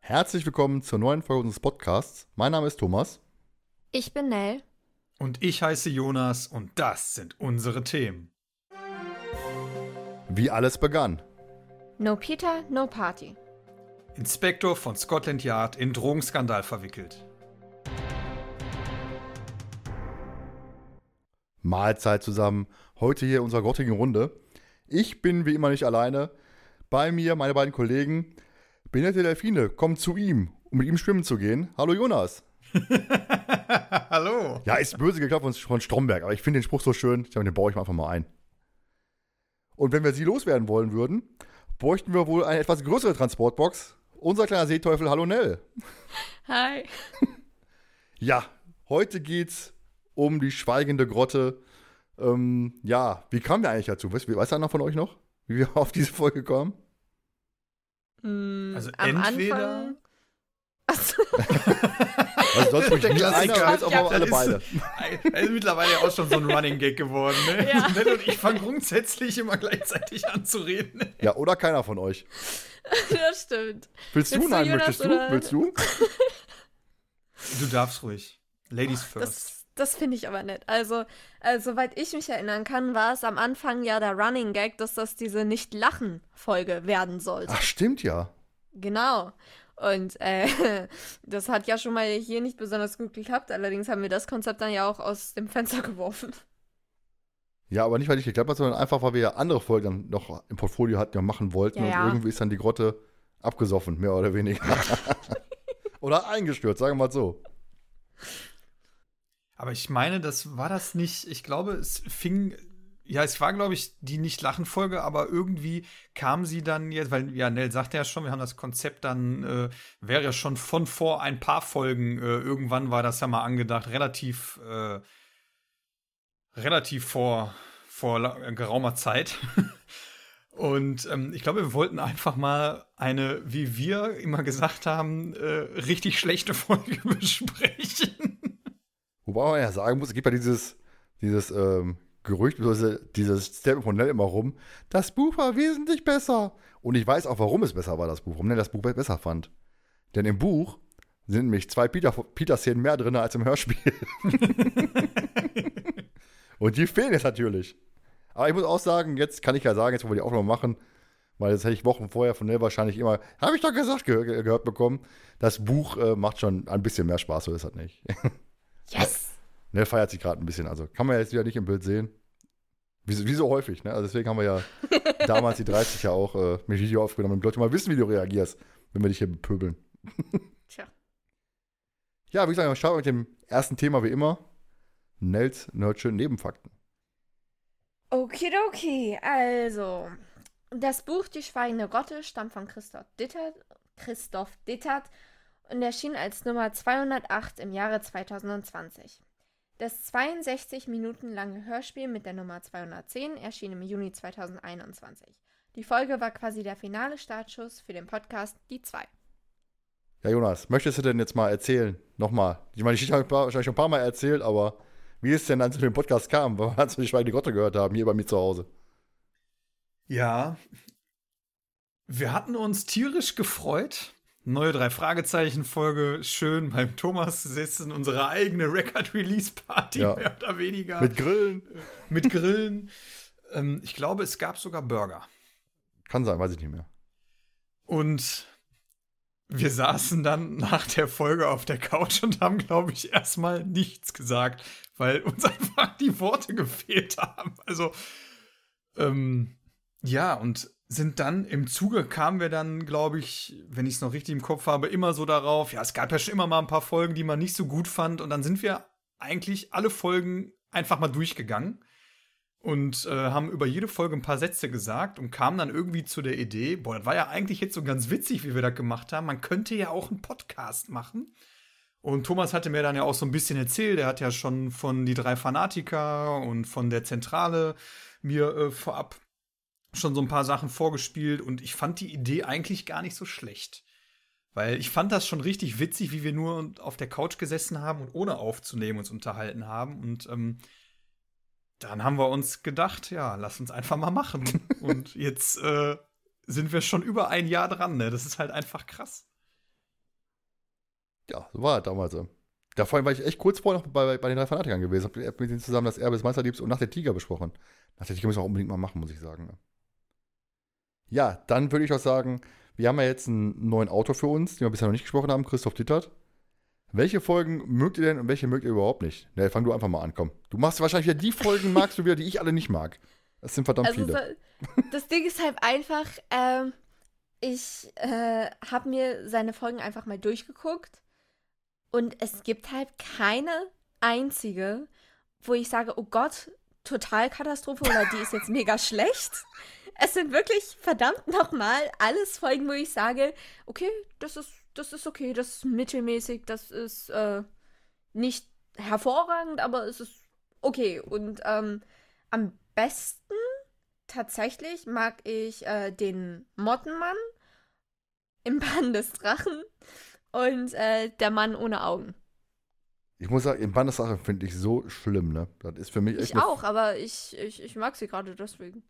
Herzlich willkommen zur neuen Folge unseres Podcasts. Mein Name ist Thomas. Ich bin Nell. Und ich heiße Jonas und das sind unsere Themen. Wie alles begann. No Peter, no Party. Inspektor von Scotland Yard in Drogenskandal verwickelt. Mahlzeit zusammen. Heute hier in unserer grottigen Runde. Ich bin wie immer nicht alleine. Bei mir meine beiden Kollegen Benette Delfine kommt zu ihm, um mit ihm schwimmen zu gehen. Hallo Jonas. Hallo. Ja, ist böse geklappt von Stromberg, aber ich finde den Spruch so schön, ich glaube, den baue ich mir einfach mal ein. Und wenn wir sie loswerden wollen würden, bräuchten wir wohl eine etwas größere Transportbox. Unser kleiner Seeteufel, hallo Nell. Hi. Ja, heute geht's um die schweigende Grotte. Ähm, ja, wie kamen wir eigentlich dazu? Weiß, weiß einer von euch noch, wie wir auf diese Folge kommen? Hm, Also am entweder- Anfang. Achso, Also sonst Der Klassiker. jetzt aber alle Das beide. ist, mittlerweile auch schon so ein Running Gag geworden. Ne? Ja. Und ich fangen grundsätzlich immer gleichzeitig an zu reden. Ja, oder keiner von euch. das stimmt. Willst du? Willst du, Nein, Jonas, möchtest du? oder? Willst du? Du darfst ruhig. Ladies first. Das, das finde ich aber nett. Also, also, soweit ich mich erinnern kann, war es am Anfang ja der Running Gag, dass das diese Nicht-Lachen-Folge werden sollte. Ach, stimmt ja. Genau. Und äh, das hat ja schon mal hier nicht besonders gut geklappt. Allerdings haben wir das Konzept dann ja auch aus dem Fenster geworfen. Ja, aber nicht, weil nicht geklappt hat, sondern einfach, weil wir ja andere Folgen dann noch im Portfolio hatten, wir machen wollten. Ja, und ja. irgendwie ist dann die Grotte abgesoffen, mehr oder weniger. oder eingestürzt, sagen wir mal so. Aber ich meine, das war das nicht. Ich glaube, es fing. Ja, es war, glaube ich, die Nicht-Lachen-Folge, aber irgendwie kam sie dann jetzt, weil, ja, Nell sagte ja schon, wir haben das Konzept dann, äh, wäre ja schon von vor ein paar Folgen, äh, irgendwann war das ja mal angedacht, relativ, äh, relativ vor, vor la- geraumer Zeit. Und ähm, ich glaube, wir wollten einfach mal eine, wie wir immer gesagt haben, äh, richtig schlechte Folge besprechen. Wobei man ja sagen muss, es gibt ja dieses, dieses ähm, Gerücht, dieses Statement von Nell immer rum, das Buch war wesentlich besser. Und ich weiß auch, warum es besser war, das Buch, warum Nell das Buch be- besser fand. Denn im Buch sind nämlich zwei Peter- Peter-Szenen mehr drin als im Hörspiel. Und die fehlen jetzt natürlich. Aber ich muss auch sagen, jetzt kann ich ja sagen, jetzt wollen wir die Aufnahme machen, weil das hätte ich Wochen vorher von Nell wahrscheinlich immer, habe ich doch gesagt, ge ge gehört bekommen. Das Buch äh, macht schon ein bisschen mehr Spaß, so ist das nicht. Yes! Ne, feiert sich gerade ein bisschen. Also kann man jetzt wieder nicht im Bild sehen. Wie, so- wie so häufig, ne? Also deswegen haben wir ja damals die 30 ja auch äh, mit Video aufgenommen, damit Leute mal wissen, wie du reagierst, wenn wir dich hier bepöbeln. Tja. Ja, wie gesagt, wir starten mit dem ersten Thema wie immer. Nels Nerdsche Nebenfakten. Okidoki, also. Das Buch Die Schweigende Grotte stammt von Christoph Dittert, Christoph Dittert und erschien als Nummer 208 im Jahre 2020. Das 62 Minuten lange Hörspiel mit der Nummer 210 erschien im Juni 2021. Die Folge war quasi der finale Startschuss für den Podcast Die 2. Ja, Jonas, möchtest du denn jetzt mal erzählen? Nochmal. Ich meine, die Geschichte habe ich wahrscheinlich schon ein paar Mal erzählt, aber wie es denn dann zu dem Podcast kam, weil wir zu die Schweigende Grotte gehört haben, hier bei mir zu Hause. Ja. Wir hatten uns tierisch gefreut. Neue drei Fragezeichen Folge schön beim Thomas sitzen, unsere eigene Record Release Party Ja. mehr oder weniger Mit Grillen. mit Grillen. ähm, ich glaube, es gab sogar Burger. Kann sein, weiß ich nicht mehr. Und wir saßen dann nach der Folge auf der Couch und haben, glaube ich, erstmal nichts gesagt, weil uns einfach die Worte gefehlt haben. Also, ähm, ja, und sind dann im Zuge kamen wir dann, glaube ich, wenn ich es noch richtig im Kopf habe, immer so darauf, ja, es gab ja schon immer mal ein paar Folgen, die man nicht so gut fand. Und dann sind wir eigentlich alle Folgen einfach mal durchgegangen und äh, haben über jede Folge ein paar Sätze gesagt und kamen dann irgendwie zu der Idee, boah, das war ja eigentlich jetzt so ganz witzig, wie wir das gemacht haben. Man könnte ja auch einen Podcast machen. Und Thomas hatte mir dann ja auch so ein bisschen erzählt, er hat ja schon von die drei Fanatiker und von der Zentrale mir äh, vorab schon so ein paar Sachen vorgespielt und ich fand die Idee eigentlich gar nicht so schlecht. Weil ich fand das schon richtig witzig, wie wir nur auf der Couch gesessen haben und ohne aufzunehmen uns unterhalten haben. Und ähm, dann haben wir uns gedacht, ja, lass uns einfach mal machen. und jetzt äh, sind wir schon über ein Jahr dran, ne? Das ist halt einfach krass. Ja, so war es damals so. Ja, vor allem war ich echt kurz vorher noch bei, bei den drei Fanatikern gewesen. Hab mit denen zusammen das Erbe des Meisterliebs und nach der Tiger besprochen. Nach der Tiger müssen wir auch unbedingt mal machen, muss ich sagen. Ja, dann würde ich auch sagen, wir haben ja jetzt einen neuen Autor für uns, den wir bisher noch nicht gesprochen haben, Christoph Dittert. Welche Folgen mögt ihr denn und welche mögt ihr überhaupt nicht? Ne, fang du einfach mal an, komm. Du machst wahrscheinlich wieder die Folgen, magst du wieder, die ich alle nicht mag. Das sind verdammt also, viele. Das Ding ist halt einfach, ähm, ich äh, habe mir seine Folgen einfach mal durchgeguckt und es gibt halt keine einzige, wo ich sage, oh Gott, Totalkatastrophe oder die ist jetzt mega schlecht. Es sind wirklich verdammt nochmal alles Folgen, wo ich sage, okay, das ist, das ist okay, das ist mittelmäßig, das ist äh, nicht hervorragend, aber es ist okay. Und ähm, am besten tatsächlich mag ich äh, den Mottenmann im Bann des Drachen und äh, der Mann ohne Augen. Ich muss sagen, im Bann des Drachen finde ich so schlimm, ne? Das ist für mich echt. Ich auch, aber ich, ich, ich mag sie gerade deswegen.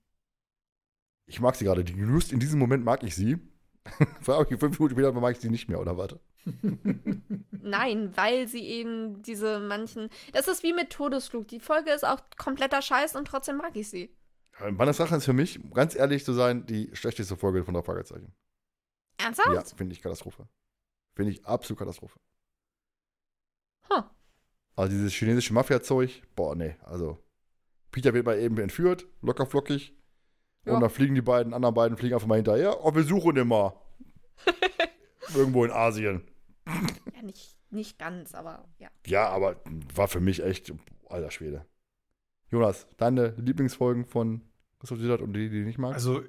Ich mag sie gerade. Just in diesem Moment mag ich sie. Frage ich fünf Minuten später mag ich sie nicht mehr, oder warte? Nein, weil sie eben diese manchen. Das ist wie mit Todesflug. Die Folge ist auch kompletter Scheiß und trotzdem mag ich sie. Ja, Bannes Rache ist für mich, ganz ehrlich zu sein, die schlechteste Folge von der Fragezeichen. Ernsthaft? Ja, finde ich Katastrophe. Finde ich absolut Katastrophe. Huh. Also dieses chinesische Mafia-Zeug, boah, nee, also. Peter wird mal eben entführt, locker flockig. Ja. Und dann fliegen die beiden, anderen beiden fliegen einfach mal hinterher. Oh, wir suchen immer. Irgendwo in Asien. Ja, nicht, nicht ganz, aber ja. Ja, aber war für mich echt, alter Schwede. Jonas, deine Lieblingsfolgen von Christoph Sittert und die, die du nicht magst? Also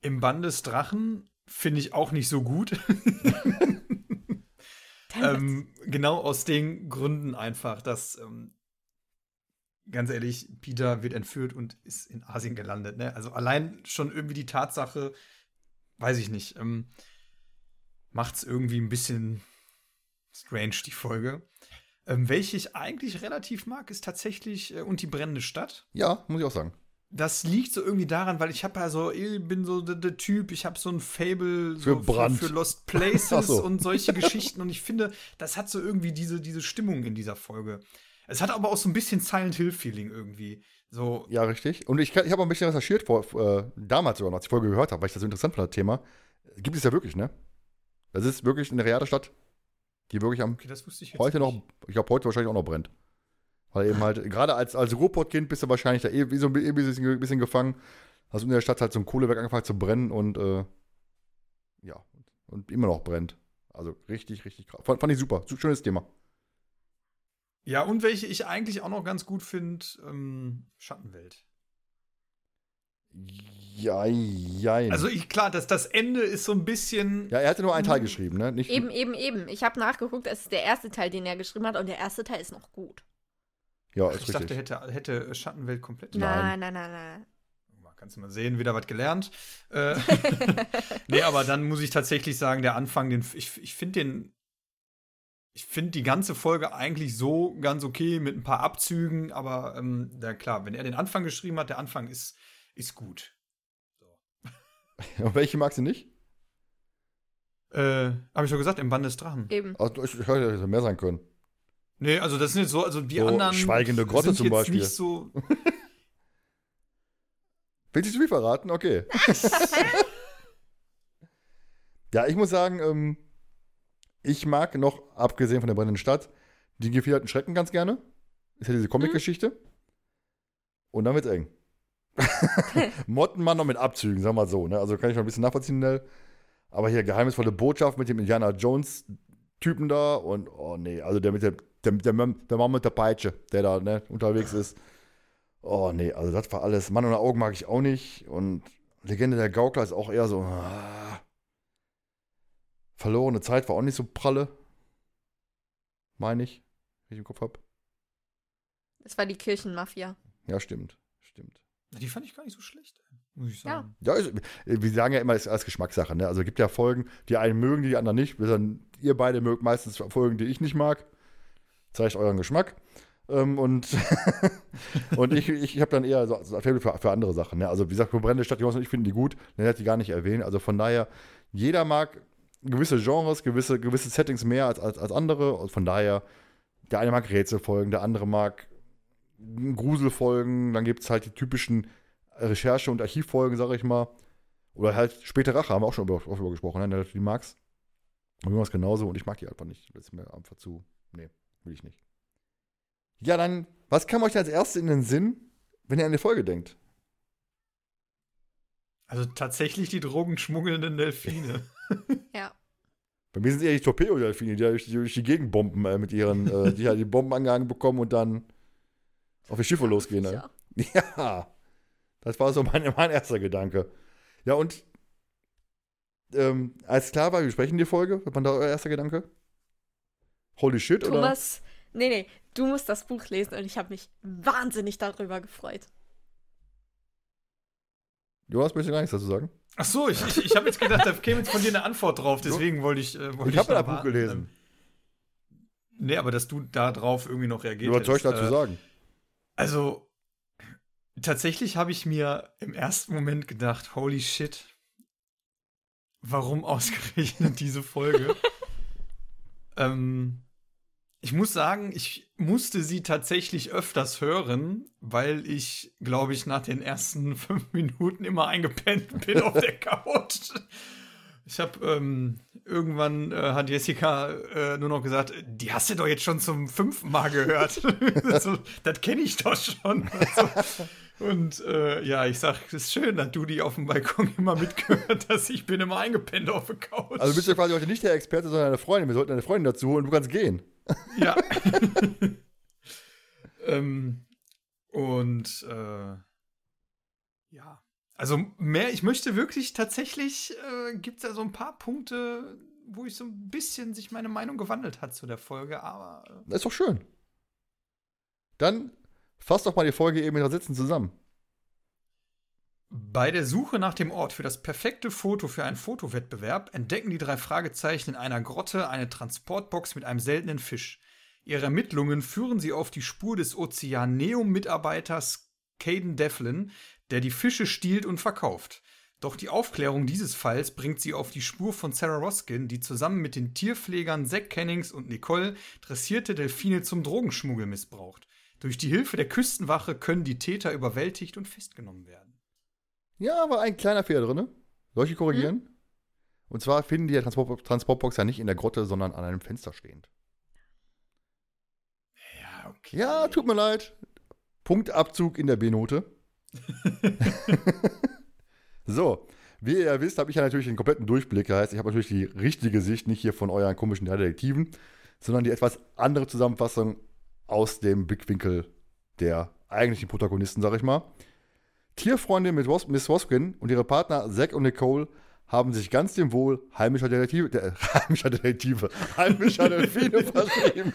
im Band des Drachen finde ich auch nicht so gut. ähm, genau aus den Gründen einfach, dass ähm, ganz ehrlich, Peter wird entführt und ist in Asien gelandet. Ne? Also allein schon irgendwie die Tatsache, weiß ich nicht, ähm, macht es irgendwie ein bisschen strange, die Folge. Ähm, welche ich eigentlich relativ mag, ist tatsächlich äh, Und die brennende Stadt. Ja, muss ich auch sagen. Das liegt so irgendwie daran, weil ich habe ja so, ich bin so der, der Typ, ich habe so ein Fable so für, für, für, Lost Places so. und solche Geschichten und ich finde, das hat so irgendwie diese, diese Stimmung in dieser Folge. Es hat aber auch so ein bisschen Silent Hill-Feeling irgendwie. So. Ja, richtig. Und ich, ich habe auch ein bisschen recherchiert vor, äh, damals sogar noch, als ich die Folge gehört habe, weil ich das so interessant fand, das Thema. Gibt es ja wirklich, ne? Das ist wirklich eine reale Stadt, die wirklich am okay, heute nicht. noch, ich glaube heute wahrscheinlich auch noch brennt. Weil eben halt, gerade als, als Ruhrpott-Kind bist du wahrscheinlich da eh wie so ein bisschen, bisschen gefangen. Hast in der Stadt halt so ein Kohlewerk angefangen zu brennen und äh, ja, und immer noch brennt. Also richtig, richtig krass. Fand, fand ich super. Schönes Thema. Ja, und welche ich eigentlich auch noch ganz gut finde, ähm, Schattenwelt. Ja, jein. Also ich, klar, das, das Ende ist so ein bisschen. Ja, er hatte nur einen Teil geschrieben, ne? Nicht eben, eben, eben. Ich habe nachgeguckt, es ist der erste Teil, den er geschrieben hat, und der erste Teil ist noch gut. Ja, ist ich richtig. dachte, hätte, hätte Schattenwelt komplett. Nein, nein, nein, nein. Kannst du mal sehen, wieder was gelernt. Äh, nee, aber dann muss ich tatsächlich sagen, der Anfang, den, ich, ich finde den ich finde die ganze Folge eigentlich so ganz okay mit ein paar Abzügen, aber ähm, ja, klar, wenn er den Anfang geschrieben hat, der Anfang ist, ist gut. So. Und welche magst du nicht? Äh, habe ich schon gesagt, im Band des Drachen. Eben. Also, ich hätte ja mehr sein können. Nee, also das sind jetzt so, also die so anderen. Schweigende Grotte sind zum jetzt Beispiel. Nicht so Willst du zu viel verraten? Okay. ja, ich muss sagen, ähm, ich mag noch, abgesehen von der brennenden Stadt, die gefiederten Schrecken ganz gerne. Ist ja diese Comic-Geschichte. Mhm. Und dann wird's eng. Mottenmann noch mit Abzügen, sagen wir mal so. Ne? Also kann ich noch ein bisschen nachvollziehen, Nell. Aber hier geheimnisvolle Botschaft mit dem Indiana Jones-Typen da und, oh nee, also der mit der, der, der, der Mann mit der Peitsche, der da ne, unterwegs ist. Oh nee, also das war alles. Mann ohne Augen mag ich auch nicht. Und Legende der Gaukler ist auch eher so. Ah. Verlorene Zeit war auch nicht so pralle. meine ich, wenn ich im Kopf habe. Das war die Kirchenmafia. Ja, stimmt. Stimmt. Die fand ich gar nicht so schlecht, muss ich Ja. sagen. Ja, ist, wir sagen ja immer, es ist alles Geschmackssache. Ne? Also es gibt ja Folgen, die einen mögen, die anderen nicht. Ihr beide mögt meistens Folgen, die ich nicht mag. Zeigt euren Geschmack. Ähm, und und ich, ich habe dann eher so, so für, für andere Sachen. Ne? Also wie gesagt, Brennende Stadt, Jonas und ich finden die gut. Den hätte ich gar nicht erwähnt. Also von daher, jeder mag gewisse Genres, gewisse, gewisse Settings mehr als, als, als andere. Und von daher, der eine mag Rätselfolgen, der andere mag Gruselfolgen. Dann gibt es halt die typischen Recherche- und Archivfolgen, sage ich mal. Oder halt späte Rache, haben wir auch schon über, über gesprochen, ne? Die mag's. Und Jonas genauso und ich mag die einfach nicht. Das ist mir einfach zu. Nee, will ich nicht. Ja, dann, was kam euch als erstes in den Sinn, wenn ihr an die Folge denkt? Also tatsächlich die drogenschmuggelnden Delfine. Ja. Bei mir sind es eher die Torpedo-Delfine, die durch, die die Gegend bomben äh, mit ihren, äh, die halt die Bomben angehangen bekommen und dann auf die Schiffe losgehen. Ne? Ja. Ja, das war so mein, mein erster Gedanke. Ja, und ähm, als klar war, wir sprechen die Folge, was war da euer erster Gedanke? Holy shit, oder? Thomas, nee, nee, du musst das Buch lesen und ich habe mich wahnsinnig darüber gefreut. Jonas, möchtest du gar nichts dazu sagen? Ach so, ich, ich, ich habe jetzt gedacht, da käme jetzt von dir eine Antwort drauf, deswegen wollte ich. Äh, wollte Ich habe das Buch gelesen. Ähm, Nee, aber dass du da drauf irgendwie noch reagiert Was soll ich hättest, dazu äh, sagen? Also, tatsächlich habe ich mir im ersten Moment gedacht, holy shit, warum ausgerechnet diese Folge? ähm, ich muss sagen, ich musste sie tatsächlich öfters hören, weil ich, glaube ich, nach den ersten fünf Minuten immer eingepennt bin auf der Couch. Ich habe ähm, irgendwann äh, hat Jessica äh, nur noch gesagt, die hast du doch jetzt schon zum fünften Mal gehört. so, das kenne ich doch schon. Also, und äh, ja, ich sag, es ist schön, dass du die auf dem Balkon immer mitgehört hast. Ich bin immer eingepennt auf der Couch. Also bist du quasi heute nicht der Experte, sondern eine Freundin. Wir sollten eine Freundin dazu holen, du kannst gehen. Ja. ähm, und äh, ja. Also mehr, ich möchte wirklich tatsächlich, äh, gibt es da so ein paar Punkte, wo ich so ein bisschen sich meine Meinung gewandelt hat zu der Folge, aber äh, Das ist doch schön. Dann fass doch mal die Folge eben mit Sitzen zusammen. Bei der Suche nach dem Ort für das perfekte Foto für einen Fotowettbewerb entdecken die drei Fragezeichen in einer Grotte eine Transportbox mit einem seltenen Fisch. Ihre Ermittlungen führen sie auf die Spur des Ozeaneum-Mitarbeiters Caden Devlin, der die Fische stiehlt und verkauft. Doch die Aufklärung dieses Falls bringt sie auf die Spur von Sarah Roskin, die zusammen mit den Tierpflegern Zack Kennings und Nicole dressierte Delfine zum Drogenschmuggel missbraucht. Durch die Hilfe der Küstenwache können die Täter überwältigt und festgenommen werden. Ja, war ein kleiner Fehler drin. Soll ich die korrigieren? Und zwar finden die Transport Transportbox ja nicht in der Grotte, sondern an einem Fenster stehend. Ja, okay. Ja, tut mir leid. Punktabzug in der B-Note. so, wie ihr ja wisst, habe ich ja natürlich den kompletten Durchblick. Das heißt, ich habe natürlich die richtige Sicht, nicht hier von euren komischen Detektiven, sondern die etwas andere Zusammenfassung aus dem Blickwinkel der eigentlichen Protagonisten, sag ich mal. Tierfreundin mit Was Miss Waskin und ihre Partner Zack und Nicole haben sich ganz dem Wohl heimischer Detektive, der, heimischer Detektive, heimischer Delfine verschrieben.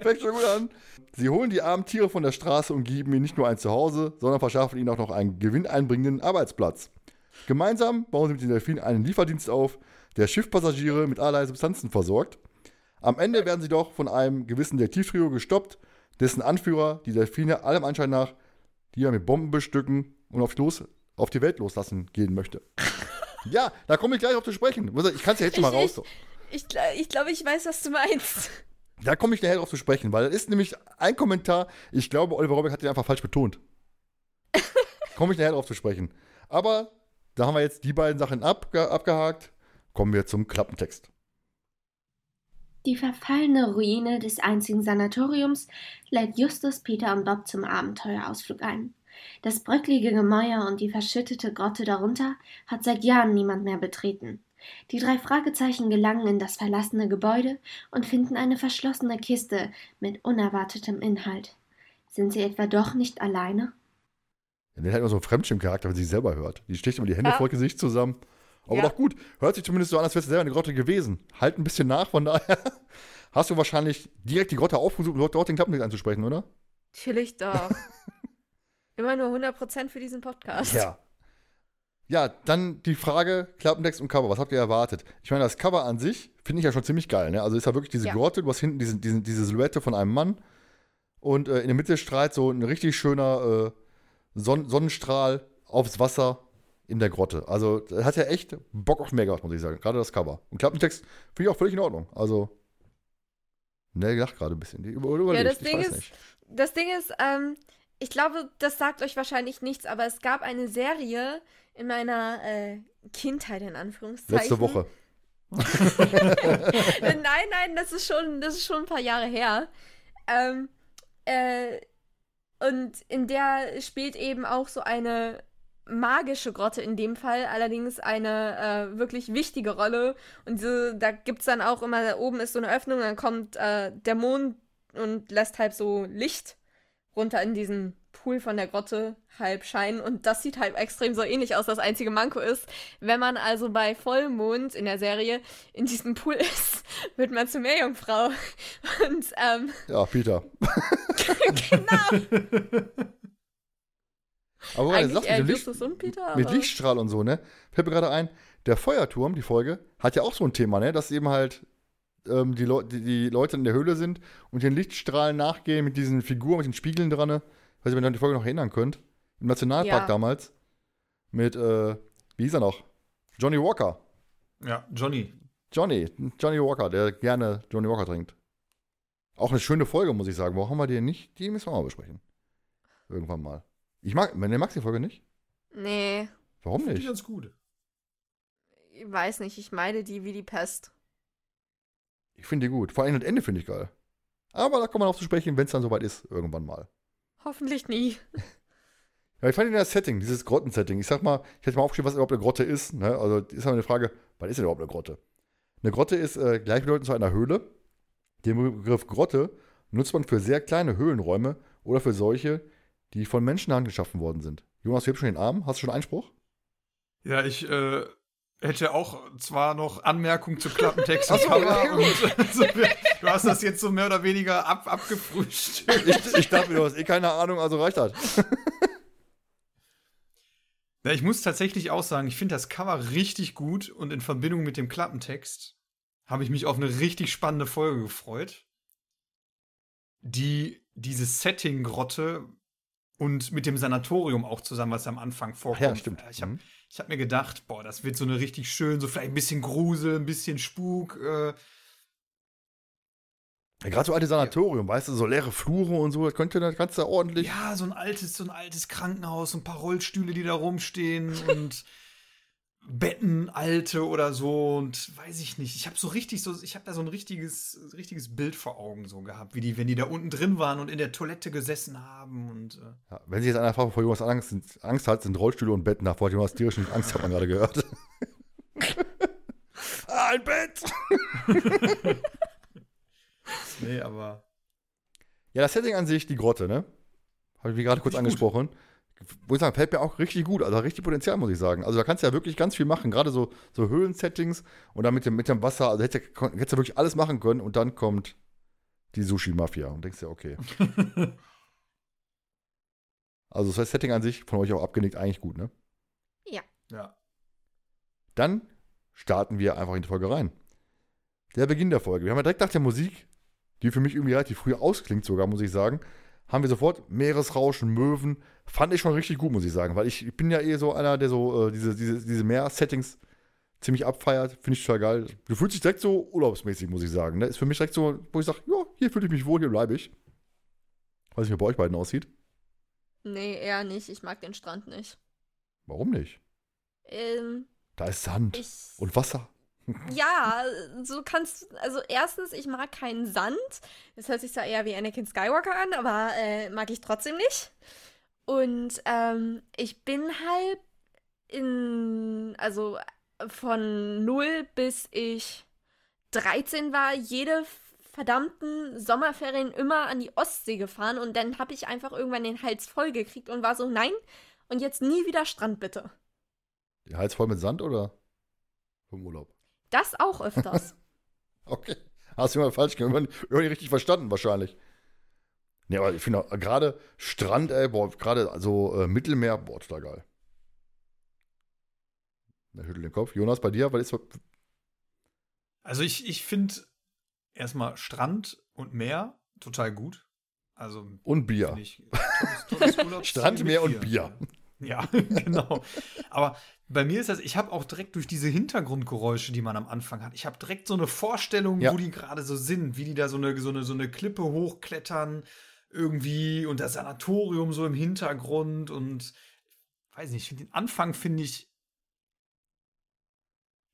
Fängt schon gut an. Sie holen die armen Tiere von der Straße und geben ihnen nicht nur ein Zuhause, sondern verschaffen ihnen auch noch einen gewinneinbringenden Arbeitsplatz. Gemeinsam bauen sie mit den Delfinen einen Lieferdienst auf, der Schiffpassagiere mit allerlei Substanzen versorgt. Am Ende werden sie doch von einem gewissen Detektivtrio gestoppt, dessen Anführer die Delfine allem Anschein nach, die er mit Bomben bestücken und auf, los, auf die Welt loslassen gehen möchte. ja, da komme ich gleich auf zu sprechen. Ich kann es ja jetzt schon mal Ich- raus. Ich, gl- ich glaube, ich weiß, was du meinst. Da komme ich nachher drauf zu sprechen, weil das ist nämlich ein Kommentar, ich glaube, Oliver Robeck hat den einfach falsch betont. komme ich nachher drauf zu sprechen. Aber da haben wir jetzt die beiden Sachen abge abgehakt. Kommen wir zum Klappentext. Die verfallene Ruine des einzigen Sanatoriums lädt Justus, Peter und Bob zum Abenteuerausflug ein. Das bröcklige Gemäuer und die verschüttete Grotte darunter hat seit Jahren niemand mehr betreten. Die drei Fragezeichen gelangen in das verlassene Gebäude und finden eine verschlossene Kiste mit unerwartetem Inhalt. Sind sie etwa doch nicht alleine? Ja, der hat immer so einen Fremdschirmcharakter, wenn sie sich selber hört. Die sticht immer die Hände Ja. vor Gesicht zusammen. Aber Ja. doch gut. Hört sich zumindest so an, als wärst du selber in der Grotte gewesen. Halt ein bisschen nach, von daher. hast du wahrscheinlich direkt die Grotte aufgesucht, um dort, den Klappentext anzusprechen, oder? Natürlich doch. Immer nur 100% für diesen Podcast. Ja. Ja, dann die Frage, Klappentext und Cover. Was habt ihr erwartet? Ich meine, das Cover an sich finde ich ja schon ziemlich geil. Ne? Also ist ja wirklich diese Ja. Grotte, du hast hinten diese, diese, diese Silhouette von einem Mann und äh, in der Mitte strahlt so ein richtig schöner äh, Son Sonnenstrahl aufs Wasser in der Grotte. Also das hat ja echt Bock auf mehr gemacht, muss ich sagen. Gerade das Cover. Und Klappentext finde ich auch völlig in Ordnung. Also, ne, lacht gerade ein bisschen. Die über überlegt, das ich Ding ist. Das Ding ist, ähm, ich glaube, das sagt euch wahrscheinlich nichts, aber es gab eine Serie in meiner äh, Kindheit, in Anführungszeichen. Letzte Woche. nein, nein, das ist schon, das ist schon ein paar Jahre her. Ähm, äh, und in der spielt eben auch so eine magische Grotte in dem Fall, allerdings eine äh, wirklich wichtige Rolle. Und so, da gibt es dann auch immer, da oben ist so eine Öffnung, dann kommt äh, der Mond und lässt halt so Licht runter in diesen Pool von der Grotte halb scheinen. Und das sieht halt extrem so ähnlich aus. Das einzige Manko ist, wenn man also bei Vollmond in der Serie in diesem Pool ist, wird man zur Meerjungfrau. Und ähm, Ja, Peter. genau. Aber Eigentlich sag eher mit, Licht, und Peter. mit Lichtstrahl und so, ne? Fällt mir gerade ein, der Feuerturm, die Folge, hat ja auch so ein Thema, ne? Dass eben halt ähm, die, Leu die, die Leute in der Höhle sind und den Lichtstrahlen nachgehen mit diesen Figuren, mit den Spiegeln dran. Ne? Weiß nicht, wenn ihr an die Folge noch erinnern könnt. Im Nationalpark Ja. damals. Mit, äh, wie hieß er noch? Johnny Walker. Ja, Johnny. Johnny, Johnny Walker, der gerne Johnny Walker trinkt. Auch eine schöne Folge, muss ich sagen. Warum haben wir die nicht? Die müssen wir mal besprechen. Irgendwann mal. Ich mag, der magst die Folge nicht? Nee, Warum Finde ich nicht? ganz gut. ich weiß nicht, ich meide die wie die Pest. Ich finde die gut. Vor allem das Ende finde ich geil. Aber da kommen wir noch zu sprechen, wenn es dann soweit ist, irgendwann mal. Hoffentlich nie. Ja, ich fand das Setting, dieses Grottensetting. Ich sag mal, ich hätte mal aufgeschrieben, was überhaupt eine Grotte ist. Ne? Also ist aber eine Frage, was ist denn überhaupt eine Grotte? Eine Grotte ist äh, gleichbedeutend zu einer Höhle. Den Begriff Grotte nutzt man für sehr kleine Höhlenräume oder für solche, die von Menschenhand geschaffen worden sind. Jonas, du hast schon den Arm. Hast du schon Einspruch? Ja, ich äh, hätte auch zwar noch Anmerkungen zu Klappentext und Cover also, du hast das jetzt so mehr oder weniger ab, abgefrühstückt. Ich, ich dachte, du hast eh keine Ahnung, also reicht das. Ja, ich muss tatsächlich auch sagen, ich finde das Cover richtig gut und in Verbindung mit dem Klappentext habe ich mich auf eine richtig spannende Folge gefreut, die diese Setting-Grotte und mit dem Sanatorium auch zusammen, was am Anfang vorkommt. Ja, stimmt. Ich habe Mhm. hab mir gedacht, boah, das wird so eine richtig schön, so vielleicht ein bisschen Grusel, ein bisschen Spuk. Äh, Ja, Gerade so alte Sanatorium, weißt du, so leere Flure und so, das könnte das du ordentlich. ja, so ein altes, so ein altes Krankenhaus, so ein paar Rollstühle, die da rumstehen und Betten, alte oder so und weiß ich nicht. Ich habe so richtig so, ich habe da so ein richtiges, richtiges Bild vor Augen so gehabt, wie die, wenn die da unten drin waren und in der Toilette gesessen haben und äh, Ja, wenn sich jetzt einer fragt, bevor Jonas Angst, Angst hat, sind Rollstühle und Betten. Davor hat Jonas tierischen Angst, hat man gerade gehört. ah, ein Bett! nee, aber Ja, das Setting an sich, die Grotte, ne? Habe ich wie gerade kurz Richtig gut. Muss ich sagen, fällt mir auch richtig gut. Also richtig Potenzial, muss ich sagen. Also da kannst du ja wirklich ganz viel machen. Gerade so, so Höhlensettings und dann mit dem, mit dem Wasser. Also hättest du hättest du wirklich alles machen können und dann kommt die Sushi-Mafia und denkst dir, okay. Also das Setting an sich, von euch auch abgenickt, eigentlich gut, ne? ja. Dann starten wir einfach in die Folge rein. Der Beginn der Folge. Wir haben ja direkt nach der Musik, die für mich irgendwie relativ früh ausklingt sogar, muss ich sagen, haben wir sofort Meeresrauschen, Möwen. Fand ich schon richtig gut, muss ich sagen, weil ich, ich bin ja eh so einer, der so äh, diese, diese, diese Meer-Settings ziemlich abfeiert. Finde ich total geil. Du fühlst dich direkt so urlaubsmäßig, muss ich sagen. Ne? Ist für mich direkt so, wo ich sage, ja, hier fühle ich mich wohl, hier bleibe ich. Weiß nicht, wie bei euch beiden aussieht. Nee, eher nicht. Ich mag den Strand nicht. Warum nicht? Ähm, Da ist Sand ich. und Wasser. Ja, so kannst also erstens, ich mag keinen Sand. Das hört sich zwar eher wie Anakin Skywalker an, aber äh, mag ich trotzdem nicht. Und ähm, ich bin halt in, also von 0 bis ich 13 war, jede verdammten Sommerferien immer an die Ostsee gefahren und dann habe ich einfach irgendwann den Hals voll gekriegt und war so, nein, und jetzt nie wieder Strand bitte. Der Hals voll mit Sand oder vom Urlaub? Das auch öfters. Okay. Hast du immer falsch gemacht, irgendwie richtig verstanden wahrscheinlich. Nee, aber ich finde auch, gerade Strand, ey, boah, gerade so äh, Mittelmeer, boah, total geil. Er schüttelt den Kopf. Jonas, bei dir, was ist Also ich, ich finde erstmal Strand und Meer total gut. Also Und Bier. ich tolles, tolles Strand, Meer und Bier. Ja, genau. Aber bei mir ist das, ich habe auch direkt durch diese Hintergrundgeräusche, die man am Anfang hat, ich habe direkt so eine Vorstellung, Ja. wo die gerade so sind, wie die da so eine, so, eine, so eine Klippe hochklettern irgendwie und das Sanatorium so im Hintergrund und weiß nicht, den Anfang finde ich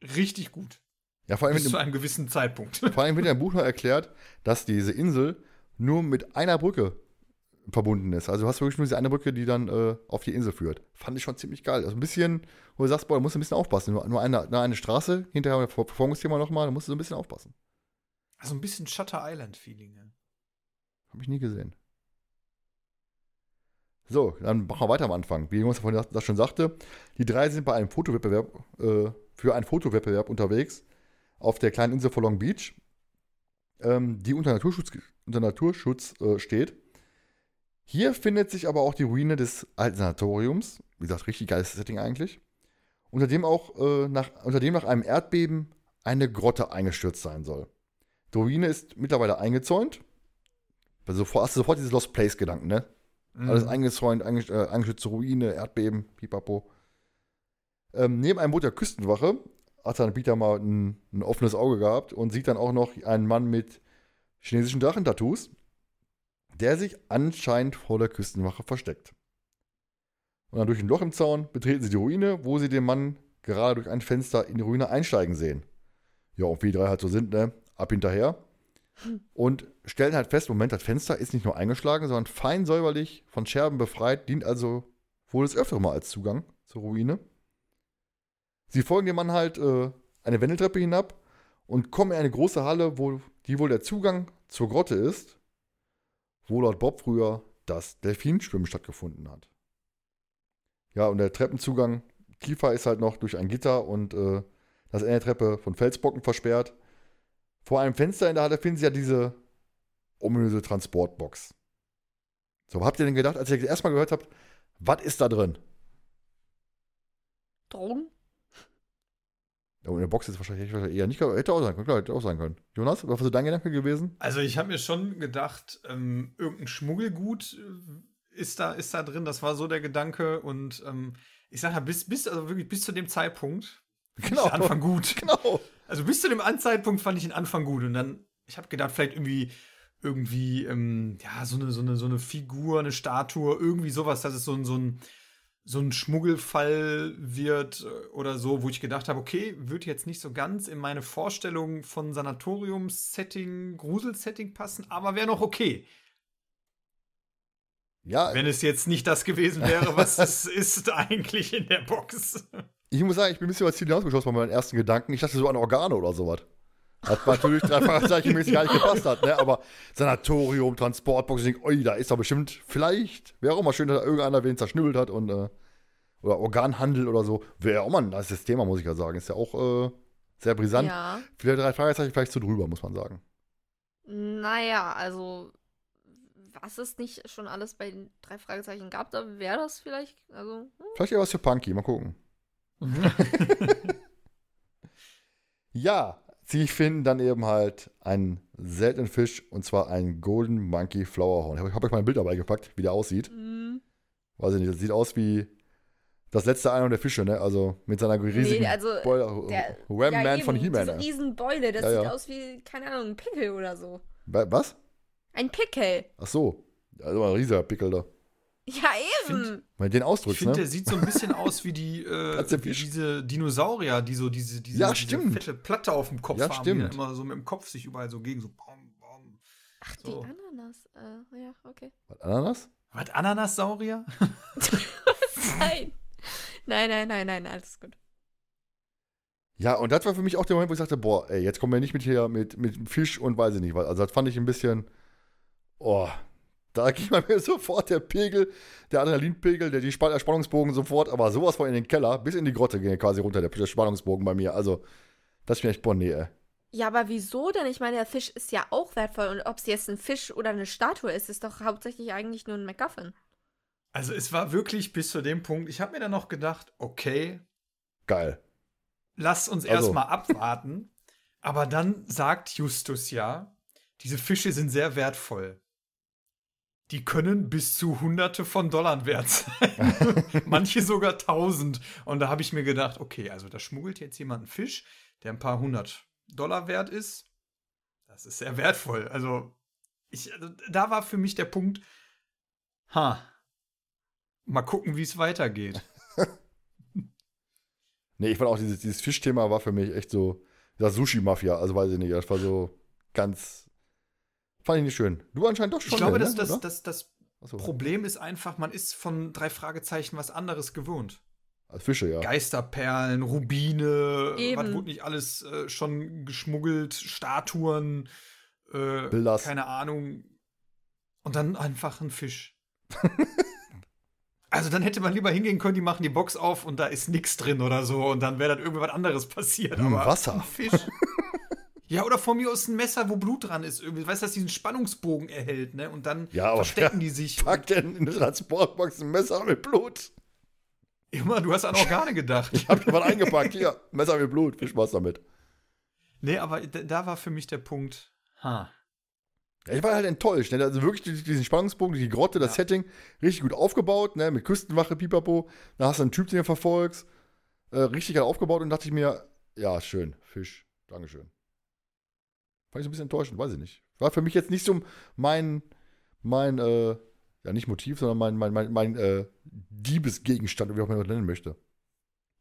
richtig gut. Ja, vor allem, Bis mit zu dem, einem gewissen Zeitpunkt. vor allem wird dem Buch noch erklärt, dass diese Insel nur mit einer Brücke verbunden ist. Also du hast wirklich nur diese eine Brücke, die dann äh, auf die Insel führt. Fand ich schon ziemlich geil. Also ein bisschen, wo du sagst, boah, da musst du ein bisschen aufpassen. Nur, nur, eine, nur eine Straße, hinterher Ver- Verfolgungsthema nochmal, da musst du so ein bisschen aufpassen. Also ein bisschen Shutter Island-Feeling. Ja. Habe ich nie gesehen. So, dann machen wir weiter am Anfang. Wie Jonas vorhin das- schon sagte, die drei sind bei einem Fotowettbewerb, äh, für einen Fotowettbewerb unterwegs auf der kleinen Insel von Long Beach, ähm, die unter Naturschutz, unter Naturschutz äh, steht. Hier findet sich aber auch die Ruine des alten Sanatoriums. Wie gesagt, richtig geiles Setting eigentlich. Unter dem auch äh, nach, unter dem nach einem Erdbeben eine Grotte eingestürzt sein soll. Die Ruine ist mittlerweile eingezäunt. Also hast du sofort dieses Lost Place-Gedanken, ne? Alles Mhm. eingezäunt, einge äh, eingeschützte Ruine, Erdbeben, pipapo. Ähm, neben einem Boot der Küstenwache hat dann Peter mal ein, ein offenes Auge gehabt und sieht dann auch noch einen Mann mit chinesischen Drachentattoos, der sich anscheinend vor der Küstenwache versteckt. Und dann durch ein Loch im Zaun betreten sie die Ruine, wo sie den Mann gerade durch ein Fenster in die Ruine einsteigen sehen. Ja, und wie die drei halt so sind, ne? Ab hinterher. Und stellen halt fest, Moment, das Fenster ist nicht nur eingeschlagen, sondern fein säuberlich von Scherben befreit, dient also wohl des Öfteren mal als Zugang zur Ruine. Sie folgen dem Mann halt äh, eine Wendeltreppe hinab und kommen in eine große Halle, wo, die wohl der Zugang zur Grotte ist, wo laut Bob früher das Delfinschwimmen stattgefunden hat. Ja, und der Treppenzugang tiefer ist halt noch durch ein Gitter und äh, das Ende der Treppe von Felsbrocken versperrt. Vor einem Fenster in der Halle finden Sie ja diese ominöse Transportbox. So, was habt ihr denn gedacht, als ihr das erstmal gehört habt, was ist da drin? Drogen? Ja, und in der Box ist wahrscheinlich eher nicht, hätte auch sein können, klar, hätte auch sein können. Jonas, was ist dein Gedanke gewesen? Also ich habe mir schon gedacht, ähm, irgendein Schmuggelgut äh, ist da, ist da drin. Das war so der Gedanke. Und ähm, ich sage ja, bis, bis, also wirklich bis zu dem Zeitpunkt, Genau. ist der Anfang gut. Genau. Also bis zu dem An- Zeitpunkt fand ich den Anfang gut. Und dann, ich habe gedacht, vielleicht irgendwie, irgendwie, ähm, ja, so eine, so, eine, so eine Figur, eine Statue, irgendwie sowas, dass es so ein, so ein, so ein Schmuggelfall wird äh, oder so, wo ich gedacht habe, okay, wird jetzt nicht so ganz in meine Vorstellung von Sanatorium-Setting, Grusel-Setting passen, aber wäre noch okay. Ja, Wenn es jetzt nicht das gewesen wäre, was es ist eigentlich in der Box. Ich muss sagen, ich bin ein bisschen über das Ziel hinausgeschossen bei meinen ersten Gedanken. Ich dachte so an Organe oder sowas. Hat natürlich drei Fragezeichenmäßig gar nicht gepasst hat, ne? Aber Sanatorium, Transportbox, ich denke, oi, da ist doch bestimmt, vielleicht, wäre auch mal schön, dass da irgendeiner wen zerschnibbelt hat und, äh, oder Organhandel oder so. Wäre auch mal ein nices Thema, muss ich ja sagen. Ist ja auch, äh, sehr brisant. Ja. Viele drei Fragezeichen vielleicht zu drüber, muss man sagen. Naja, also was es nicht schon alles bei den drei Fragezeichen gab, da wäre das vielleicht, also, hm, Vielleicht eher was für Punky, mal gucken. Ja, sie finden dann eben halt einen seltenen Fisch und zwar einen Golden Monkey Flowerhorn. Ich habe euch mal ein Bild dabei gepackt, wie der aussieht. hm. Weiß ich nicht, das sieht aus wie das letzte Einhorn der Fische, ne? Also mit seiner riesigen Nee, also, Beule- der- Ram ja, Man eben, von He-Man. Diese ne? Riesenbeule, das Ja, sieht ja. aus wie, keine Ahnung, ein Pickel oder so. Wa- Was? Ein Pickel. Ach so. Also ein riesiger Pickel da. Ja, eben. Find- du den Ich ausdrückst, finde, ne? der sieht so ein bisschen aus wie die äh, wie diese Dinosaurier, die so diese, diese, Ja, diese stimmt. fette Platte auf dem Kopf Ja, haben, stimmt. die immer so mit dem Kopf sich überall so gegen so bom, bom. Ach, So. die Ananas. Äh, ja, okay. Was, Ananas? Was, Ananassaurier? Nein. Nein, nein, nein, nein, alles gut. Ja, und das war für mich auch der Moment, wo ich sagte, boah, ey, jetzt kommen wir nicht mit hier mit, mit Fisch und weiß ich nicht was. Also das fand ich ein bisschen, oh, da ging bei mir sofort der Pegel, der Adrenalinpegel, der die der Spannungsbogen sofort, aber sowas von in den Keller, bis in die Grotte ging quasi runter, der, der Spannungsbogen bei mir. Also, das ist mir echt, boah, nee, ey. Ja, aber wieso denn? Ich meine, der Fisch ist ja auch wertvoll. Und ob es jetzt ein Fisch oder eine Statue ist, ist doch hauptsächlich eigentlich nur ein MacGuffin. Also es war wirklich bis zu dem Punkt, ich habe mir dann noch gedacht, okay, Geil. lass uns Also. erstmal abwarten. Aber dann sagt Justus ja, diese Fische sind sehr wertvoll. Die können bis zu hunderte von Dollar wert sein. Manche sogar tausend. Und da habe ich mir gedacht, okay, also da schmuggelt jetzt jemand einen Fisch, der ein paar hundert Dollar wert ist. Das ist sehr wertvoll. Also, ich, also da war für mich der Punkt, ha, mal gucken, wie es weitergeht. Nee, ich fand auch, dieses, dieses Fischthema war für mich echt so, das Sushi-Mafia, also weiß ich nicht, das war so ganz, fand ich nicht schön. Du anscheinend doch schon. Ich glaube, ne, dass das, das, das Achso, Problem ist einfach, man ist von drei Fragezeichen was anderes gewohnt. als Fische, ja. Geisterperlen, Rubine, Eben. was wurde nicht alles äh, schon geschmuggelt, Statuen, äh, keine Ahnung. Und dann einfach ein Fisch. also dann hätte man lieber hingehen können, die machen die Box auf und da ist nichts drin oder so und dann wäre dann irgendwas anderes passiert. Hm, aber Wasser. Ein Fisch. ja, oder von mir aus ein Messer, wo Blut dran ist. Irgendwie, weißt du, das diesen Spannungsbogen erhält, ne? Und dann Ja, aber verstecken die sich. Pack denn in eine Transportbox ein Messer mit Blut. Immer, du hast an Organe gedacht. Ich hab mal eingepackt. Hier, Messer mit Blut, viel Spaß damit. Nee, aber da, war für mich der Punkt, ha. Ich war halt enttäuscht. Ne? Also wirklich die- diesen Spannungsbogen, die Grotte, das Ja. Setting, richtig gut aufgebaut, ne? mit Küstenwache, Pipapo. Da hast du einen Typ, den du verfolgst. Äh, richtig geil aufgebaut und dachte ich mir, ja, schön, Fisch, Dankeschön. Fand ich so ein bisschen enttäuschend, weiß ich nicht. War für mich jetzt nicht so mein, mein, äh, ja, nicht Motiv, sondern mein, mein, mein, mein äh, Diebesgegenstand, wie auch immer man das nennen möchte.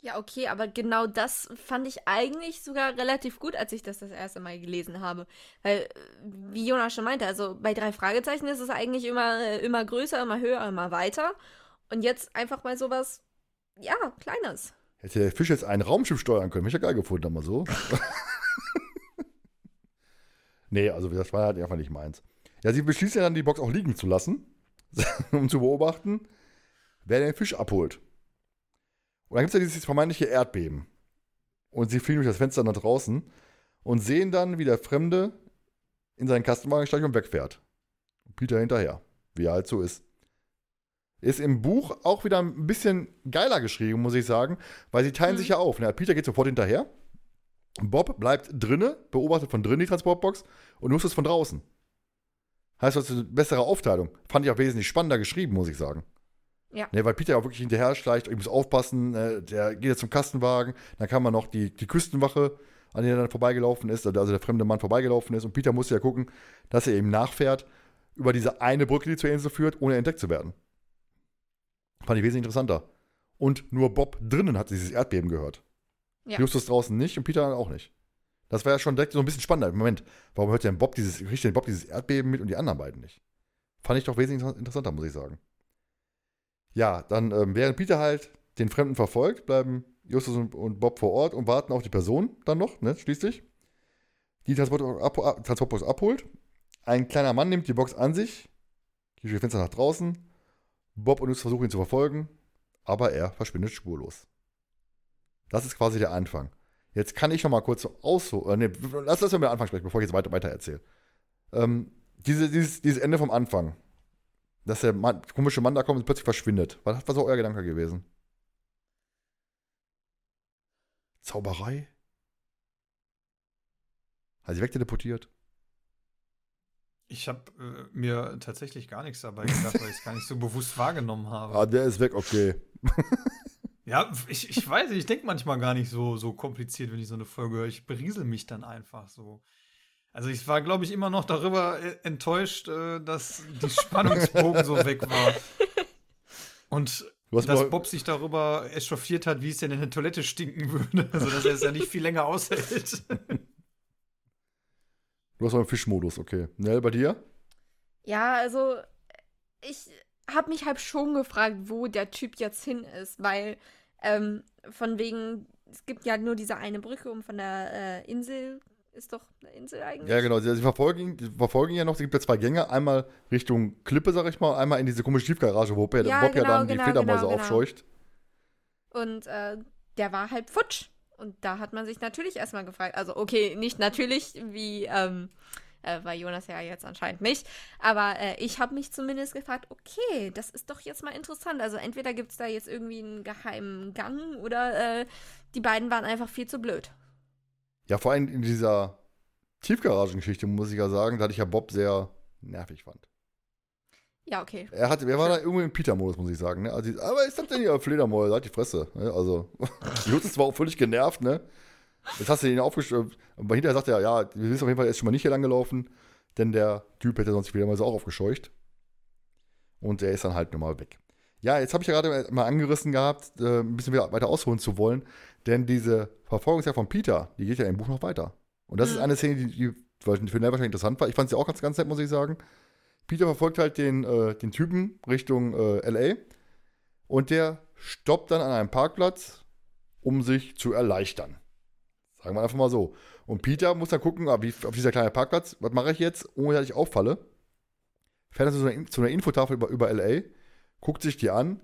Ja, okay, aber genau das fand ich eigentlich sogar relativ gut, als ich das das erste Mal gelesen habe. Weil, wie Jonas schon meinte, also bei drei Fragezeichen ist es eigentlich immer, immer größer, immer höher, immer weiter. Und jetzt einfach mal sowas, ja, Kleines. Hätte der Fisch jetzt ein Raumschiff steuern können, hätte ich ja geil gefunden, aber so. nee, also das war halt einfach nicht meins. Ja, sie beschließen ja dann, die Box auch liegen zu lassen, um zu beobachten, wer den Fisch abholt. Und dann gibt es ja dieses vermeintliche Erdbeben. Und sie fliegen durch das Fenster nach draußen und sehen dann, wie der Fremde in seinen Kastenwagen steigt und wegfährt. Und Peter hinterher, wie er halt so ist. Ist im Buch auch wieder ein bisschen geiler geschrieben, muss ich sagen, weil sie teilen Mhm. sich ja auf. Ne? Peter geht sofort hinterher. Bob bleibt drinne, beobachtet von drinnen die Transportbox und Justus von draußen. Heißt, das ist eine bessere Aufteilung. Fand ich auch wesentlich spannender geschrieben, muss ich sagen. Ja. Ne, weil Peter auch wirklich hinterher schleicht, ich muss aufpassen, äh, der geht jetzt zum Kastenwagen, dann kam man noch die, die Küstenwache, an der er dann vorbeigelaufen ist, also der fremde Mann vorbeigelaufen ist und Peter musste ja gucken, dass er eben nachfährt über diese eine Brücke, die zur Insel führt, ohne entdeckt zu werden. Fand ich wesentlich interessanter. Und nur Bob drinnen hat dieses Erdbeben gehört. Ja. Justus draußen nicht und Peter auch nicht. Das war ja schon direkt so ein bisschen spannender. Moment, warum hört denn Bob dieses, kriegt denn Bob dieses Erdbeben mit und die anderen beiden nicht? Fand ich doch wesentlich inter- interessanter, muss ich sagen. Ja, dann, ähm, während Peter halt den Fremden verfolgt, bleiben Justus und, und Bob vor Ort und warten auf die Person dann noch, ne, schließlich. Die Transport ab, ab, Transportbox abholt. Ein kleiner Mann nimmt die Box an sich, geht durch die Fenster nach draußen. Bob und Justus versuchen ihn zu verfolgen, aber er verschwindet spurlos. Das ist quasi der Anfang. Jetzt kann ich noch mal kurz ausholen. Äh, nee, lass, lass mal den Anfang sprechen, bevor ich jetzt weiter, weiter erzähle. Ähm, diese, dieses, dieses Ende vom Anfang, dass der Mann, komische Mann da kommt und plötzlich verschwindet. Was, was war euer Gedanke gewesen? Zauberei? Hat sie wegteleportiert? Ich habe äh, mir tatsächlich gar nichts dabei gedacht, weil ich es gar nicht so bewusst wahrgenommen habe. Ah, der ist weg, okay. Ja, ich, ich weiß, nicht, ich denke manchmal gar nicht so, so kompliziert, wenn ich so eine Folge höre. Ich beriesel mich dann einfach so. Also ich war, glaube ich, immer noch darüber äh, enttäuscht, äh, dass die Spannungsbogen so weg war. Und dass Bob sich darüber echauffiert hat, wie es denn in der Toilette stinken würde. Also dass er es ja nicht viel länger aushält. Du hast mal einen Fischmodus, okay. Nell, bei dir? Ja, also ich habe mich halt schon gefragt, wo der Typ jetzt hin ist, weil ähm, von wegen, es gibt ja nur diese eine Brücke um von der äh, Insel, ist doch eine Insel eigentlich? Ja, genau. Sie, sie verfolgen, die verfolgen ja noch. Es gibt ja zwei Gänge. Einmal Richtung Klippe, sag ich mal. Einmal in diese komische Tiefgarage, wo Bob Ja, Bob ja genau, dann die genau, Fledermäuse genau, genau. aufscheucht. Und äh, der war halt futsch. Und da hat man sich natürlich erstmal gefragt, also okay, nicht natürlich, wie, ähm, äh, weil Jonas ja jetzt anscheinend nicht, aber äh, ich habe mich zumindest gefragt, okay, das ist doch jetzt mal interessant. Also entweder gibt es da jetzt irgendwie einen geheimen Gang oder äh, die beiden waren einfach viel zu blöd. Ja, vor allem in dieser Tiefgaragengeschichte muss ich ja sagen, da hatte ich ja Bob sehr nervig fand. Ja, okay. Er, hatte, er war da irgendwo im Peter-Modus, muss ich sagen. Ne? Also, aber ist das denn hier Fledermäuse? Halt die Fresse. Ne? Also, Justus war auch völlig genervt, ne? Jetzt hast du ihn aufgeschrieben. Aber hinterher sagt er, ja, wir wissen auf jeden Fall, er ist schon mal nicht hier lang gelaufen, denn der Typ hätte sonst wieder mal so auch aufgescheucht. Und er ist dann halt nochmal weg. Ja, jetzt habe ich ja gerade mal angerissen gehabt, äh, ein bisschen weiter ausholen zu wollen, denn diese Verfolgungsjagd von Peter, die geht ja im Buch noch weiter. Und das mhm. ist eine Szene, die, die für Nell wahrscheinlich interessant war. Ich fand sie auch ganz, ganz nett, muss ich sagen. Peter verfolgt halt den, äh, den Typen Richtung äh, LA und der stoppt dann an einem Parkplatz, um sich zu erleichtern. Sagen wir einfach mal so. Und Peter muss dann gucken, ah, auf dieser kleine Parkplatz, was mache ich jetzt, ohne dass ich auffalle. Fährt also zu einer, zu einer Infotafel über, über LA, guckt sich die an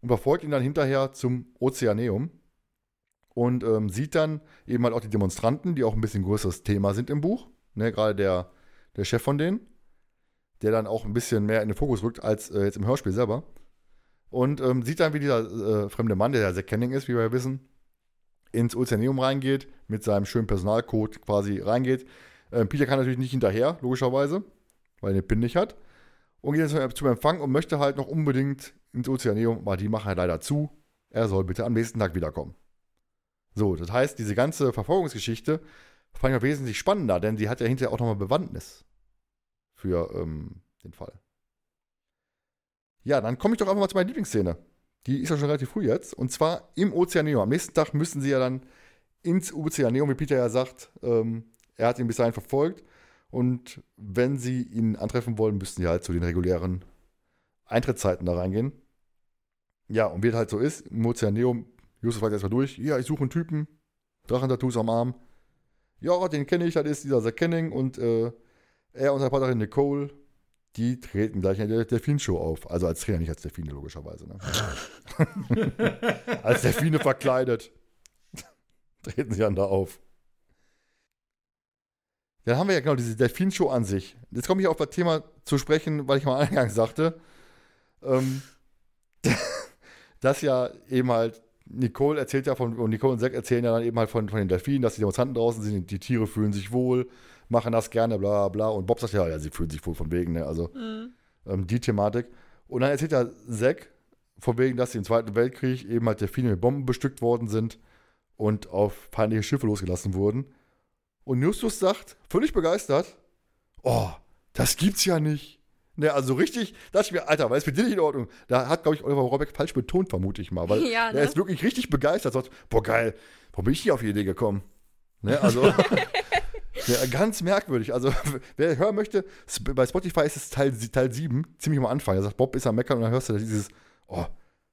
und verfolgt ihn dann hinterher zum Ozeaneum und ähm, sieht dann eben halt auch die Demonstranten, die auch ein bisschen größeres Thema sind im Buch. Ne, Gerade der, der Chef von denen, der dann auch ein bisschen mehr in den Fokus rückt als äh, jetzt im Hörspiel selber. Und ähm, sieht dann, wie dieser äh, fremde Mann, der ja sehr Kenning ist, wie wir ja wissen, ins Ozeaneum reingeht, mit seinem schönen Personalcode quasi reingeht. Ähm, Peter kann natürlich nicht hinterher, logischerweise, weil er den PIN nicht hat. Und geht jetzt zum Empfang und möchte halt noch unbedingt ins Ozeaneum, aber die machen halt leider zu. Er soll bitte am nächsten Tag wiederkommen. So, das heißt, diese ganze Verfolgungsgeschichte fand ich auch wesentlich spannender, denn sie hat ja hinterher auch nochmal Bewandtnis für ähm, den Fall. Ja, dann komme ich doch einfach mal zu meiner Lieblingsszene. Die ist ja schon relativ früh jetzt. Und zwar im Ozeaneum. Am nächsten Tag müssen sie ja dann ins Ozeaneum, wie Peter ja sagt. Ähm, er hat ihn bis dahin verfolgt. Und wenn sie ihn antreffen wollen, müssten sie halt zu den regulären Eintrittszeiten da reingehen. Ja, und wie es halt so ist, im Ozeaneum, Justus weiß erstmal durch. Ja, ich suche einen Typen. Drachentattoos am Arm. Ja, den kenne ich, das ist dieser Zack Kenning. Und äh, er und seine Partnerin Nicole die treten gleich in der Delfin-Show auf. Also als Trainer, nicht als Delfine, logischerweise. Ne? als Delfine verkleidet. treten sie dann da auf. Dann haben wir ja genau diese Delfin-Show an sich. Jetzt komme ich auf das Thema zu sprechen, weil ich mal eingangs sagte, ähm, dass ja eben halt Nicole erzählt ja von, und Nicole und Zack erzählen ja dann eben halt von, von den Delfinen, dass die Demonstranten draußen sind, die Tiere fühlen sich wohl, machen das gerne, bla bla. Und Bob sagt ja, ja, sie fühlen sich wohl von wegen, ne? Also mhm. ähm, die Thematik. Und dann erzählt ja Zack von wegen, dass sie im Zweiten Weltkrieg eben halt Delfine mit Bomben bestückt worden sind und auf feindliche Schiffe losgelassen wurden. Und Justus sagt, völlig begeistert, oh, das gibt's ja nicht. Ne, also richtig, dachte ich mir, Alter, weil es mit dir nicht in Ordnung. Da hat, glaube ich, Oliver Robeck falsch betont, vermute ich mal. Weil ja, ne? er ist wirklich richtig begeistert. Sagt, boah, geil, warum bin ich hier auf die Idee gekommen? Ne, also, ja, ganz merkwürdig. Also, wer hören möchte, bei Spotify ist es Teil, Teil 7, ziemlich am Anfang. Er sagt, Bob ist am Meckern und dann hörst du dieses, oh,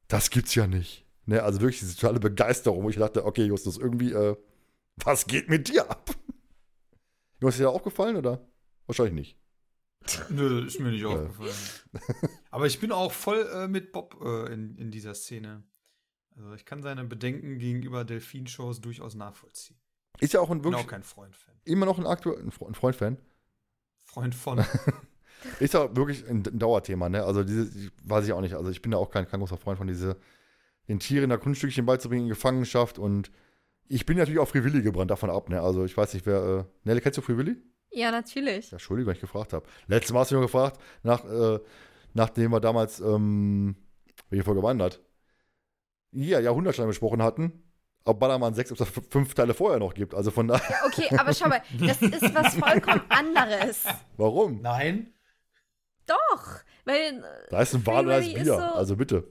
das gibt's ja nicht. Ne, also wirklich diese totale Begeisterung, wo ich dachte, okay, Justus, irgendwie, äh, was geht mit dir ab? Du hast dir da aufgefallen oder? Wahrscheinlich nicht. Nö, ist mir nicht aufgefallen. Aber ich bin auch voll äh, mit Bob äh, in, in dieser Szene. Also ich kann seine Bedenken gegenüber Delfin-Shows durchaus nachvollziehen. Ist ja auch ein wirklich. Bin auch kein Freund-Fan. Immer noch ein aktueller ein Freund-Fan. Freund von. ist ja wirklich ein, Dauerthema, ne? Also diese, weiß ich auch nicht. Also ich bin da auch kein, kein großer Freund von diese, den Tieren da Kunststückchen beizubringen in Gefangenschaft und ich bin natürlich auch Frivilli gebrannt davon ab, ne? Also ich weiß nicht, wer. Äh, Nelle, kennst du Frivilli? Ja, natürlich. Ja, Entschuldigung, wenn ich gefragt habe. Letztes Mal hast du mich gefragt, nach, äh, nachdem wir damals, ähm, welche Folge das? Ja, Jahrhundertstein besprochen hatten, ob Ballermann 6 ob es fünf Teile vorher noch gibt. Also von daher. Okay, aber schau mal, das ist was vollkommen anderes. Warum? Nein. Doch, weil. Da ist ein Wal und da ist Bier. So also bitte.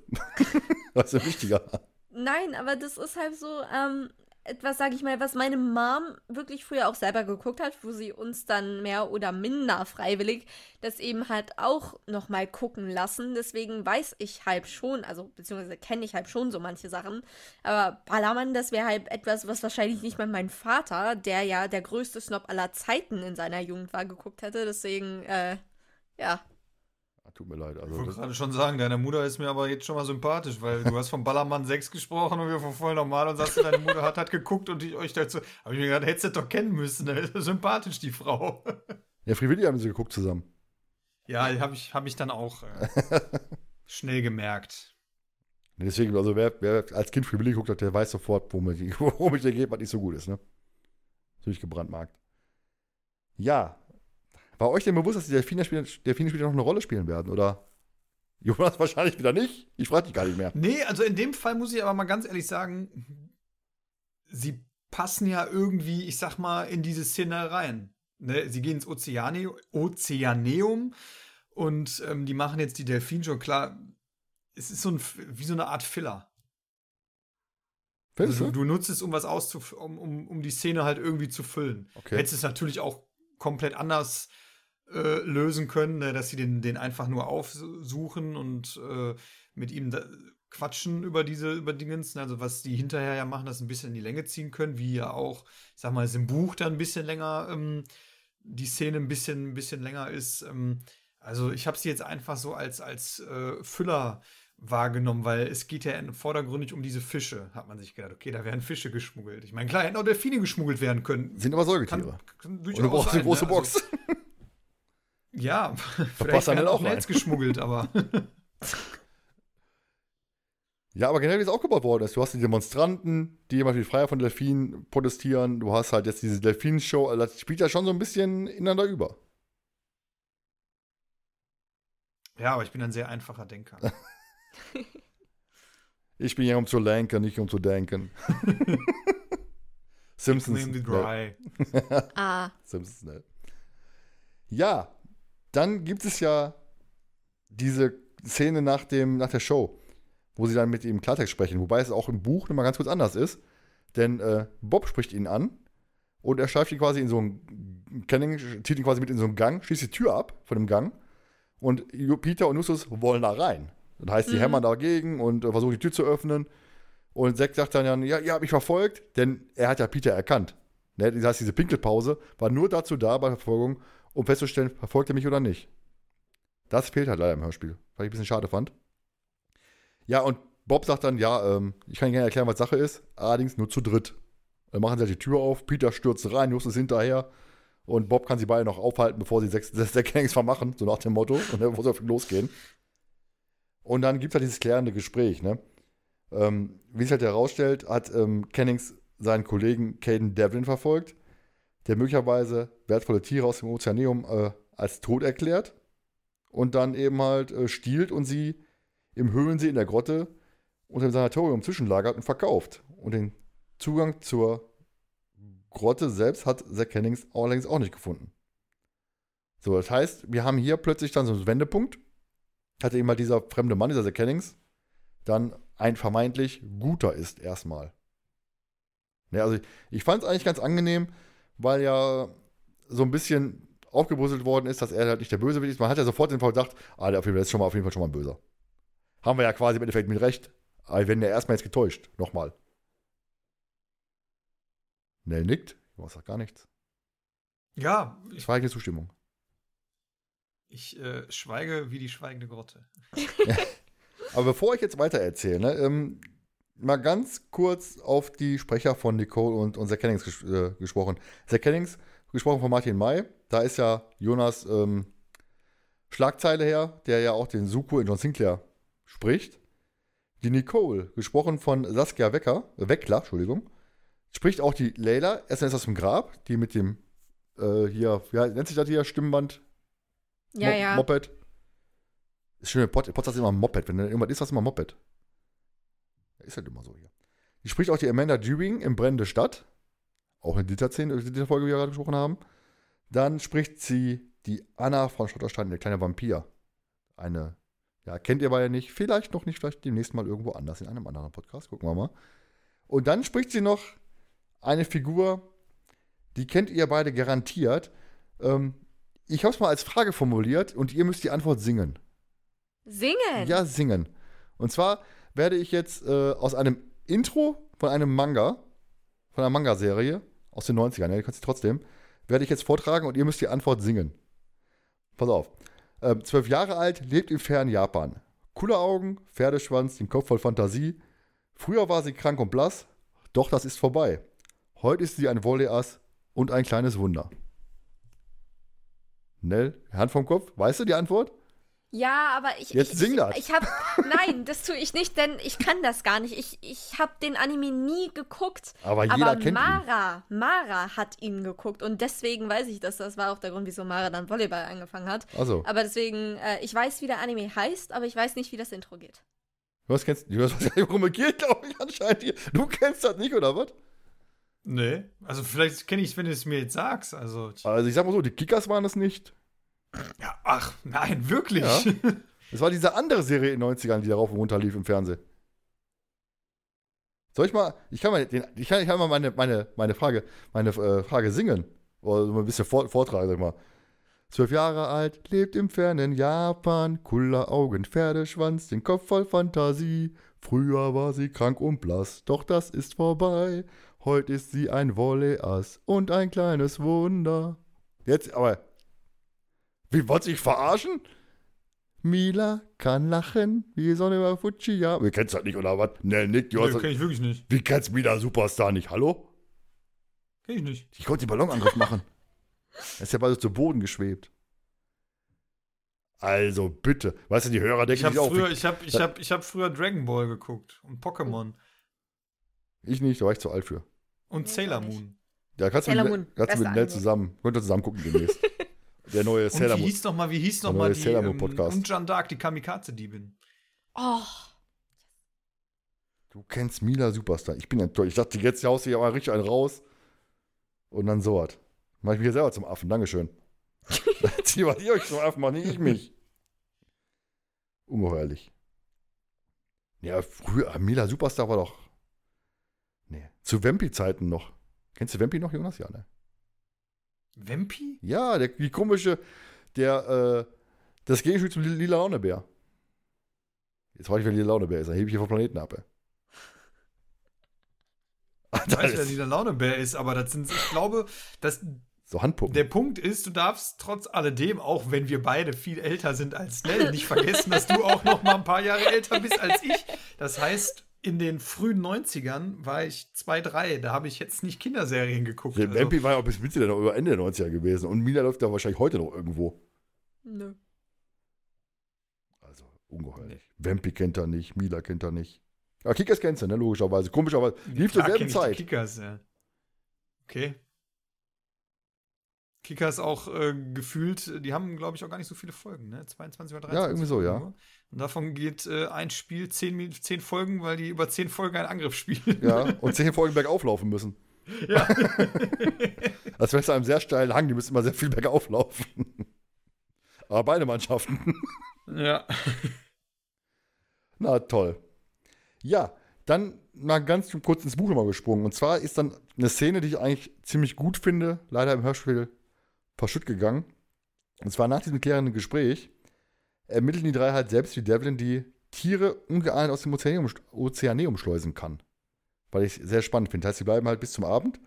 das ist ja wichtiger. Nein, aber das ist halt so, ähm, etwas, sage ich mal, was meine Mom wirklich früher auch selber geguckt hat, wo sie uns dann mehr oder minder freiwillig das eben halt auch nochmal gucken lassen. Deswegen weiß ich halb schon, also beziehungsweise kenne ich halb schon so manche Sachen. Aber Ballermann, das wäre halt etwas, was wahrscheinlich nicht mal mein Vater, der ja der größte Snob aller Zeiten in seiner Jugend war, geguckt hätte. Deswegen, äh, ja. Tut mir leid. Ich Also, wollte das, gerade schon sagen, deine Mutter ist mir aber jetzt schon mal sympathisch, weil du hast von Ballermann 6 gesprochen und wir von voll normal und sagst, deine Mutter hat, hat geguckt und ich euch dazu. Aber ich mir gedacht, hättest du doch kennen müssen. ne? sympathisch, die Frau. ja, Frivilli haben sie geguckt zusammen. Ja, habe ich, hab ich dann auch äh, schnell gemerkt. Deswegen, also wer, wer als Kind Frivilli geguckt hat, der weiß sofort, worum es worum es dir geht, was nicht so gut ist, ne? Natürlich gebrandmarkt. Ja. War euch denn bewusst, dass die Delfine-Spieler Delfine noch eine Rolle spielen werden, oder? Jonas wahrscheinlich wieder nicht. Ich frage dich gar nicht mehr. Nee, also in dem Fall muss ich aber mal ganz ehrlich sagen, sie passen ja irgendwie, ich sag mal, in diese Szene rein. Ne? Sie gehen ins Ozeane Ozeaneum und ähm, die machen jetzt die Delfinshow. Klar, es ist so ein, wie so eine Art Filler. Also, du? du nutzt es, um was auszuf um, um, um die Szene halt irgendwie zu füllen. Okay. Hättest es natürlich auch komplett anders äh, lösen können, ne, dass sie den, den einfach nur aufsuchen und äh, mit ihm da, quatschen über diese über Dingens. ne, Also was die hinterher ja machen, das ein bisschen in die Länge ziehen können, wie ja auch, ich sag mal, es im Buch dann ein bisschen länger, ähm, die Szene ein bisschen, ein bisschen länger ist. Ähm, also ich habe sie jetzt einfach so als, als äh, Füller wahrgenommen, weil es geht ja vordergründig um diese Fische, hat man sich gedacht, okay, da werden Fische geschmuggelt. Ich meine, klar, hätten auch Delfine geschmuggelt werden können. Sind aber Säugetiere. Kann, kann Und du brauchst eine große ne? Box. Also, ja, vielleicht dann werden auch. Netz geschmuggelt, aber Ja, aber generell wie es aufgebaut worden ist. Du hast die Demonstranten, die immer für die Freiheit von Delfinen protestieren. Du hast halt jetzt diese Delfin-Show. Also das spielt ja schon so ein bisschen ineinander über. ja, aber ich bin ein sehr einfacher Denker. Ich bin hier, um zu lenken, nicht um zu denken. Simpsons. Name the dry. Ah, Simpsons, ne? Ja, dann gibt es ja diese Szene nach, dem, nach der Show, wo sie dann mit ihm Klartext sprechen. Wobei es auch im Buch nochmal ganz kurz anders ist. Denn äh, Bob spricht ihn an und er schleift ihn quasi in so einen Canning, zieht ihn quasi mit in so einen Gang, schließt die Tür ab von dem Gang und Peter und Justus wollen da rein. Das heißt, sie Mhm. hämmern dagegen und äh, versuchen die Tür zu öffnen. Und Zack sagt dann, ja, ihr habt mich verfolgt, denn er hat ja Peter erkannt. Ne? Das heißt, diese Pinkelpause war nur dazu da bei der Verfolgung, um festzustellen, verfolgt er mich oder nicht. Das fehlt halt leider im Hörspiel, was ich ein bisschen schade fand. Ja, und Bob sagt dann, ja, ähm, ich kann Ihnen gerne erklären, was Sache ist, allerdings nur zu dritt. Dann machen sie halt die Tür auf, Peter stürzt rein, Justus hinterher und Bob kann sie beide noch aufhalten, bevor sie sechs, sechs Gangs vermachen, so nach dem Motto, und dann muss er losgehen. Und dann gibt es halt dieses klärende Gespräch, ne? Ähm, wie es halt herausstellt, hat ähm, Kennings seinen Kollegen Caden Devlin verfolgt, der möglicherweise wertvolle Tiere aus dem Ozeaneum äh, als tot erklärt und dann eben halt äh, stiehlt und sie im Höhlensee in der Grotte unter dem Sanatorium zwischenlagert und verkauft. Und den Zugang zur Grotte selbst hat Zack Hennings allerdings auch nicht gefunden. So, das heißt, wir haben hier plötzlich dann so einen Wendepunkt. Hatte eben mal dieser fremde Mann, dieser Zack Hennings, dann ein vermeintlich guter ist erstmal. Ja, also ich, ich fand es eigentlich ganz angenehm, weil ja so ein bisschen aufgebrüsselt worden ist, dass er halt nicht der Bösewicht ist. Man hat ja sofort den Verdacht, ah, der auf jeden Fall ist schon mal auf jeden Fall schon mal ein Böser. Haben wir ja quasi im Endeffekt mit recht. Aber wir werden ja erstmal jetzt getäuscht. Nochmal. Nell nickt. Jonas sagt gar nichts. Ja, ich, Schweigende Zustimmung. ich äh, schweige wie die schweigende Grotte. Aber bevor ich jetzt weiter erzähle, ne, ähm, mal ganz kurz auf die Sprecher von Nicole und, und Zach Hennings ges äh, gesprochen. Zach Hennings, gesprochen von Martin May, da ist ja Jonas ähm, Schlagzeile her, der ja auch den Suko in John Sinclair spricht. Die Nicole, gesprochen von Saskia Wecker, äh, Weckler, Entschuldigung, spricht auch die Leila, SMS aus dem Grab, die mit dem, äh, hier, wie nennt sich das hier, Stimmband, ja, Mo- ja. Moped. Ist schön, Pod, Podcast ist immer Moped. Wenn da irgendwas ist, das immer Moped. Ist halt immer so hier. Die spricht auch die Amanda Dewing im Brennende Stadt. Auch in dieser Szene, in dieser Folge, wie wir gerade besprochen haben. Dann spricht sie die Anna von Schotterstein, der kleine Vampir. Eine, ja, kennt ihr beide nicht. Vielleicht noch nicht, vielleicht demnächst mal irgendwo anders in einem anderen Podcast. Gucken wir mal. Und dann spricht sie noch eine Figur, die kennt ihr beide garantiert. Ähm, ich habe es mal als Frage formuliert und ihr müsst die Antwort singen. Singen. Ja, singen. Und zwar werde ich jetzt äh, aus einem Intro von einem Manga, von einer Manga-Serie aus den 90ern, ja, könnt sie trotzdem, werde ich jetzt vortragen und ihr müsst die Antwort singen. Pass auf. Ähm, zwölf Jahre alt, lebt im fernen Japan. Coole Augen, Pferdeschwanz, den Kopf voll Fantasie. Früher war sie krank und blass, doch das ist vorbei. Heute ist sie ein Wolleass und ein kleines Wunder. Nell, Hand vom Kopf, weißt du die Antwort? Ja, aber ich. Jetzt ich, sing das. Ich, ich hab. Nein, das tue ich nicht, denn ich kann das gar nicht. Ich, ich habe den Anime nie geguckt. Aber jeder aber kennt ihn. Mara, Mara hat ihn geguckt und deswegen weiß ich das. Das war auch der Grund, wieso Mara dann Volleyball angefangen hat. Also, Aber deswegen, äh, ich weiß, wie der Anime heißt, aber ich weiß nicht, wie das Intro geht. du hast kennst, du hast wahrscheinlich, worum es geht, glaube ich, anscheinend. hier. Du kennst das nicht, oder was? Nee. Also vielleicht kenne ich es, wenn du es mir jetzt sagst. Also, Also ich sag mal so, die Kickers waren es nicht. Ja, ach, nein, wirklich. Ja. Es war diese andere Serie in den 90ern, die darauf und runter lief im Fernsehen. Soll ich mal, ich kann mal, den, ich kann, ich kann mal meine, meine, meine Frage, meine äh, Frage singen. Oder so ein bisschen vor, vortragen, sag ich mal. Zwölf Jahre alt, lebt im fernen Japan, cooler Augen, Pferdeschwanz, den Kopf voll Fantasie. Früher war sie krank und blass, doch das ist vorbei. Heute ist sie ein Wolleass und ein kleines Wunder. Jetzt, aber. Wie wollt ihr sich verarschen? Mila kann lachen, wie Sonne über Fujiya. Ihr kennt das nicht, oder was? Ne, Nick, du Nee, hast kenn ich wirklich nicht. Wie kennst Mila Superstar nicht? Hallo? Kenn ich nicht. Ich konnte den Ballonangriff machen. Er ist ja bald zu Boden geschwebt. Also bitte. Weißt du, die Hörer denken Ich habe sich auch. früher, ich hab, ich hab, ich hab früher Dragon Ball geguckt und Pokémon ich nicht, da war ich zu alt für. und Nee, Sailor ich. Moon. Da kannst du mit, kannst du mit Nell zusammen. Könnt ihr zusammen gucken demnächst. Der neue Und Sailor wie Moon. hieß wie hieß noch Der mal neue die Sailor Moon ähm, Podcast. und Jeanne d'Arc, die Kamikaze-Diebin. Oh. Du kennst Mila Superstar. Ich bin enttäuscht. Ich dachte, jetzt haust du ja mal richtig einen raus. Und dann so was. Mach ich mich ja selber zum Affen. Dankeschön. Zieh mal ihr euch zum Affen, mach nicht ich mich. Ungeheuerlich. Ja, früher, ah, Mila Superstar war doch. Nee. Zu Vampi-Zeiten noch. Kennst du Vampi noch, Jonas? Ja, ne? Vampi? Ja, der, die komische, der, äh, das Gegenstück zum Lila Launebär. Jetzt weiß ich, wer Lila Launebär ist. Dann hebe ich hier vom Planeten ab, ey. Ich weiß, wer dieser Launebär ist, aber das sind, ich glaube, dass so Handpuppen. der Punkt ist, du darfst trotz alledem, auch wenn wir beide viel älter sind als Nell, nicht vergessen, dass du auch noch mal ein paar Jahre älter bist als ich. Das heißt, in den frühen 90ern war ich 2, 3, da habe ich jetzt nicht Kinderserien geguckt. Der Also, Vampi war ja auch bis Mitte der, oder Ende der 90er gewesen. Und Mila läuft ja wahrscheinlich heute noch irgendwo. Nö. Also, ungeheuerlich. Vampi kennt er nicht, Mila kennt er nicht. Ja, Kickers kennst du, ne? Logischerweise. Komischerweise. Lief zur selben Zeit. Kickers, ja. Okay. Kickers auch äh, gefühlt, die haben, glaube ich, auch gar nicht so viele Folgen, ne? 22 oder 23. Ja, irgendwie so, ja. Nur. Und davon geht äh, ein Spiel 10, Min- 10 Folgen, weil die über 10 Folgen einen Angriff spielen. Ja, und zehn Folgen bergauf laufen müssen. Ja. Als wäre es einem sehr steilen Hang, die müssen immer sehr viel bergauf laufen. Aber beide Mannschaften. ja. Na toll. Ja, dann mal ganz kurz ins Buch nochmal gesprungen. Und zwar ist dann eine Szene, die ich eigentlich ziemlich gut finde, leider im Hörspiel verschütt gegangen. Und zwar nach diesem klärenden Gespräch ermitteln die drei halt selbst, wie Devlin die Tiere ungeahnt aus dem Ozeaneum, Ozeaneum schleusen kann. Weil ich sehr spannend finde. Das heißt, sie bleiben halt bis zum Abend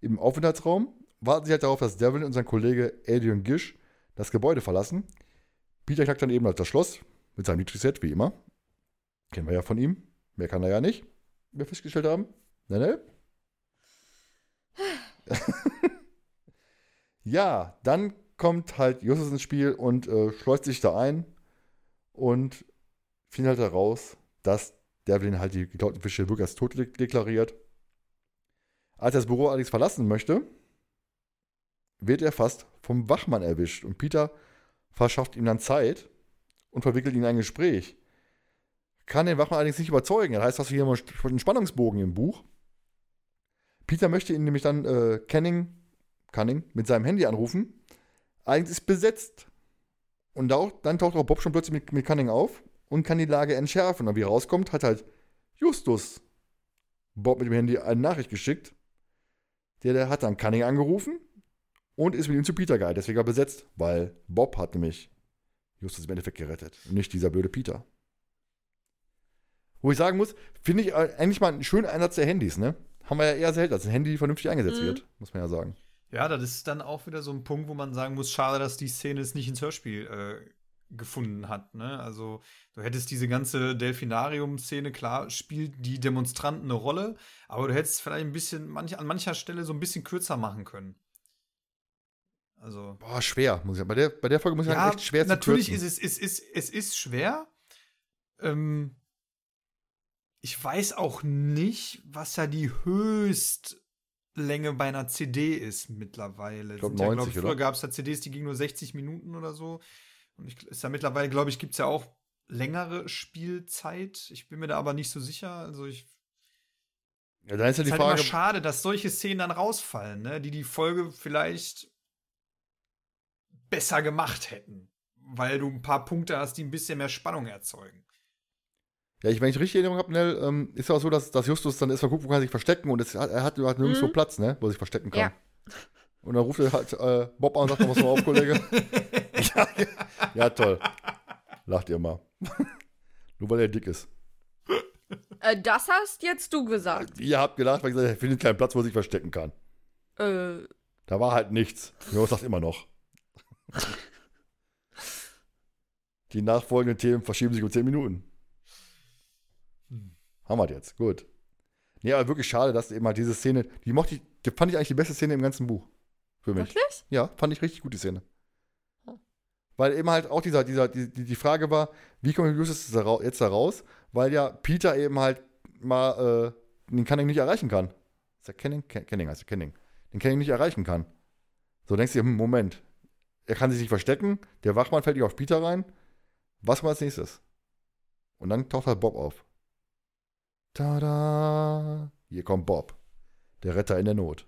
im Aufenthaltsraum, warten sie halt darauf, dass Devlin und sein Kollege Adrian Gish das Gebäude verlassen. Peter knackt dann eben halt das Schloss mit seinem Nitriset, wie immer. Kennen wir ja von ihm. Mehr kann er ja nicht, wie wir festgestellt haben. Ne, ne? ja, dann kommt halt Justus ins Spiel und äh, schleust sich da ein und findet halt heraus, dass Devlin halt die geklauten Fische wirklich als tot de- deklariert. Als er das Büro allerdings verlassen möchte, wird er fast vom Wachmann erwischt und Peter verschafft ihm dann Zeit und verwickelt ihn in ein Gespräch. Kann den Wachmann allerdings nicht überzeugen. Das heißt, hast du hier mal einen Spannungsbogen im Buch. Peter möchte ihn nämlich dann äh, Canning, Cunning mit seinem Handy anrufen. Allerdings ist besetzt. Und da, dann taucht auch Bob schon plötzlich mit, mit Cunning auf und kann die Lage entschärfen. Und wie rauskommt, hat halt Justus Bob mit dem Handy eine Nachricht geschickt. Der, der hat dann Cunning angerufen und ist mit ihm zu Peter geeilt. Deswegen war besetzt, weil Bob hat nämlich Justus im Endeffekt gerettet. Und nicht dieser blöde Peter. Wo ich sagen muss, finde ich eigentlich mal einen schönen Einsatz der Handys, ne? Haben wir ja eher selten, dass ein Handy vernünftig eingesetzt Mhm. wird, muss man ja sagen. Ja, das ist dann auch wieder so ein Punkt, wo man sagen muss, schade, dass die Szene es nicht ins Hörspiel äh, gefunden hat. Ne? Also du hättest diese ganze Delfinarium-Szene, klar, spielt die Demonstranten eine Rolle, aber du hättest vielleicht ein bisschen, manch, an mancher Stelle so ein bisschen kürzer machen können. Also. Boah, schwer. Muss ich, bei, der, bei der Folge muss ich ja, echt schwer natürlich zu Natürlich ist es, es, ist, es ist schwer. Ähm, ich weiß auch nicht, was ja die Höchstlänge bei einer CD ist mittlerweile. Ich glaube, 90, ja, glaub, früher gab es da CDs, die gingen nur 60 Minuten oder so. Und ich, ist ja mittlerweile, glaube ich, gibt es ja auch längere Spielzeit. Ich bin mir da aber nicht so sicher. Also ich. Ja, dann ist ja die ist halt Frage. Immer schade, dass solche Szenen dann rausfallen, ne? die die Folge vielleicht besser gemacht hätten. Weil du ein paar Punkte hast, die ein bisschen mehr Spannung erzeugen. Ja, ich, wenn ich richtig Erinnerung habe, Nell, ähm, ist ja auch so, dass, dass Justus dann erstmal guckt, wo kann er sich verstecken und es, er hat, er hat nirgendwo mhm. Platz, ne, wo er sich verstecken kann. Ja. Und dann ruft er halt äh, Bob an und sagt, was mal auf, Kollege. ja, ja, toll. Lacht ihr mal. Nur weil er dick ist. Äh, das hast jetzt du gesagt. Ihr habt gedacht, weil ich gesagt, er findet keinen Platz, wo er sich verstecken kann. Äh. Da war halt nichts. Jo, sagt immer noch. Die nachfolgenden Themen verschieben sich um 10 Minuten. Hm. Haben wir jetzt, gut. Nee, aber wirklich schade, dass eben halt diese Szene, die mochte ich, die fand ich eigentlich die beste Szene im ganzen Buch. Für mich. Wirklich? Ja, fand ich richtig gut, die Szene. Oh. Weil eben halt auch dieser, dieser, die, die Frage war, wie kommt Justus jetzt da raus? Weil ja Peter eben halt mal äh, den Canning nicht erreichen kann. Ist der Canning? Canning heißt der Canning. Den Canning nicht erreichen kann. So denkst du dir, hm, Moment. Er kann sich nicht verstecken, der Wachmann fällt nicht auf Peter rein. Was kommt als nächstes? Und dann taucht halt Bob auf. Tada! Hier kommt Bob. Der Retter in der Not.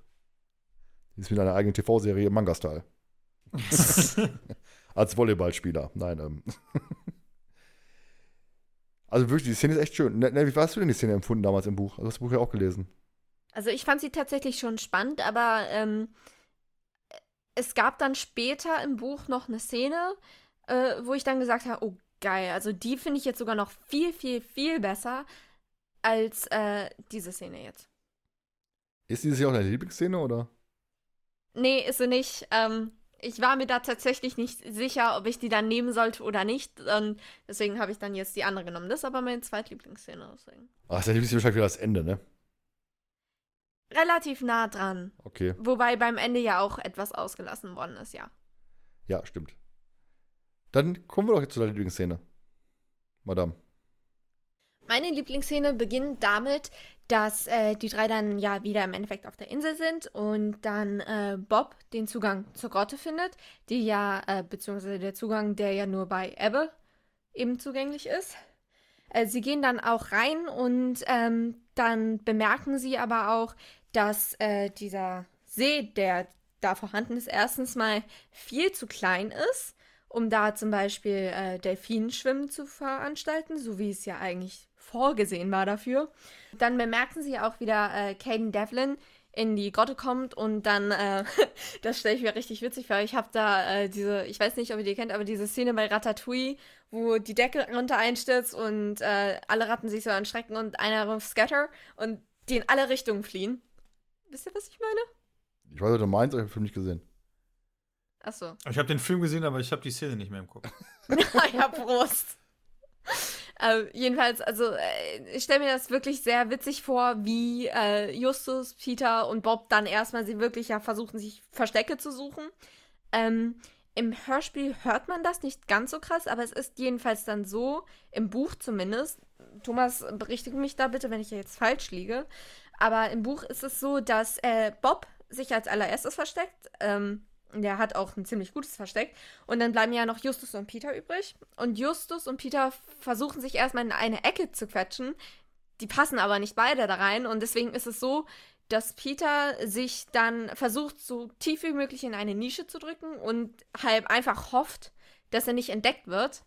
Ist mit einer eigenen TV-Serie Manga-Style. Als Volleyballspieler. Nein, ähm. also wirklich, die Szene ist echt schön. Ne, ne, wie hast du denn die Szene empfunden damals im Buch? Du hast das Buch ja auch gelesen. Also ich fand sie tatsächlich schon spannend, aber ähm, es gab dann später im Buch noch eine Szene, äh, wo ich dann gesagt habe, oh geil, also die finde ich jetzt sogar noch viel, viel, viel besser als äh, diese Szene jetzt. Ist diese hier auch deine Lieblingsszene, oder? Nee, ist sie nicht. Ähm, ich war mir da tatsächlich nicht sicher, ob ich die dann nehmen sollte oder nicht. Und deswegen habe ich dann jetzt die andere genommen. Das ist aber meine zweitlieblingsszene. Deswegen. Ach, deine Lieblingsszene wahrscheinlich wieder das Ende, ne? Relativ nah dran. Okay. Wobei beim Ende ja auch etwas ausgelassen worden ist, ja. Ja, stimmt. Dann kommen wir doch jetzt zu deiner Lieblingsszene. Madame. Meine Lieblingsszene beginnt damit, dass äh, die drei dann ja wieder im Endeffekt auf der Insel sind und dann äh, Bob den Zugang zur Grotte findet, die ja, äh, beziehungsweise der Zugang, der ja nur bei Ebbe eben zugänglich ist. Äh, sie gehen dann auch rein und ähm, dann bemerken sie aber auch, dass äh, dieser See, der da vorhanden ist, erstens mal viel zu klein ist, um da zum Beispiel äh, Delfinschwimmen zu veranstalten, so wie es ja eigentlich vorgesehen war dafür. Dann bemerken sie auch wieder äh, Caden Devlin in die Grotte kommt und dann, äh, das stelle ich mir richtig witzig vor. Ich habe da äh, diese, ich weiß nicht, ob ihr die kennt, aber diese Szene bei Ratatouille, wo die Decke runter einstürzt und äh, alle Ratten sich so erschrecken und einer ruft Scatter und die in alle Richtungen fliehen. Wisst ihr, was ich meine? Ich weiß, was du meinst, aber ich habe den Film nicht gesehen. Achso. Ich habe den Film gesehen, aber ich habe die Szene nicht mehr im Kopf. ja, Prost. Äh, jedenfalls, also äh, ich stelle mir das wirklich sehr witzig vor, wie äh, Justus, Peter und Bob dann erstmal sie wirklich ja versuchen, sich Verstecke zu suchen. Ähm, Im Hörspiel hört man das nicht ganz so krass, aber es ist jedenfalls dann so, im Buch zumindest. Thomas, berichtige mich da bitte, wenn ich jetzt falsch liege. Aber im Buch ist es so, dass äh, Bob sich als allererstes versteckt. Ähm, der hat auch ein ziemlich gutes Versteck. Und dann bleiben ja noch Justus und Peter übrig. Und Justus und Peter versuchen sich erstmal in eine Ecke zu quetschen. Die passen aber nicht beide da rein. Und deswegen ist es so, dass Peter sich dann versucht, so tief wie möglich in eine Nische zu drücken und halb einfach hofft, dass er nicht entdeckt wird,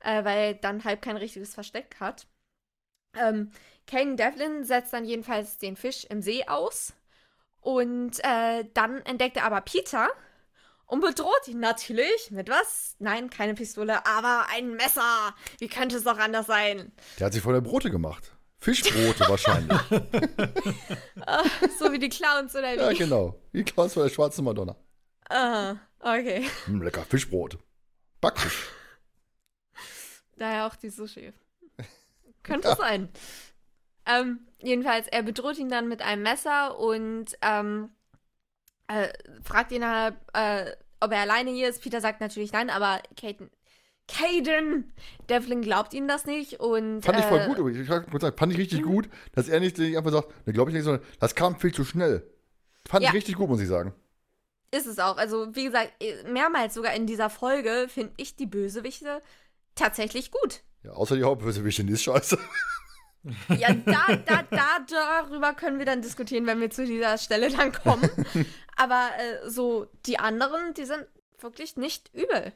äh, weil dann halb kein richtiges Versteck hat. Ähm, Kane Devlin setzt dann jedenfalls den Fisch im See aus. Und äh, dann entdeckt er aber Peter und bedroht ihn natürlich mit was? Nein, keine Pistole, aber ein Messer. Wie könnte es doch anders sein? Der hat sich voll der Brote gemacht. Fischbrote wahrscheinlich. Ah, so wie die Clowns oder wie? Ja, genau. Wie Clowns von der schwarzen Madonna. Ah, okay. Hm, lecker Fischbrot. Backfisch. Daher auch die Sushi. Könnte sein. Ähm, jedenfalls, er bedroht ihn dann mit einem Messer und ähm, äh, fragt ihn dann, äh, ob er alleine hier ist. Peter sagt natürlich nein, aber Caden, Caden, Devlin glaubt ihm das nicht und. Fand ich voll äh, gut, ich muss sagen, fand ich richtig gut, dass er nicht einfach sagt, ne, glaube ich nicht, sondern das kam viel zu schnell. Fand Ja. ich richtig gut, muss ich sagen. Ist es auch. Also, wie gesagt, eh, mehrmals sogar in dieser Folge finde ich die Bösewichte tatsächlich gut. Ja, außer die Hauptbösewichtin, die ist scheiße. Ja, da, da, da, darüber können wir dann diskutieren, wenn wir zu dieser Stelle dann kommen. Aber äh, so die anderen, die sind wirklich nicht übel.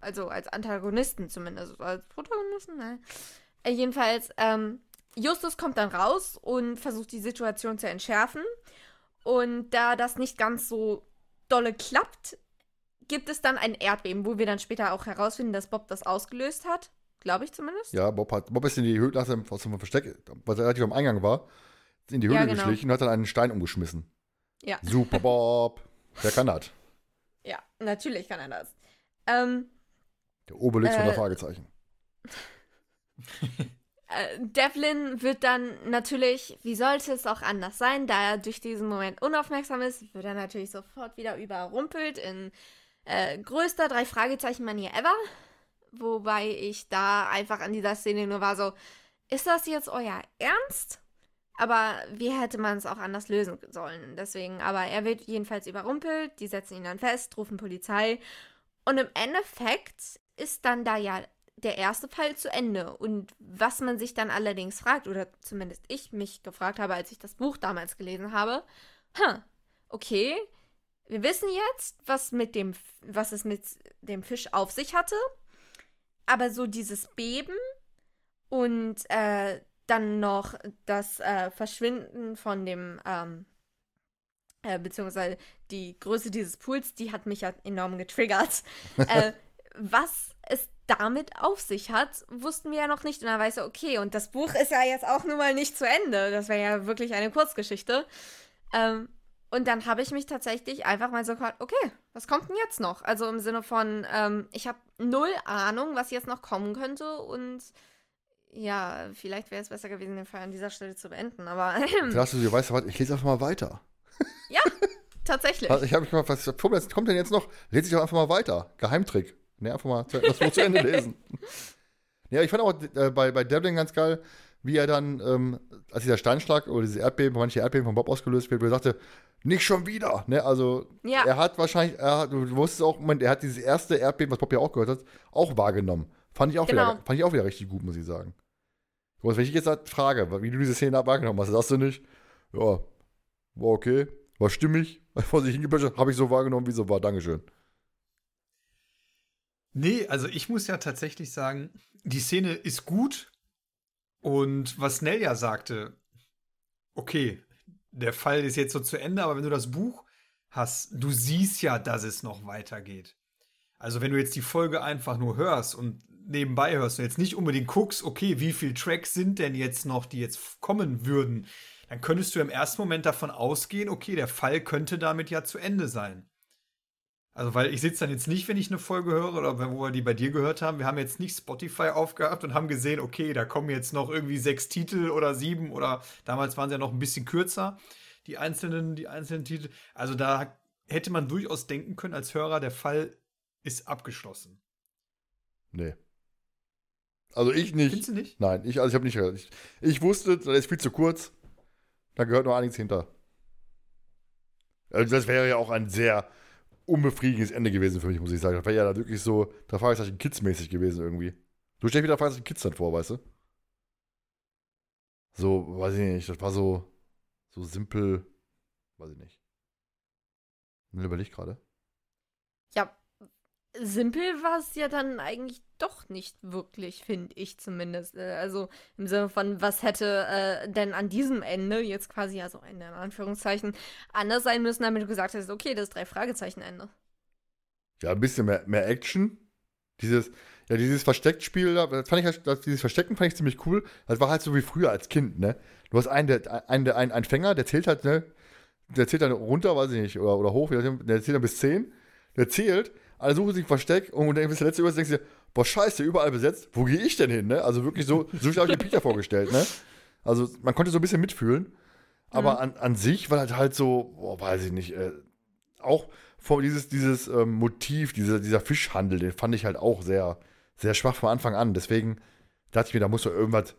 Also als Antagonisten zumindest. Als Protagonisten, nein. Äh, jedenfalls, ähm, Justus kommt dann raus und versucht die Situation zu entschärfen. Und da das nicht ganz so dolle klappt, gibt es dann ein Erdbeben, wo wir dann später auch herausfinden, dass Bob das ausgelöst hat. Glaube ich zumindest. Ja, Bob, hat, Bob ist in die Höhle, nach dem, aus dem Versteck, was relativ am Eingang war, in die Höhle Ja, genau. geschlichen und hat dann einen Stein umgeschmissen. Ja. Super, Bob. Der kann das. Ja, natürlich kann er das. Ähm, Der Obelix von Äh, der Fragezeichen. Äh, Devlin wird dann natürlich, wie sollte es auch anders sein, da er durch diesen Moment unaufmerksam ist, wird er natürlich sofort wieder überrumpelt in äh, größter drei Fragezeichen Manier ever. Wobei ich da einfach an dieser Szene nur war so, ist das jetzt euer Ernst? Aber wie hätte man es auch anders lösen sollen? Deswegen, aber er wird jedenfalls überrumpelt, die setzen ihn dann fest, rufen Polizei. Und im Endeffekt ist dann da ja der erste Fall zu Ende. Und was man sich dann allerdings fragt, oder zumindest ich mich gefragt habe, als ich das Buch damals gelesen habe, hm, okay, wir wissen jetzt, was mit dem, was es mit dem Fisch auf sich hatte. Aber so dieses Beben und äh, dann noch das äh, Verschwinden von dem, ähm, äh, beziehungsweise die Größe dieses Pools, die hat mich ja enorm getriggert. äh, was es damit auf sich hat, wussten wir ja noch nicht. Und dann weißt du, okay, und das Buch ist ja jetzt auch nun mal nicht zu Ende. Das wäre ja wirklich eine Kurzgeschichte. Ähm, und dann habe ich mich tatsächlich einfach mal so gefragt, okay, was kommt denn jetzt noch? Also im Sinne von, ähm, ich habe null Ahnung, was jetzt noch kommen könnte und ja, vielleicht wäre es besser gewesen, den Fall an dieser Stelle zu beenden, aber hast du weißt was, ich lese einfach mal weiter. tatsächlich. Also ich habe mich mal, was was kommt denn jetzt noch? Lese ich doch einfach mal weiter. Geheimtrick. Ne, einfach mal das Buch zu Ende lesen. Ja, ich fand auch äh, bei, bei Devlin ganz geil, wie er dann, ähm, als dieser Steinschlag oder diese Erdbeben, manche Erdbeben von Bob ausgelöst wird, wo er sagte, nicht schon wieder. Ne, also Ja. er hat wahrscheinlich, er hat, du wusstest auch, Moment, er hat dieses erste Erdbeben, was Bob ja auch gehört hat, auch wahrgenommen. Fand ich auch, Genau. wieder, fand ich auch wieder richtig gut, muss ich sagen. Und wenn ich jetzt halt frage, wie du diese Szene wahrgenommen hast, sagst du nicht, ja, war okay, war stimmig, vor sich hingeplatscht, habe ich so wahrgenommen, wie so war, Dankeschön. Nee, also ich muss ja tatsächlich sagen, die Szene ist gut. Und was Nell ja sagte, okay, der Fall ist jetzt so zu Ende, aber wenn du das Buch hast, du siehst ja, dass es noch weitergeht. Also wenn du jetzt die Folge einfach nur hörst und nebenbei hörst und jetzt nicht unbedingt guckst, okay, wie viele Tracks sind denn jetzt noch, die jetzt kommen würden, dann könntest du im ersten Moment davon ausgehen, okay, der Fall könnte damit ja zu Ende sein. Also, weil ich sitze dann jetzt nicht, wenn ich eine Folge höre oder wo wir die bei dir gehört haben. Wir haben jetzt nicht Spotify aufgehabt und haben gesehen, okay, da kommen jetzt noch irgendwie sechs Titel oder sieben oder damals waren sie ja noch ein bisschen kürzer, die einzelnen, die einzelnen Titel. Also, da hätte man durchaus denken können als Hörer, der Fall ist abgeschlossen. Nee. Also ich nicht. Findest du nicht? Nein, ich, also ich habe nicht gehört. Ich, ich wusste, das ist viel zu kurz. Da gehört noch einiges hinter. Also das wäre ja auch ein sehr unbefriedigendes Ende gewesen für mich, muss ich sagen. Das wäre ja da wirklich so, da Fragezeichen Kids-mäßig gewesen irgendwie. Du stellst wieder Fragezeichen Kids dann vor, weißt du? So, weiß ich nicht, das war so, so simpel, weiß ich nicht. Mir überlegt gerade. Ja, simpel war es ja dann eigentlich doch nicht wirklich, finde ich zumindest. Äh, Also im Sinne von, was hätte äh, denn an diesem Ende, jetzt quasi also Ende in Anführungszeichen, anders sein müssen, damit du gesagt hast, okay, das ist drei Fragezeichen Ende. Ja, ein bisschen mehr, mehr Action. Dieses, ja, dieses Verstecktspiel, da, das fand ich, das, dieses Verstecken fand ich ziemlich cool. Das war halt so wie früher als Kind, ne? Du hast einen, der, einen, der, einen, einen Fänger, der zählt halt, ne? Der zählt dann runter, weiß ich nicht, oder, oder hoch, der zählt dann bis 10. Der zählt, alle suchen sich ein Versteck und dann bis der letzte über ist, denkst du dir, boah, scheiße, überall besetzt, wo gehe ich denn hin, ne? Also wirklich so, so habe ich mir Peter vorgestellt, ne? Also man konnte so ein bisschen mitfühlen, aber Mhm. an, an sich war das halt so, boah, weiß ich nicht, äh, auch vor dieses, dieses ähm, Motiv, dieser, dieser Fischhandel, den fand ich halt auch sehr, sehr schwach von Anfang an. Deswegen dachte ich mir, da muss doch irgendwas,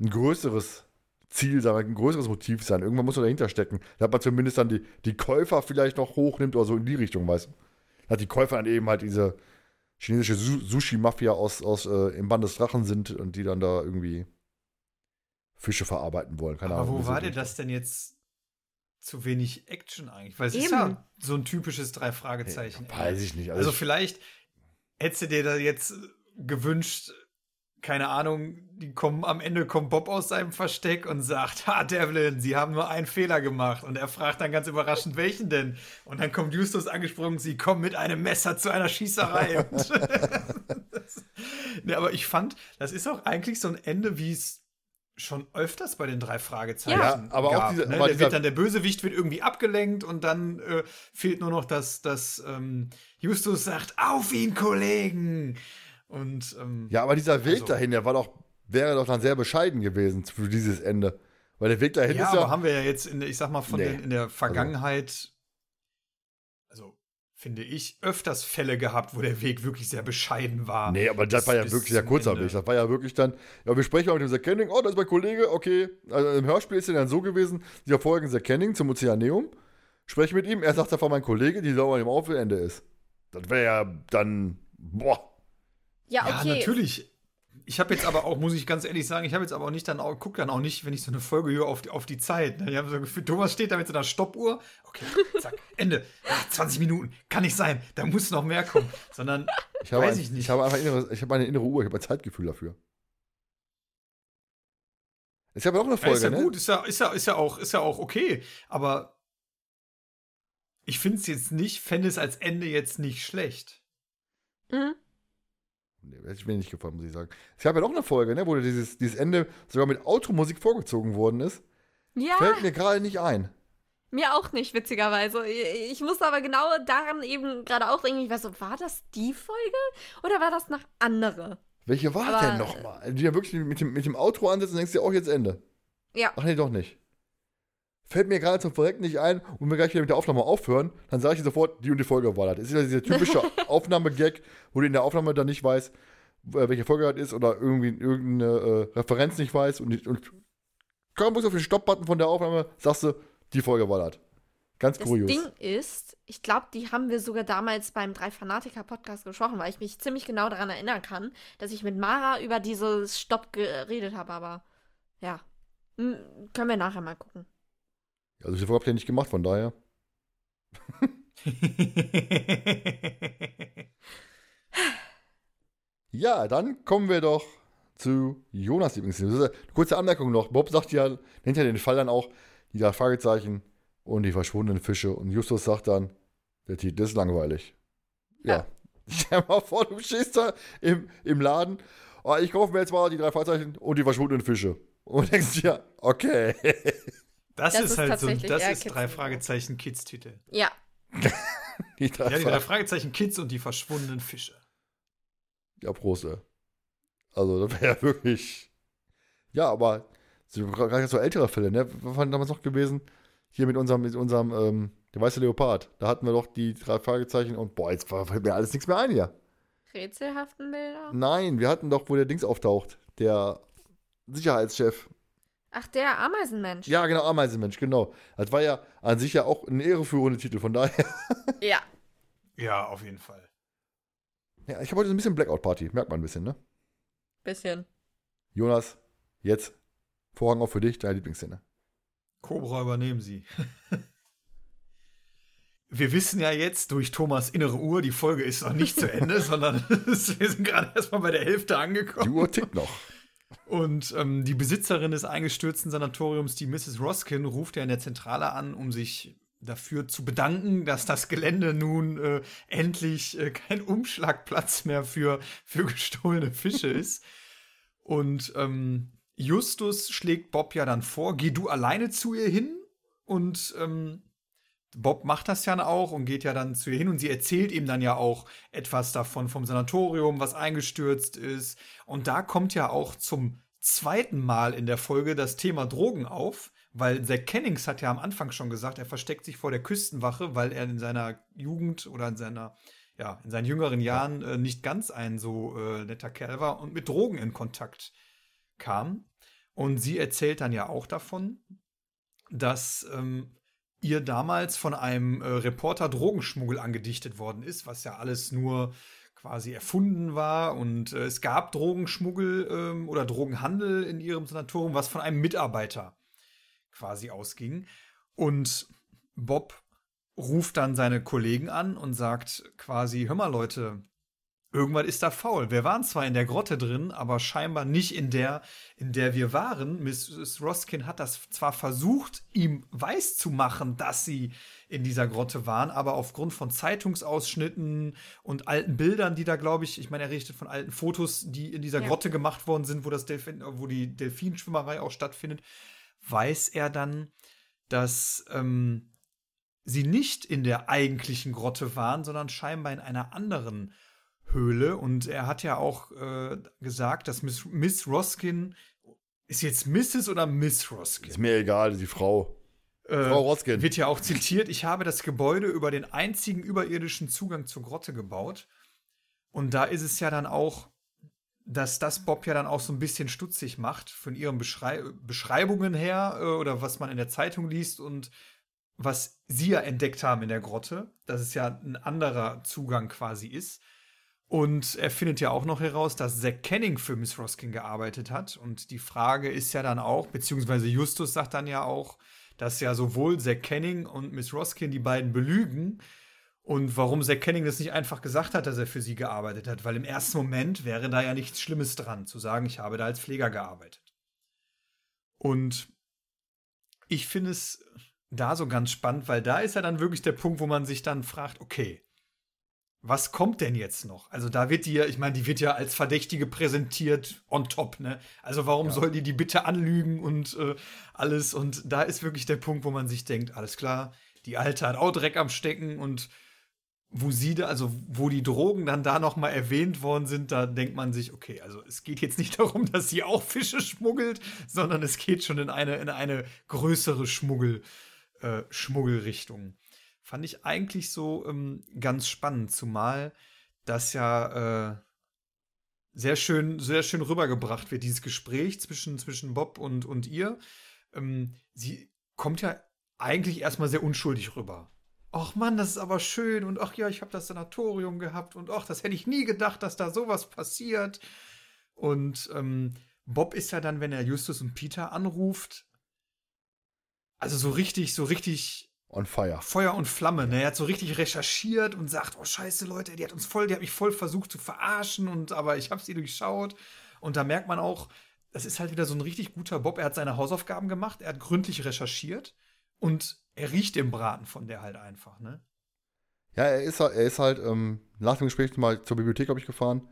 ein größeres Ziel sein, ein größeres Motiv sein. Irgendwann muss doch dahinter stecken. Da hat man zumindest dann die, die Käufer vielleicht noch hochnimmt oder so in die Richtung, weißt du. Hat die Käufer dann eben halt diese chinesische Su Sushi-Mafia aus, aus äh, im Band des Drachen sind und die dann da irgendwie Fische verarbeiten wollen. Keine Aber Ahnung. wo war dir das denn jetzt zu wenig Action eigentlich? Weil es ist Eben. ja so ein typisches Drei-Fragezeichen. Weiß ich nicht. Also ich- vielleicht hättest du dir da jetzt gewünscht, keine Ahnung, die kommen am Ende kommt Bob aus seinem Versteck und sagt, ha, Devlin, Sie haben nur einen Fehler gemacht. Und er fragt dann ganz überraschend, welchen denn? Und dann kommt Justus angesprungen, Sie kommen mit einem Messer zu einer Schießerei. Das, ne, aber ich fand, das ist auch eigentlich so ein Ende, wie es schon öfters bei den drei Fragezeichen Ja, aber auch gab, diese- ne? der, dieser- wird dann, der Bösewicht wird irgendwie abgelenkt und dann äh, fehlt nur noch, dass, dass ähm, Justus sagt, auf ihn, Kollegen! Und ähm, Ja, aber dieser Weg Also- dahin, der war doch, wäre doch dann sehr bescheiden gewesen für dieses Ende. Weil der Weg dahin ja, ist aber ja. haben wir ja jetzt in der, ich sag mal, von Nee. den, in der Vergangenheit, also finde ich, öfters Fälle gehabt, wo der Weg wirklich sehr bescheiden war. Nee, aber das bis- war ja wirklich sehr kurzer Ende. Weg. Das war ja wirklich dann, ja, wir sprechen mal mit dem Zack Canning, oh, das ist mein Kollege, okay. Also im Hörspiel ist es dann so gewesen, die verfolgen Zack Canning zum Ozeaneum, sprechen mit ihm, er sagt, war mein Kollege, die sauber auf, Ende ist. Das wäre ja dann, boah. Ja, Ja, okay. natürlich. Ich habe jetzt aber auch, muss ich ganz ehrlich sagen, ich habe jetzt aber auch nicht dann auch, guck dann auch nicht, wenn ich so eine Folge höre, auf die, auf die Zeit. ne? Ich habe so gefühlt, Thomas steht da mit so einer Stoppuhr. Okay, zack, Ende. Ah, 20 Minuten. Kann nicht sein. Da muss noch mehr kommen. Sondern, Ich habe, Weiß ein, ich nicht. ich habe einfach innere, ich habe eine innere Uhr, ich habe ein Zeitgefühl dafür. Ist ja aber auch eine ja, ist Folge, ja ne? gut, ist ja, ist, ja, ist, ja auch, ist ja auch okay. Aber ich finde es jetzt nicht, fände es als Ende jetzt nicht schlecht. Mhm. Nee, hätte ich mir nicht gefallen, muss ich sagen. Es gab ja noch eine Folge, ne, wo dieses, dieses Ende sogar mit Automusik vorgezogen worden ist. Ja, Fällt mir gerade nicht ein. mir auch nicht, witzigerweise. Ich musste aber genau daran eben gerade auch denken, ich war so, war das die Folge oder war das noch andere? Welche war Aber- denn nochmal? Die ja wirklich mit dem, mit dem Outro ansetzen und denkst dir auch jetzt Ende. Ja. Ach nee, doch nicht. Fällt mir gerade zum Verrecken nicht ein und wir gleich wieder mit der Aufnahme aufhören, dann sage ich dir sofort, die und die Folge war das. Das ist ja dieser typische Aufnahmegag, wo du in der Aufnahme dann nicht weißt, äh, welche Folge das ist oder irgendwie irgendeine äh, Referenz nicht weißt und, und kaum muss auf den Stopp-Button von der Aufnahme, sagst du, die Folge war das. Ganz Das kurios. Ding ist, ich glaube, die haben wir sogar damals beim Drei Fanatiker Podcast gesprochen, weil ich mich ziemlich genau daran erinnern kann, dass ich mit Mara über dieses Stopp geredet habe, aber ja. Hm, können wir nachher mal gucken. Also Folge habt ihr nicht gemacht, von daher. Ja, dann kommen wir doch zu Jonas ist eine Kurze Anmerkung noch. Bob sagt ja, nennt ja den Fall dann auch die drei Fragezeichen und die verschwundenen Fische. Und Justus sagt dann, der Titel ist langweilig. Ja. Ja. Stell mal vor, du stehst da im, im Laden. Oh, ich kaufe mir jetzt mal die drei Fragezeichen und die verschwundenen Fische. Und denkst dir, okay. Das, Das ist ist halt so, das ist drei. Fragezeichen Kids-Titel. Ja. Die drei Ja, die drei Fragezeichen. Kids und die verschwundenen Fische. Ja, Prost, ey. Also, das wäre ja wirklich. Ja, aber gerade so ältere Fälle, ne? Was war denn damals noch gewesen? Hier mit unserem, mit unserem, ähm, der weiße Leopard. Da hatten wir doch die drei Fragezeichen und boah, jetzt fällt mir alles nichts mehr ein hier. Rätselhaften Bilder. Nein, wir hatten doch, wo der Dings auftaucht. Der Sicherheitschef. Ach, der Ameisenmensch. Ja, genau, Ameisenmensch, genau. Das war ja an sich ja auch ein irreführender Titel, von daher. Ja. Ja, auf jeden Fall. Ja, ich habe heute so ein bisschen Blackout-Party, merkt man ein bisschen, ne? Bisschen. Jonas, jetzt Vorhang auch für dich, deine Lieblingsszene. Cobra übernehmen sie. Wir wissen ja jetzt durch Thomas innere Uhr, die Folge ist noch nicht zu Ende, sondern wir sind gerade erstmal bei der Hälfte Die angekommen. Uhr tickt noch. Und ähm, die Besitzerin des eingestürzten Sanatoriums, die Mrs. Roskin, ruft ja in der Zentrale an, um sich dafür zu bedanken, dass das Gelände nun äh, endlich äh, kein Umschlagplatz mehr für, für gestohlene Fische ist. Und ähm, Justus schlägt Bob ja dann vor, geh du alleine zu ihr hin und ähm, Bob macht das ja auch und geht ja dann zu ihr hin und sie erzählt ihm dann ja auch etwas davon vom Sanatorium, was eingestürzt ist. Und da kommt ja auch zum zweiten Mal in der Folge das Thema Drogen auf, weil Zack Kennings hat ja am Anfang schon gesagt, er versteckt sich vor der Küstenwache, weil er in seiner Jugend oder in seiner ja, in seinen jüngeren Jahren äh, nicht ganz ein so äh, netter Kerl war und mit Drogen in Kontakt kam. Und sie erzählt dann ja auch davon, dass ähm, ihr damals von einem äh, Reporter Drogenschmuggel angedichtet worden ist, was ja alles nur quasi erfunden war. Und äh, es gab Drogenschmuggel ähm, oder Drogenhandel in ihrem Sanatorium, was von einem Mitarbeiter quasi ausging. Und Bob ruft dann seine Kollegen an und sagt quasi, hör mal Leute, irgendwas ist da faul. Wir waren zwar in der Grotte drin, aber scheinbar nicht in der, in der wir waren. Mrs. Roskin hat das zwar versucht, ihm weiß zu machen, dass sie in dieser Grotte waren, aber aufgrund von Zeitungsausschnitten und alten Bildern, die da, glaube ich, ich meine, er richtet von alten Fotos, die in dieser ja. Grotte gemacht worden sind, wo das Delfin, wo die Delfinschwimmerei auch stattfindet, weiß er dann, dass ähm, sie nicht in der eigentlichen Grotte waren, sondern scheinbar in einer anderen Höhle. Und er hat ja auch äh, gesagt, dass Miss, Miss Roskin ist jetzt Mrs. oder Miss Roskin? Ist mir egal, die Frau. Äh, Frau Roskin. Wird ja auch zitiert, ich habe das Gebäude über den einzigen überirdischen Zugang zur Grotte gebaut. Und da ist es ja dann auch, dass das Bob ja dann auch so ein bisschen stutzig macht, von ihren Beschrei Beschreibungen her äh, oder was man in der Zeitung liest und was sie ja entdeckt haben in der Grotte, dass es ja ein anderer Zugang quasi ist. Und er findet ja auch noch heraus, dass Zack Kenning für Miss Roskin gearbeitet hat. Und die Frage ist ja dann auch, beziehungsweise Justus sagt dann ja auch, dass ja sowohl Zack Kenning und Miss Roskin die beiden belügen. Und warum Zack Kenning das nicht einfach gesagt hat, dass er für sie gearbeitet hat. Weil im ersten Moment wäre da ja nichts Schlimmes dran, zu sagen, ich habe da als Pfleger gearbeitet. Und ich finde es da so ganz spannend, weil da ist ja dann wirklich der Punkt, wo man sich dann fragt, okay, was kommt denn jetzt noch? Also da wird die ja, ich meine, die wird ja als Verdächtige präsentiert on top, ne? Also warum ja. soll die die bitte anlügen und äh, alles? Und da ist wirklich der Punkt, wo man sich denkt, alles klar, die Alte hat auch Dreck am Stecken und wo sie da, also wo die Drogen dann da noch mal erwähnt worden sind, da denkt man sich, okay, also es geht jetzt nicht darum, dass sie auch Fische schmuggelt, sondern es geht schon in eine in eine größere Schmuggel äh, Schmuggelrichtung. Fand ich eigentlich so ähm, ganz spannend, zumal das ja äh, sehr schön, sehr schön rübergebracht wird, dieses Gespräch zwischen, zwischen Bob und, und ihr. Ähm, sie kommt ja eigentlich erstmal sehr unschuldig rüber. Ach Mann, das ist aber schön und ach ja, ich habe das Sanatorium gehabt und ach, das hätte ich nie gedacht, dass da sowas passiert. Und ähm, Bob ist ja dann, wenn er Justus und Peter anruft, also so richtig, so richtig On fire. Feuer und Flamme, ne? Er hat so richtig recherchiert und sagt, oh scheiße, Leute, die hat uns voll, die hat mich voll versucht zu verarschen und aber ich habe sie durchschaut. Und da merkt man auch, das ist halt wieder so ein richtig guter Bob. Er hat seine Hausaufgaben gemacht, er hat gründlich recherchiert und er riecht den Braten von der halt einfach, ne? Ja, er ist, er ist halt ähm, nach dem Gespräch mal zur Bibliothek, glaube ich, gefahren,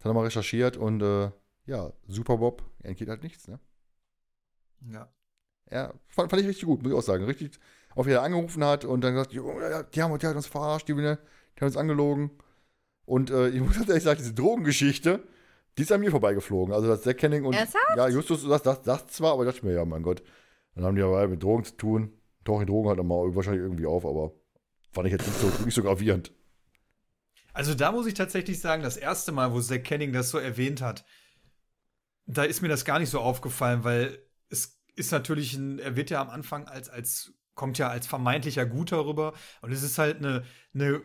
hat er mal recherchiert und äh, ja, super Bob, entgeht halt nichts, ne? Ja. Ja, fand, fand ich richtig gut, muss ich auch sagen. Richtig, auf wieder angerufen hat und dann gesagt, die haben, die haben uns verarscht, die, die haben uns angelogen. Und äh, ich muss tatsächlich sagen, diese Drogengeschichte, die ist an mir vorbeigeflogen. Also das Zack Kenning und Ernsthaft? ja, Justus sagt das, das zwar, aber dachte ich mir, ja, mein Gott, dann haben die aber mit Drogen zu tun. Tauchen die Drogen halt nochmal wahrscheinlich irgendwie auf, aber fand ich jetzt nicht so, nicht so gravierend. Also da muss ich tatsächlich sagen, das erste Mal, wo Zack Kenning das so erwähnt hat, da ist mir das gar nicht so aufgefallen, weil es ist natürlich ein, er wird ja am Anfang als, als kommt ja als vermeintlicher Guter rüber. Und es ist halt eine, eine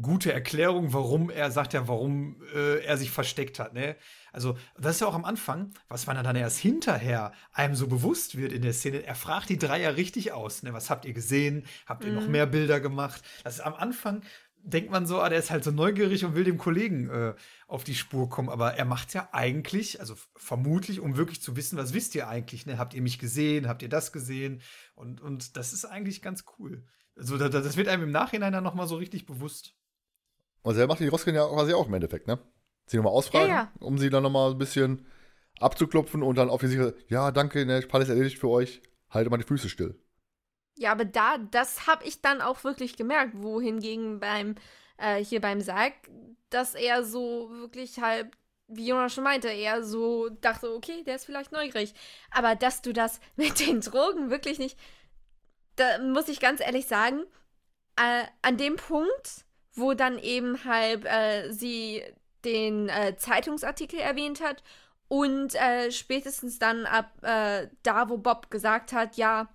gute Erklärung, warum er sagt ja, warum äh, er sich versteckt hat. Ne? Also, das ist ja auch am Anfang, was man dann erst hinterher einem so bewusst wird in der Szene. Er fragt die drei ja richtig aus. Ne? Was habt ihr gesehen? Habt ihr mhm. noch mehr Bilder gemacht? Das ist am Anfang denkt man so, ah, der ist halt so neugierig und will dem Kollegen äh, auf die Spur kommen. Aber er macht ja eigentlich, also vermutlich, um wirklich zu wissen, was wisst ihr eigentlich? Ne? Habt ihr mich gesehen? Habt ihr das gesehen? Und, und das ist eigentlich ganz cool. Also das, das wird einem im Nachhinein dann nochmal so richtig bewusst. Und er macht die Roskin ja quasi auch im Endeffekt, ne? Sie nochmal ausfragen, ja, ja. um sie dann nochmal ein bisschen abzuklopfen und dann auf die Sicherheit, ja, danke, ne, ich alles erledigt für euch, halte mal die Füße still. Ja, aber da, das habe ich dann auch wirklich gemerkt, wohingegen beim, äh, hier beim Sarg, dass er so wirklich halt, wie Jonas schon meinte, er so dachte, okay, der ist vielleicht neugierig. Aber dass du das mit den Drogen wirklich nicht, da muss ich ganz ehrlich sagen, äh, an dem Punkt, wo dann eben halt äh, sie den äh, Zeitungsartikel erwähnt hat und äh, spätestens dann ab äh, da, wo Bob gesagt hat, ja,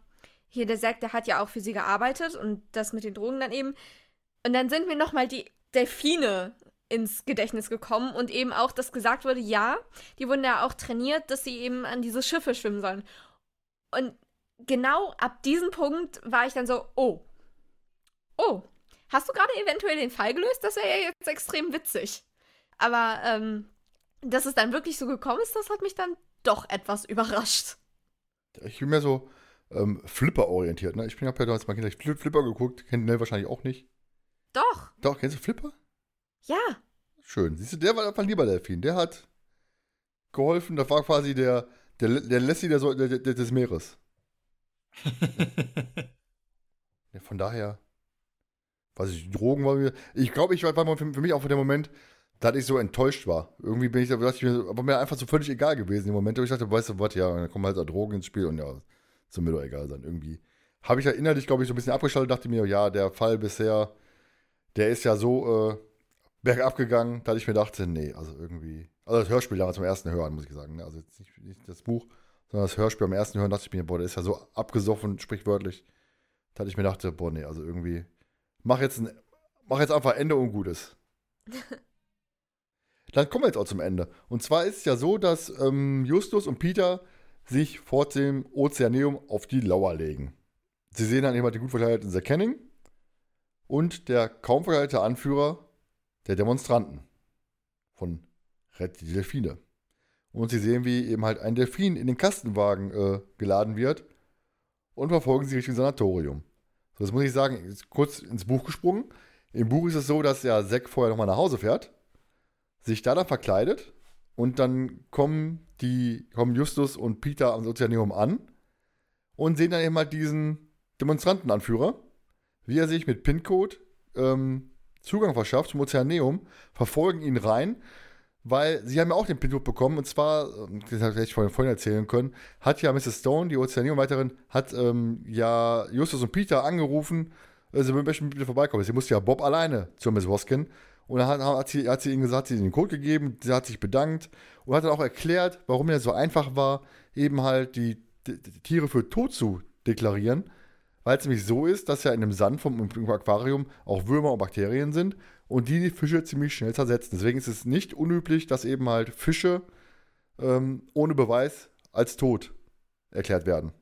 hier der Zack, der hat ja auch für sie gearbeitet und das mit den Drogen dann eben. Und dann sind mir nochmal die Delfine ins Gedächtnis gekommen und eben auch, dass gesagt wurde, ja, die wurden ja auch trainiert, dass sie eben an diese Schiffe schwimmen sollen. Und genau ab diesem Punkt war ich dann so, oh, oh, hast du gerade eventuell den Fall gelöst? Das wäre ja jetzt extrem witzig. Aber ähm, dass es dann wirklich so gekommen ist, das hat mich dann doch etwas überrascht. Ich bin mehr so ähm, Flipper orientiert. Ne? Ich bin ja per damals mal Kinder Flipper geguckt, kennt Nell wahrscheinlich auch nicht. Doch. Doch, kennst du Flipper? Ja. Schön. Siehst du, der war einfach lieber Delfin. Der hat geholfen. Das war quasi der, der, der Lassie der, der, der, des Meeres. ja, von daher, weiß ich, Drogen war mir. Ich glaube, ich war, war für, für mich auch für den Moment, dass ich so enttäuscht war. Irgendwie bin ich, da dachte ich mir, aber mir einfach so völlig egal gewesen im Moment. Und ich dachte, weißt du was, ja, dann kommen halt da Drogen ins Spiel und ja, soll mir doch egal sein. Irgendwie habe ich ja innerlich, glaube ich, so ein bisschen abgeschaltet, dachte mir, ja, der Fall bisher, der ist ja so äh, bergab gegangen, dass ich mir dachte, nee, also irgendwie, also das Hörspiel damals zum ersten Hören, muss ich sagen, ne? also jetzt nicht, nicht, das Buch, sondern das Hörspiel am ersten Hören, dachte ich mir, boah, der ist ja so abgesoffen, sprichwörtlich, dass ich mir dachte, boah, nee, also irgendwie, mach jetzt, ein, mach jetzt einfach Ende und Gutes. Dann kommen wir jetzt auch zum Ende. Und zwar ist es ja so, dass ähm, Justus und Peter sich vor dem Ozeaneum auf die Lauer legen. Sie sehen dann immer den gut verkleideten Sir Canning und der kaum verkleidete Anführer der Demonstranten von Red die Delfine. Und sie sehen, wie eben halt ein Delfin in den Kastenwagen äh, geladen wird und verfolgen sie Richtung Sanatorium. So, das muss ich sagen, ist kurz ins Buch gesprungen. Im Buch ist es so, dass ja Zack vorher nochmal nach Hause fährt, sich da dann verkleidet und dann kommen die, kommen Justus und Peter am Ozeaneum an und sehen dann eben halt diesen Demonstrantenanführer, wie er sich mit PIN-Code ähm, Zugang verschafft zum Ozeaneum, verfolgen ihn rein, weil sie haben ja auch den PIN-Code bekommen und zwar, ähm, das hätte ich vorhin erzählen können, hat ja Mrs. Stone, die Ozeaneum-Leiterin, hat ähm, ja Justus und Peter angerufen, äh, sie möchten bitte vorbeikommen. Sie musste ja Bob alleine zur Miss Woskin und dann hat, hat, sie, hat sie ihnen gesagt, sie hat den Code gegeben, sie hat sich bedankt und hat dann auch erklärt, warum er so einfach war, eben halt die, die, die Tiere für tot zu deklarieren. Weil es nämlich so ist, dass ja in dem Sand vom Aquarium auch Würmer und Bakterien sind und die die Fische ziemlich schnell zersetzen. Deswegen ist es nicht unüblich, dass eben halt Fische ähm, ohne Beweis als tot erklärt werden.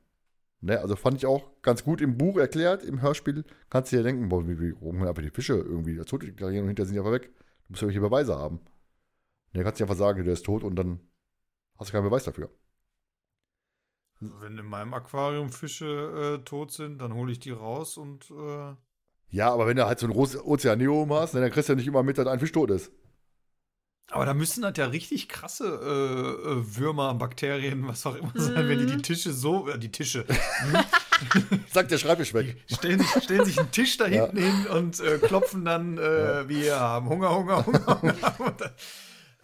Ne, also fand ich auch ganz gut im Buch erklärt, im Hörspiel kannst du dir denken, boah, wie warum einfach die Fische irgendwie tot deklarieren und hinterher sind die einfach weg. Du musst ja irgendwelche Beweise haben. Ne, kannst du einfach sagen, der ist tot und dann hast du keinen Beweis dafür. Also wenn in meinem Aquarium Fische äh, tot sind, dann hole ich die raus und. Äh ja, aber wenn du halt so ein großes Ozeaneum hast, ne, dann kriegst du ja nicht immer mit, dass ein Fisch tot ist. Aber da müssen halt ja richtig krasse äh, äh, Würmer, Bakterien, was auch immer sein, wenn die die mhm. Tische so, äh, die Tische. Sagt der Schreibtisch weg. Die stellen, sich, stellen sich einen Tisch da hinten ja. hin und äh, klopfen dann, äh, ja. wir haben Hunger, Hunger, Hunger. Hunger.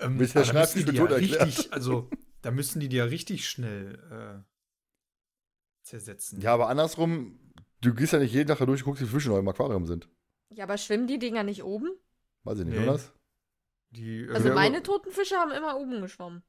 ähm, Bis der Schreibtisch mit ja richtig, Also, da müssen die die ja richtig schnell äh, zersetzen. Ja, aber andersrum, du gehst ja nicht jeden Tag da durch und guckst, wie Fische noch im Aquarium sind. Ja, aber schwimmen die Dinger nicht oben? Weiß ich nicht, nee. oder? Die, äh, also meine toten Fische haben immer oben geschwommen.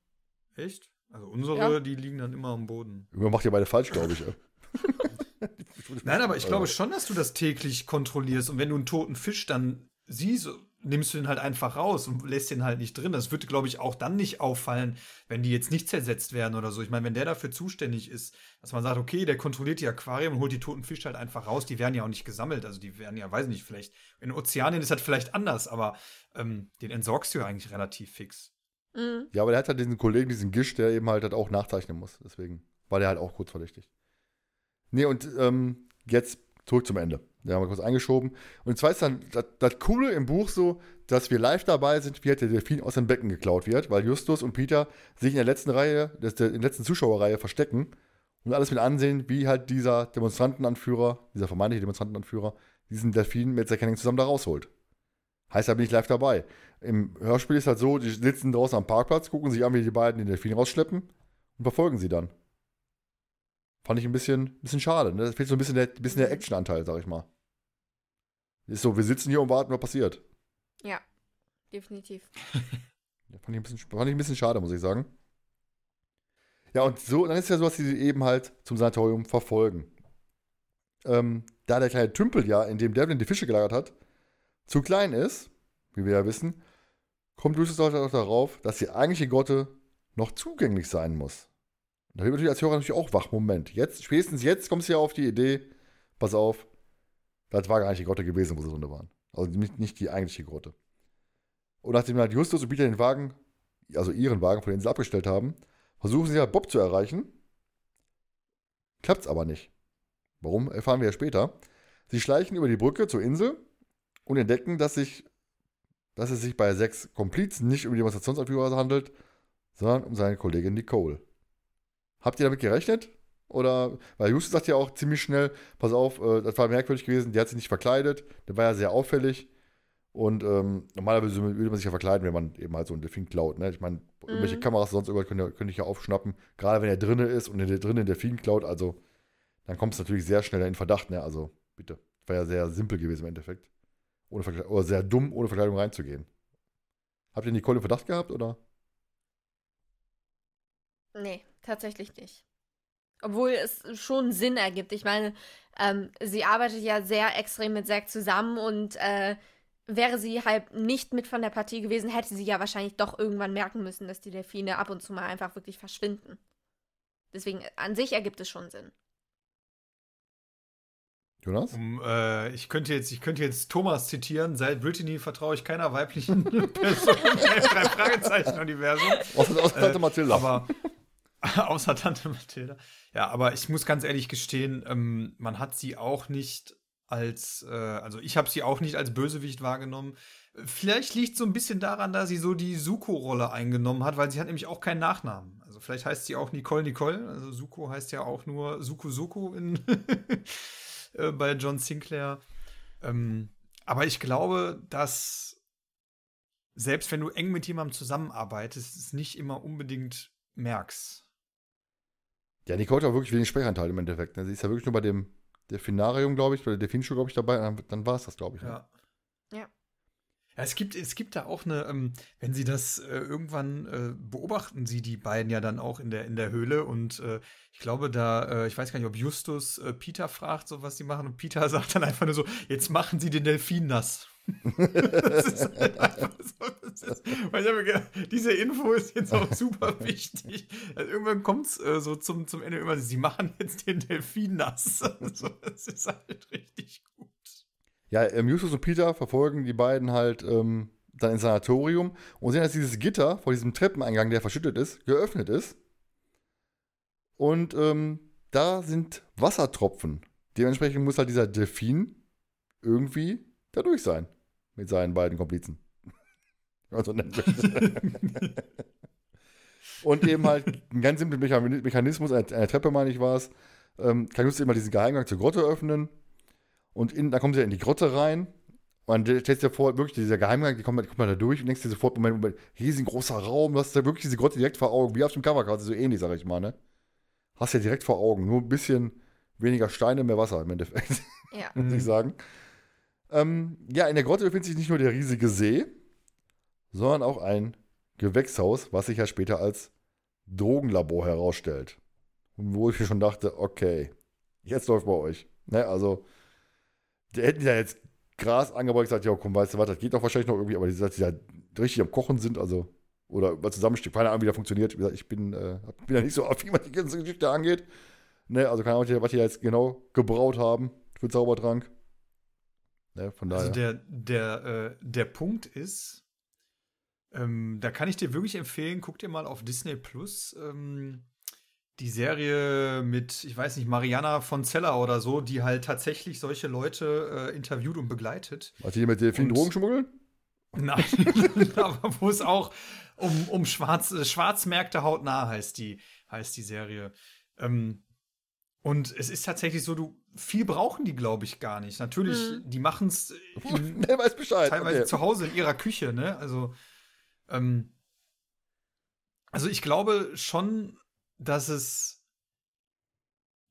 Echt? Also unsere, ja. die liegen dann immer am Boden. Irgendwann macht ihr beide falsch, glaube ich. Nein, aber ich glaube schon, dass du das täglich kontrollierst. Und wenn du einen toten Fisch dann siehst, nimmst du den halt einfach raus und lässt den halt nicht drin. Das würde, glaube ich, auch dann nicht auffallen, wenn die jetzt nicht zersetzt werden oder so. Ich meine, wenn der dafür zuständig ist, dass man sagt, okay, der kontrolliert die Aquarien und holt die toten Fische halt einfach raus, die werden ja auch nicht gesammelt. Also die werden ja, weiß nicht, vielleicht, in Ozeanien ist das vielleicht anders, aber ähm, den entsorgst du ja eigentlich relativ fix. Mhm. Ja, aber der hat halt diesen Kollegen, diesen Gisch, der eben halt, halt auch nachzeichnen muss. Deswegen war der halt auch kurz verdächtig. Nee, und ähm, jetzt zurück zum Ende. Den haben wir kurz eingeschoben. Und zwar ist dann das, das, Coole im Buch so, dass wir live dabei sind, wie halt der Delfin aus dem Becken geklaut wird, weil Justus und Peter sich in der letzten Reihe, in der letzten Zuschauerreihe verstecken und alles mit ansehen, wie halt dieser Demonstrantenanführer, dieser vermeintliche Demonstrantenanführer, diesen Delfin mit Zack Henning zusammen da rausholt. Heißt, da bin ich live dabei. Im Hörspiel ist halt so, die sitzen draußen am Parkplatz, gucken sich an, wie die beiden den Delfin rausschleppen und verfolgen sie dann. Fand ich ein bisschen, bisschen schade. Ne? Da fehlt so ein bisschen der, bisschen der Actionanteil, sag ich mal. Ist so, wir sitzen hier und warten, was passiert. Ja, definitiv. Ja, fand, ich ein bisschen, fand ich ein bisschen schade, muss ich sagen. Ja, und so, dann ist ja so, dass sie eben halt zum Sanatorium verfolgen. Ähm, da der kleine Tümpel ja, in dem Devlin die Fische gelagert hat, zu klein ist, wie wir ja wissen, kommt Lucius auch darauf, dass die eigentliche Grotte noch zugänglich sein muss. Da wird natürlich als Hörer natürlich auch wach. Moment, jetzt, spätestens jetzt kommst du ja auf die Idee, pass auf, das war gar nicht die Grotte gewesen, wo sie drin waren. Also nicht, nicht die eigentliche Grotte. Und nachdem halt Justus und Peter den Wagen, also ihren Wagen von der Insel abgestellt haben, versuchen sie halt Bob zu erreichen. Klappt's aber nicht. Warum, erfahren wir ja später. Sie schleichen über die Brücke zur Insel und entdecken, dass, sich, dass es sich bei sechs Komplizen nicht um die Demonstrationsanführer handelt, sondern um seine Kollegin Nicole. Habt ihr damit gerechnet? Oder, weil Justus sagt ja auch ziemlich schnell, pass auf, äh, das war merkwürdig gewesen, die hat sich nicht verkleidet, der war ja sehr auffällig. Und ähm, normalerweise würde man sich ja verkleiden, wenn man eben halt so einen Delfin klaut. Ne? Ich meine, mhm. irgendwelche Kameras sonst irgendwas könnte, könnte ich ja aufschnappen. Gerade wenn er drinne ist und der drinnen Delfin klaut, also dann kommt es natürlich sehr schnell in Verdacht. Ne? Also bitte. Das war ja sehr simpel gewesen im Endeffekt. Ohne oder sehr dumm, ohne Verkleidung reinzugehen. Habt ihr Nicole im Verdacht gehabt, oder? Nee, tatsächlich nicht. Obwohl es schon Sinn ergibt. Ich meine, ähm, sie arbeitet ja sehr extrem mit Zack zusammen und äh, wäre sie halt nicht mit von der Partie gewesen, hätte sie ja wahrscheinlich doch irgendwann merken müssen, dass die Delfine ab und zu mal einfach wirklich verschwinden. Deswegen, an sich ergibt es schon Sinn. Jonas? Um, äh, ich, könnte jetzt, ich könnte jetzt Thomas zitieren. Seit Brittany vertraue ich keiner weiblichen Person im drei Fragezeichen-Universum. Außer, außer äh, Mathilda. Aber, außer Tante Mathilda. Ja, aber ich muss ganz ehrlich gestehen, ähm, man hat sie auch nicht als, äh, also ich habe sie auch nicht als Bösewicht wahrgenommen. Vielleicht liegt so ein bisschen daran, dass sie so die Suko-Rolle eingenommen hat, weil sie hat nämlich auch keinen Nachnamen. Also vielleicht heißt sie auch Nicole Nicole. Also Suko heißt ja auch nur Suko Suko in äh, bei John Sinclair. Ähm, aber ich glaube, dass selbst wenn du eng mit jemandem zusammenarbeitest, es nicht immer unbedingt merkst. Ja, Nicole hat auch wirklich wenig Sprechanteil im Endeffekt. Ne? Sie ist ja wirklich nur bei dem Delfinarium, glaube ich, bei der Delfinshow, glaube ich, dabei. Dann, dann war es das, glaube ich. Ne? Ja. ja. ja. es gibt, es gibt da auch eine, ähm, wenn Sie das äh, irgendwann äh, beobachten, Sie die beiden ja dann auch in der, in der Höhle und äh, ich glaube da, äh, ich weiß gar nicht, ob Justus äh, Peter fragt, so was sie machen und Peter sagt dann einfach nur so, jetzt machen Sie den Delfin nass das ist halt einfach so. Ist, weil ich habe gedacht, diese Info ist jetzt auch super wichtig. Also irgendwann kommt es äh, so zum, zum Ende immer, sie machen jetzt den Delfin nass. Also, das ist halt richtig gut. Ja, ähm, Justus und Peter verfolgen die beiden halt ähm, dann ins Sanatorium und sehen, dass dieses Gitter vor diesem Treppeneingang, der verschüttet ist, geöffnet ist. Und ähm, da sind Wassertropfen. Dementsprechend muss halt dieser Delfin irgendwie da durch sein mit seinen beiden Komplizen. also Und eben halt ein ganz simpler Mechanismus, eine, eine Treppe, meine ich, war es. Ähm, kann Justus immer diesen Geheimgang zur Grotte öffnen. Und in, dann kommt sie in die Grotte rein. Man stellt sich vor, wirklich dieser Geheimgang, die kommt, die kommt da durch und denkst dir sofort, Moment, Moment, riesengroßer Raum, du hast da wirklich diese Grotte direkt vor Augen, wie auf dem Cover quasi, so ähnlich, sag ich mal, ne? Hast ja direkt vor Augen, nur ein bisschen weniger Steine, mehr Wasser im Endeffekt. Ja. muss ich sagen. Ähm, ja, in der Grotte befindet sich nicht nur der riesige See, sondern auch ein Gewächshaus, was sich ja später als Drogenlabor herausstellt. Und wo ich mir schon dachte, okay, jetzt läuft bei euch. Ne, also, die hätten ja jetzt Gras angebaut, gesagt, ja, komm, weißt du was, das geht doch wahrscheinlich noch irgendwie, aber die, die ja richtig am Kochen sind, also, oder über Zusammenstück, keine Ahnung, wie das funktioniert. Wie gesagt, ich bin, äh, bin ja nicht so affin, was die ganze Geschichte angeht. Ne, also keine Ahnung, was die jetzt genau gebraut haben für Zaubertrank. Ne, von also daher. Also der, der, äh, der Punkt ist, ähm, da kann ich dir wirklich empfehlen, guck dir mal auf Disney Plus ähm, die Serie mit, ich weiß nicht, Mariana von Zeller oder so, die halt tatsächlich solche Leute äh, interviewt und begleitet. Hat die mit vielen Drogen schmuggeln? Nein, aber wo es auch um, um Schwarz, äh, Schwarzmärkte hautnah heißt die, heißt die Serie. Ähm, Und es ist tatsächlich so, du viel brauchen die, glaube ich, gar nicht. Natürlich, Mhm. die machen es weiß Bescheid. teilweise Okay. zu Hause in ihrer Küche, ne? Also, ähm, also ich glaube schon, dass es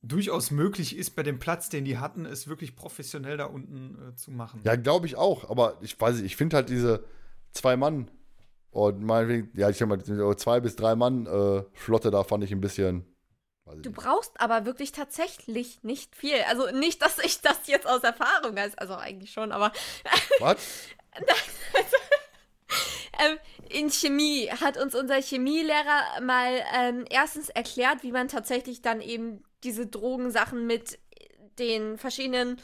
durchaus möglich ist, bei dem Platz, den die hatten, es wirklich professionell da unten äh, zu machen. Ja, glaube ich auch. Aber ich weiß nicht, ich finde halt diese zwei Mann und meinetwegen, ja, ich sag mal, diese zwei bis drei Mann äh, Flotte da fand ich ein bisschen. Du brauchst aber wirklich tatsächlich nicht viel. Also nicht, dass ich das jetzt aus Erfahrung weiß. Also eigentlich schon, aber Was? ähm, in Chemie hat uns unser Chemielehrer mal ähm, erstens erklärt, wie man tatsächlich dann eben diese Drogensachen mit den verschiedenen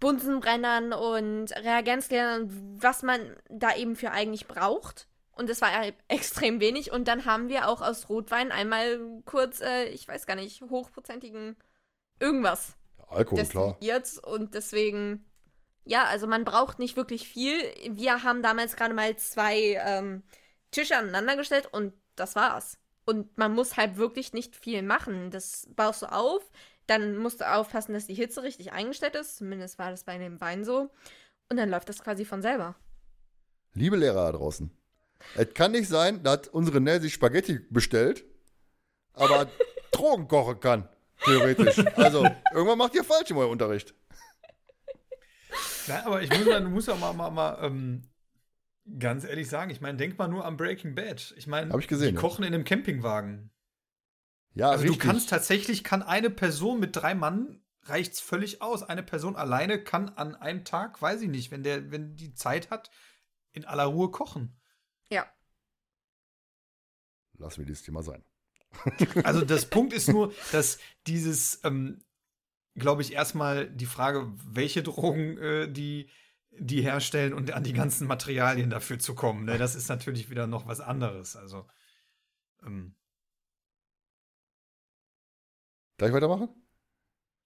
Bunsenbrennern und Reagenzgläsern, was man da eben für eigentlich braucht. Und das war ja extrem wenig. Und dann haben wir auch aus Rotwein einmal kurz, äh, ich weiß gar nicht, hochprozentigen irgendwas Alkohol, klar. destilliert. Und deswegen, ja, also man braucht nicht wirklich viel. Wir haben damals gerade mal zwei ähm, Tische aneinandergestellt und das war's. Und man muss halt wirklich nicht viel machen. Das baust du auf, dann musst du aufpassen, dass die Hitze richtig eingestellt ist. Zumindest war das bei dem Wein so. Und dann läuft das quasi von selber. Liebe Lehrer da draußen. Es kann nicht sein, dass unsere Nell sich Spaghetti bestellt, aber Drogen kochen kann. Theoretisch. Also, irgendwann macht ihr falsch in eurem Unterricht. Ja, aber ich muss, ja mal, mal, mal ähm, ganz ehrlich sagen, ich meine, denk mal nur an Breaking Bad. Ich meine, ich gesehen, die ja. kochen in einem Campingwagen. Ja, Also richtig. du kannst tatsächlich, kann eine Person mit drei Mann reicht's völlig aus. Eine Person alleine kann an einem Tag, weiß ich nicht, wenn der, wenn die Zeit hat, in aller Ruhe kochen. Ja. Lass mir dieses Thema sein. Also das Punkt ist nur, dass dieses, ähm, glaube ich, erstmal die Frage, welche Drogen äh, die, die herstellen und an die ganzen Materialien dafür zu kommen. Ne? Das ist natürlich wieder noch was anderes. Also ähm, Darf ich weitermachen?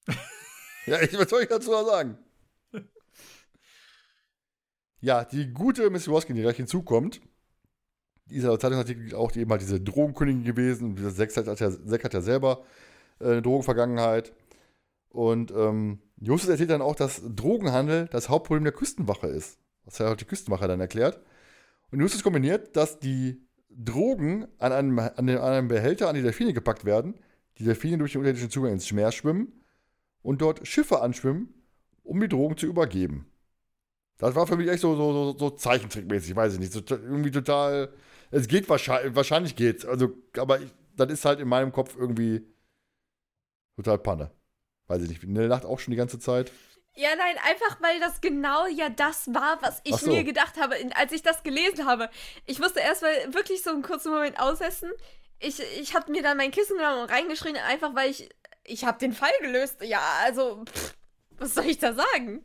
ja, ich, was soll ich dazu noch sagen? Ja, die gute Miss Roskin, die gleich hinzukommt, die ist ja Zeitungsartikel auch eben halt diese Drogenkönigin gewesen. Dieser Zack hat, ja, Zack hat ja selber äh, eine Drogenvergangenheit. Und ähm, Justus erzählt dann auch, dass Drogenhandel das Hauptproblem der Küstenwache ist. Was ja auch die Küstenwache dann erklärt. Und Justus kombiniert, dass die Drogen an einem, an einem Behälter an die Delfine gepackt werden, die Delfine durch den unterirdischen Zugang ins Meer schwimmen und dort Schiffe anschwimmen, um die Drogen zu übergeben. Das war für mich echt so, so, so, so Zeichentrickmäßig, weiß ich nicht. So, irgendwie total. Es geht wahrscheinlich, wahrscheinlich geht's. Also, aber ich, das ist halt in meinem Kopf irgendwie total Panne. Weiß ich nicht. In der Nacht auch schon die ganze Zeit. Ja, nein, einfach weil das genau ja das war, was ich so. mir gedacht habe, als ich das gelesen habe. Ich musste erstmal wirklich so einen kurzen Moment aussetzen. Ich, ich habe mir dann mein Kissen genommen und reingeschrien, einfach weil ich. Ich habe den Fall gelöst. Ja, also, pff, was soll ich da sagen?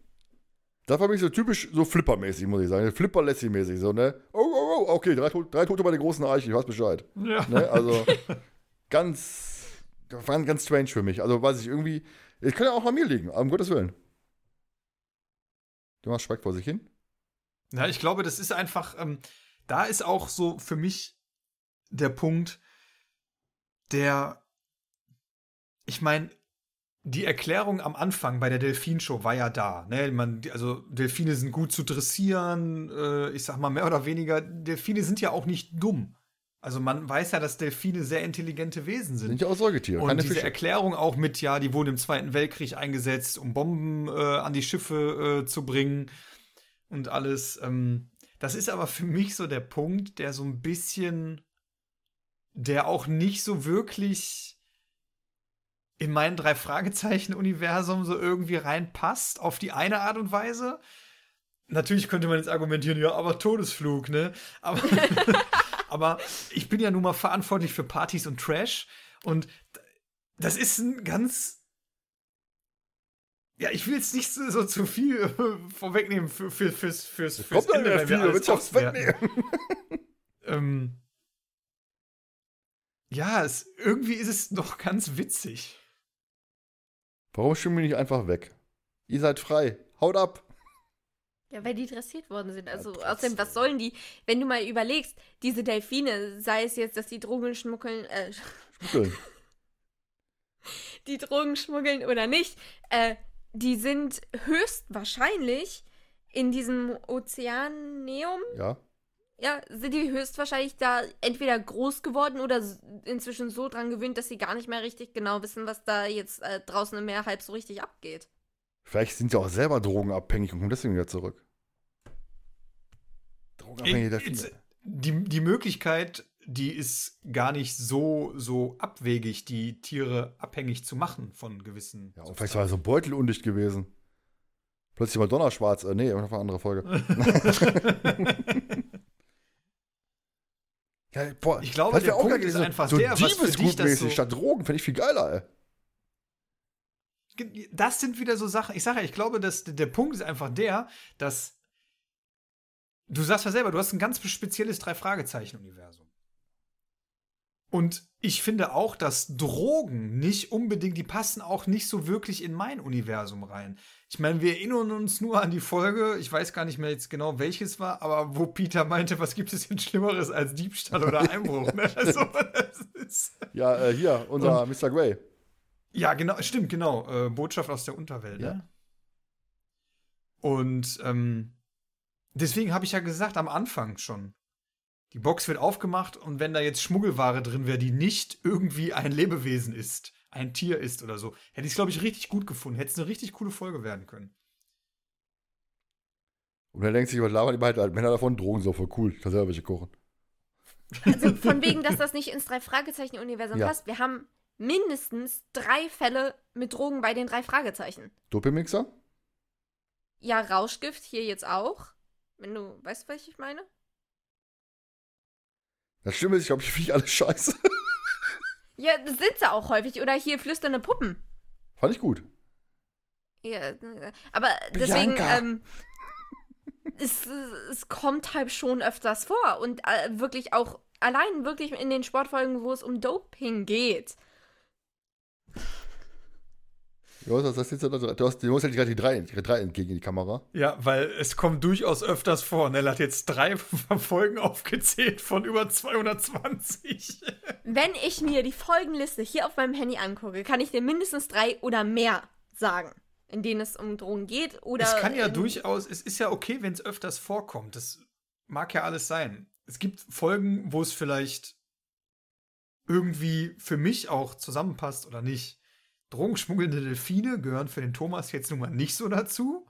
Das war mich so typisch so Flipper-mäßig, muss ich sagen. Flipper-Lassie-mäßig, so, ne? Oh, oh, oh, okay, drei, drei Tote bei der großen Eiche, ich weiß Bescheid. ja. Ne? Also, ganz, ganz, ganz strange für mich. Also, weiß ich irgendwie, es könnte auch an mir liegen, um Gottes Willen. Jonas schweigt vor sich hin. Ja, ich glaube, das ist einfach, ähm, da ist auch so für mich der Punkt, der, ich meine, die Erklärung am Anfang bei der Delfinshow war ja da. Ne? Man, also Delfine sind gut zu dressieren, äh, ich sag mal mehr oder weniger. Delfine sind ja auch nicht dumm. Also man weiß ja, dass Delfine sehr intelligente Wesen sind. Sind ja auch Säugetiere, Und diese Fische. Erklärung auch mit, ja, die wurden im Zweiten Weltkrieg eingesetzt, um Bomben äh, an die Schiffe äh, zu bringen und alles. Ähm, das ist aber für mich so der Punkt, der so ein bisschen, der auch nicht so wirklich in mein drei Fragezeichen-Universum so irgendwie reinpasst, auf die eine Art und Weise. Natürlich könnte man jetzt argumentieren, ja, aber Todesflug, ne? Aber, aber ich bin ja nun mal verantwortlich für Partys und Trash und das ist ein ganz. Ja, ich will jetzt nicht so, so zu viel äh, vorwegnehmen für, für, fürs, fürs, fürs Kommt Ende, wenn wir alles aufs? Ähm, ja, es, irgendwie ist es doch ganz witzig. Warum schwimmen wir nicht einfach weg? Ihr seid frei. Haut ab. Ja, weil die dressiert worden sind. Also trotzdem. außerdem, was sollen die? Wenn du mal überlegst, diese Delfine, sei es jetzt, dass die Drogen schmuggeln, äh, Schmuggeln. die Drogen schmuggeln oder nicht, äh, die sind höchstwahrscheinlich in diesem Ozeaneum, Ja. Ja, sind die höchstwahrscheinlich da entweder groß geworden oder inzwischen so dran gewöhnt, dass sie gar nicht mehr richtig genau wissen, was da jetzt äh, draußen im Meer halb so richtig abgeht. Vielleicht sind sie auch selber drogenabhängig und kommen deswegen wieder zurück. Drogenabhängige It's- Delfine. Die, die Möglichkeit, die ist gar nicht so, so abwegig, die Tiere abhängig zu machen von gewissen. Ja, und vielleicht war so ein Beutel undicht gewesen. Plötzlich mal Donnerschwarz. Äh, nee, noch eine andere Folge. Ja, boah, Ich glaube, das der Punkt ist einfach so der, was für dich das so- statt Drogen fände ich viel geiler, ey. das sind wieder so Sachen. Ich sage ja, ich glaube, dass der Punkt ist einfach der, dass du sagst ja selber, du hast ein ganz spezielles Drei-Fragezeichen-Universum. Und ich finde auch, dass Drogen nicht unbedingt, die passen auch nicht so wirklich in mein Universum rein. Ich meine, wir erinnern uns nur an die Folge, ich weiß gar nicht mehr jetzt genau welches war, aber wo Peter meinte, was gibt es denn Schlimmeres als Diebstahl oder Einbruch? ne? also, Ja, äh, hier, unser Mr. Grey. ja, genau, stimmt, genau. Äh, Botschaft aus der Unterwelt, Ja. ne? Und ähm, deswegen habe ich ja gesagt, am Anfang schon. Die Box wird aufgemacht und wenn da jetzt Schmuggelware drin wäre, die nicht irgendwie ein Lebewesen ist, ein Tier ist oder so, hätte ich es, glaube ich, richtig gut gefunden. Hätte es eine richtig coole Folge werden können. Und er denkt sich, was labern die beiden alten Männer davon? Drogen so voll cool. Ich kann selber welche kochen. Also von wegen, dass das nicht ins Drei-Fragezeichen-Universum Ja. passt. Wir haben mindestens drei Fälle mit Drogen bei den drei Fragezeichen. Doppelmixer? Ja, Rauschgift hier jetzt auch. Wenn du weißt, was ich meine? Das Schlimme ist, ich glaube, ich finde alles scheiße. Ja, das sind sie auch häufig. Oder hier flüsternde Puppen. Fand ich gut. Ja, aber deswegen, ähm, es, es kommt halt schon öfters vor. Und äh, wirklich auch allein wirklich in den Sportfolgen, wo es um Doping geht. Ja, das heißt jetzt, du hast, du hast ja gerade die drei, die drei entgegen die Kamera. Ja, weil es kommt durchaus öfters vor. Nell hat jetzt drei Folgen aufgezählt von über 220. Wenn ich mir die Folgenliste hier auf meinem Handy angucke, kann ich dir mindestens drei oder mehr sagen, in denen es um Drogen geht. Oder es kann ja durchaus, es ist ja okay, wenn es öfters vorkommt. Das mag ja alles sein. Es gibt Folgen, wo es vielleicht irgendwie für mich auch zusammenpasst oder nicht. Drogenschmuggelnde Delfine gehören für den Thomas jetzt nun mal nicht so dazu.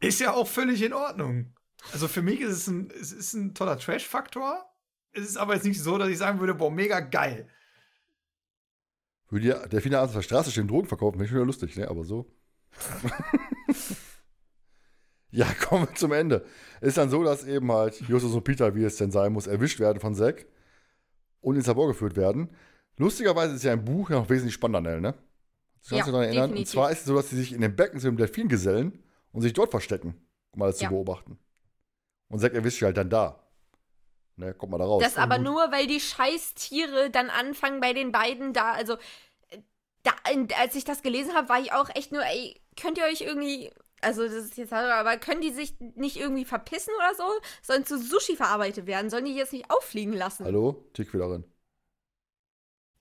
Ist ja auch völlig in Ordnung. Also für mich ist es ein, es ist ein toller Trash-Faktor. Es ist aber jetzt nicht so, dass ich sagen würde, boah, mega geil. Würde ja der Fina auf der Straße stehen, Drogen verkaufen, wäre schon wieder lustig, ne? Aber so. ja, kommen wir zum Ende. Ist dann so, dass eben halt Justus und Peter, wie es denn sein muss, erwischt werden von Zack und ins Labor geführt werden. Lustigerweise ist ja ein Buch ja noch wesentlich spannender, Nell, ne? Kannst du Ja, daran erinnern? definitiv. Und zwar ist es so, dass sie sich in den Becken zu dem Delfin gesellen und sich dort verstecken, um alles Ja. zu beobachten. Und Zack erwischt sie halt dann da. Ne, kommt mal da raus. Das aber nur, weil die Scheißtiere dann anfangen bei den beiden da, also äh, da, als ich das gelesen habe, war ich auch echt nur, ey, könnt ihr euch irgendwie, also das ist jetzt, aber können die sich nicht irgendwie verpissen oder so? Sollen zu Sushi verarbeitet werden? Sollen die jetzt nicht auffliegen lassen? Hallo? Tierquälerin.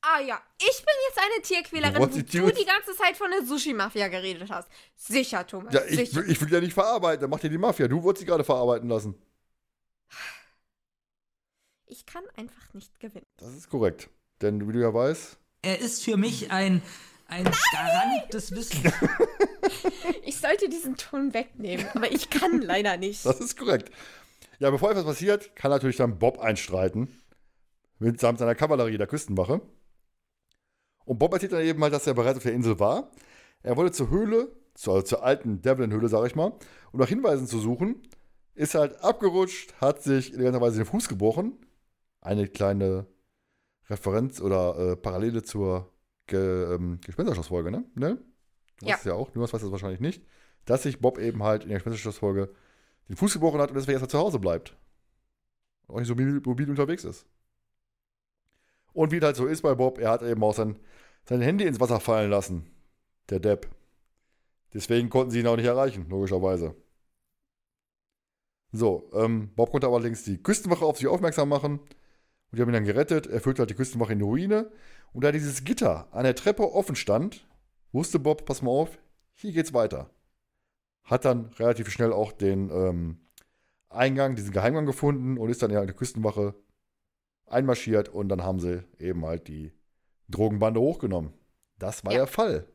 Ah ja, ich bin jetzt eine Tierquälerin, Du wo du die ganze Zeit von der Sushi-Mafia geredet hast. Sicher, Thomas, Ja, ich, sicher. will- ich will ja nicht verarbeiten, dann macht ja die Mafia. Du wolltest sie gerade verarbeiten lassen. Ich kann einfach nicht gewinnen. Das ist korrekt. Denn wie du ja weißt, Er ist für mich ein, ein Garant des Wissens. Ich sollte diesen Ton wegnehmen, aber ich kann leider nicht. das ist korrekt. Ja, bevor etwas passiert, kann natürlich dann Bob einstreiten. Mitsamt seiner Kavallerie der Küstenwache. Und Bob erzählt dann eben halt, dass er bereits auf der Insel war. Er wollte zur Höhle, zur, zur alten Devlin-Höhle, sag ich mal, um nach Hinweisen zu suchen. Ist halt abgerutscht, hat sich eleganterweise den Fuß gebrochen. Eine kleine Referenz oder äh, Parallele zur Ge ähm, Gespensterschlossfolge, ne? ne? Du Ja. ja auch, du weißt das wahrscheinlich nicht. Dass sich Bob eben halt in der Gespensterschlossfolge den Fuß gebrochen hat und deswegen erstmal zu Hause bleibt. Und auch nicht so mobil, mobil unterwegs ist. Und wie es halt so ist bei Bob, er hat eben auch sein, sein Handy ins Wasser fallen lassen. Der Depp. Deswegen konnten sie ihn auch nicht erreichen, logischerweise. So, ähm, Bob konnte allerdings die Küstenwache auf sich aufmerksam machen. Und die haben ihn dann gerettet. Er führte halt die Küstenwache in die Ruine. Und da dieses Gitter an der Treppe offen stand, wusste Bob, pass mal auf, hier geht's weiter. Hat dann relativ schnell auch den ähm, Eingang, diesen Geheimgang gefunden und ist dann ja in die Küstenwache einmarschiert und dann haben sie eben halt die Drogenbande hochgenommen. Das war Ja. der Fall.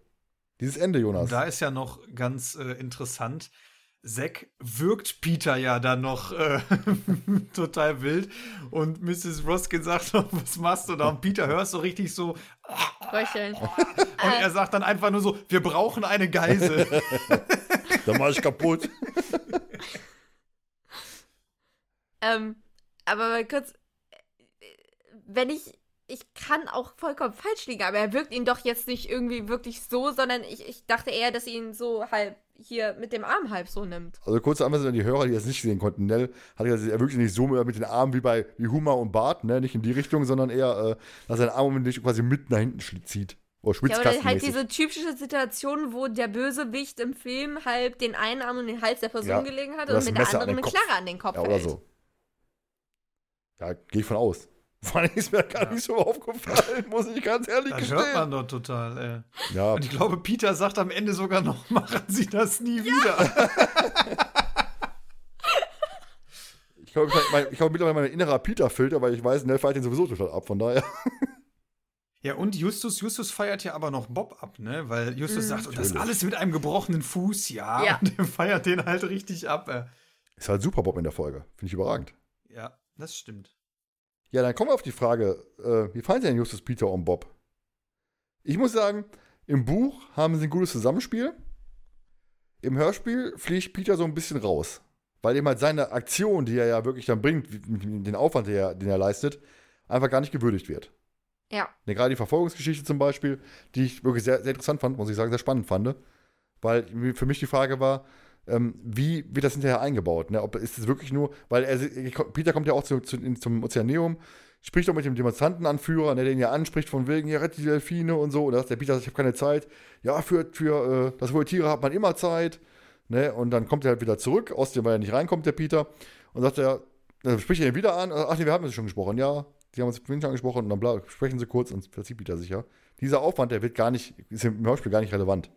Dieses Ende, Jonas. Und da ist ja noch ganz äh, interessant, Zack wirkt Peter ja dann noch äh, total wild und Mrs. Roskin sagt noch, was machst du da? Und Peter hörst so richtig so Röcheln. und er sagt dann einfach nur so, wir brauchen eine Geisel. Da mach ich kaputt. ähm, aber mal kurz, wenn ich, ich kann auch vollkommen falsch liegen, aber er wirkt ihn doch jetzt nicht irgendwie wirklich so, sondern ich, ich dachte eher, dass er ihn so halb hier mit dem Arm halb so nimmt. Also kurze Anweisung an die Hörer, die das nicht sehen konnten. Nell hat gesagt, er wirkt nicht so mit den Armen wie bei wie Huma und Bart, ne? nicht in die Richtung, sondern eher, äh, dass sein Arm nicht quasi mit nach hinten zieht. Oder Ja, oder halt diese typische Situation, wo der Bösewicht im Film halb den einen Arm um den Hals der Person Ja, gelegen hat und mit der anderen eine Kopf. Knarre an den Kopf ja, oder hält. so. Ja, gehe ich von aus. Vor allem ist mir gar Ja. nicht so aufgefallen, muss ich ganz ehrlich Das gestehen. hört man doch total. Ey. Ja, Und ich glaube, Peter sagt am Ende sogar noch, machen Sie das nie wieder. ich glaube, ich, mein, ich glaube mittlerweile mein innerer Peter-Filter, weil ich weiß, Nell feiert den sowieso total ab, von daher. Ja, und Justus, Justus feiert ja aber noch Bob ab, ne? Weil Justus Mhm. sagt, und das alles mit einem gebrochenen Fuß, ja. Ja. Und er feiert den halt richtig ab. Äh. Ist halt super Bob in der Folge. Finde ich überragend. Ja, das stimmt. Ja, dann kommen wir auf die Frage, äh, wie fallen Sie denn Justus, Peter und Bob? Ich muss sagen, im Buch haben sie ein gutes Zusammenspiel. Im Hörspiel fliegt Peter so ein bisschen raus. Weil ihm halt seine Aktion, die er ja wirklich dann bringt, den Aufwand, den er, den er leistet, einfach gar nicht gewürdigt wird. Ja. Ne, gerade die Verfolgungsgeschichte zum Beispiel, die ich wirklich sehr, sehr interessant fand, muss ich sagen, sehr spannend fand. Weil für mich die Frage war, ähm, wie wird das hinterher eingebaut? Ne? Ob, ist es wirklich nur, weil er, Peter kommt ja auch zu, zu, in, zum Ozeaneum, spricht auch mit dem Demonstrantenanführer, ne, der ihn ja anspricht, von wegen, ja, rettet die Delfine und so. Sagt der Peter, sagt, ich habe keine Zeit. Ja, für, für äh, das wohl Tiere hat man immer Zeit. Ne? Und dann kommt er halt wieder zurück, aus dem, weil er nicht reinkommt, der Peter. Und sagt er, dann spricht er ihn wieder an. Ach nee, wir haben es schon gesprochen. Ja, die haben uns schon angesprochen. Und dann bla, sprechen sie kurz und verzieht Peter sich ja. Dieser Aufwand, der wird gar nicht, ist im Hörspiel gar nicht relevant.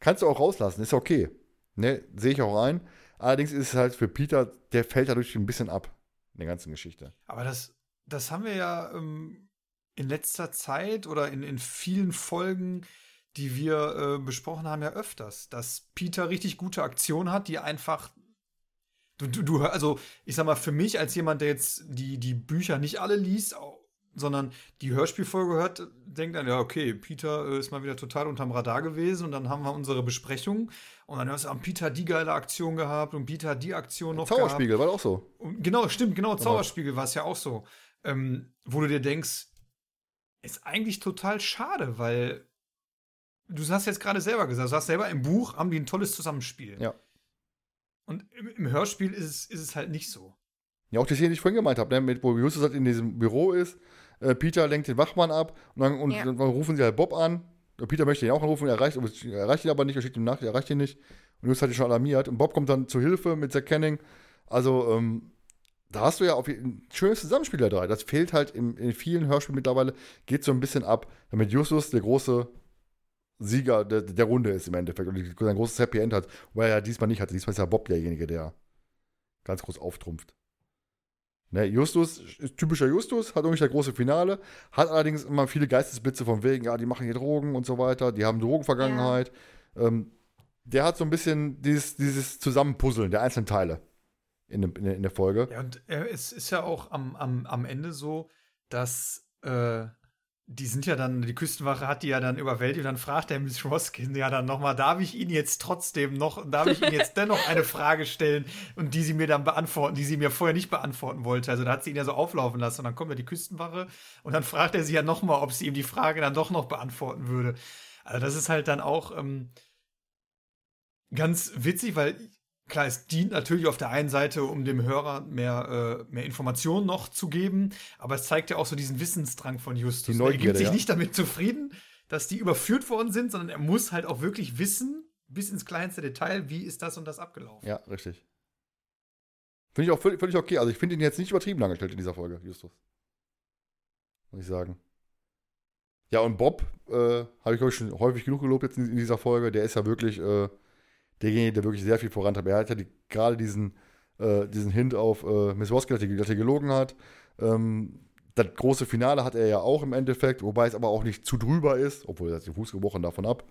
Kannst du auch rauslassen, ist okay. Ne, sehe ich auch ein. Allerdings ist es halt für Peter, der fällt dadurch ein bisschen ab in der ganzen Geschichte. Aber das, das haben wir ja ähm, in letzter Zeit oder in, in vielen Folgen, die wir äh, besprochen haben, ja öfters, dass Peter richtig gute Aktionen hat, die einfach. Du, du, du, also, ich sag mal, für mich als jemand, der jetzt die, die Bücher nicht alle liest, sondern die Hörspielfolge hört, denkt dann, ja, okay, Peter äh, ist mal wieder total unterm Radar gewesen und dann haben wir unsere Besprechung und dann hörst du, ah, Peter hat die geile Aktion gehabt und Peter hat die Aktion noch gehabt. Zauberspiegel, war auch so. Und genau, stimmt, genau, Zauberspiegel war es ja auch so. Ähm, wo du dir denkst, ist eigentlich total schade, weil du hast jetzt gerade selber gesagt, du hast selber im Buch haben die ein tolles Zusammenspiel. Ja. Und im, im Hörspiel ist es, ist es halt nicht so. Ja, auch die Szene, die ich vorhin gemeint habe, ne, mit, wo Justus halt in diesem Büro ist, äh, Peter lenkt den Wachmann ab und dann, und Ja. dann rufen sie halt Bob an. Peter möchte ihn auch anrufen, er erreicht, er erreicht ihn aber nicht, er schickt ihm nach, er erreicht ihn nicht. Und Justus hat ihn schon alarmiert. Und Bob kommt dann zu Hilfe mit Zack Canning. Also, ähm, da hast du ja auf jeden- ein schönes Zusammenspiel da drin. Das fehlt halt in, in vielen Hörspielen mittlerweile, geht so ein bisschen ab, damit Justus der große Sieger der, der Runde ist im Endeffekt und ein großes Happy End hat, weil er ja diesmal nicht hatte. Diesmal ist ja Bob derjenige, der ganz groß auftrumpft. Ne, Justus ist typischer Justus, hat irgendwie das große Finale, hat allerdings immer viele Geistesblitze von wegen, ja, die machen hier Drogen und so weiter, die haben Drogenvergangenheit. Ähm, der hat so ein bisschen dieses, dieses Zusammenpuzzeln der einzelnen Teile in, in, der, in der Folge. Ja, und äh, es ist ja auch am, am, am Ende so, dass äh, die sind ja dann, die Küstenwache hat die ja dann überwältigt und dann fragt der Miss Roskin ja dann nochmal, darf ich Ihnen jetzt trotzdem noch, darf ich Ihnen jetzt dennoch eine Frage stellen und die sie mir dann beantworten, die sie mir vorher nicht beantworten wollte. Also da hat sie ihn ja so auflaufen lassen und dann kommt ja die Küstenwache und dann fragt er sie ja nochmal, ob sie ihm die Frage dann doch noch beantworten würde. Also das ist halt dann auch ähm, ganz witzig, weil klar, es dient natürlich auf der einen Seite, um dem Hörer mehr, äh, mehr Informationen noch zu geben, aber es zeigt ja auch so diesen Wissensdrang von Justus. Die er gibt Neugierde, sich ja. nicht damit zufrieden, dass die überführt worden sind, sondern er muss halt auch wirklich wissen, bis ins kleinste Detail, wie ist das und das abgelaufen. Ja, richtig. Finde ich auch völlig, völlig okay. Also ich finde ihn jetzt nicht übertrieben dargestellt in dieser Folge, Justus. muss ich sagen. Ja, und Bob, äh, habe ich, glaube ich, schon häufig genug gelobt jetzt in, in dieser Folge. Der ist ja wirklich äh, derjenige, der wirklich sehr viel vorantreibt. Er hat ja die, gerade diesen, äh, diesen Hint auf äh, Miss Woske, dass, er gelogen hat. Ähm, das große Finale hat er ja auch im Endeffekt, wobei es aber auch nicht zu drüber ist, obwohl er hat den Fuß gebrochen davon ab.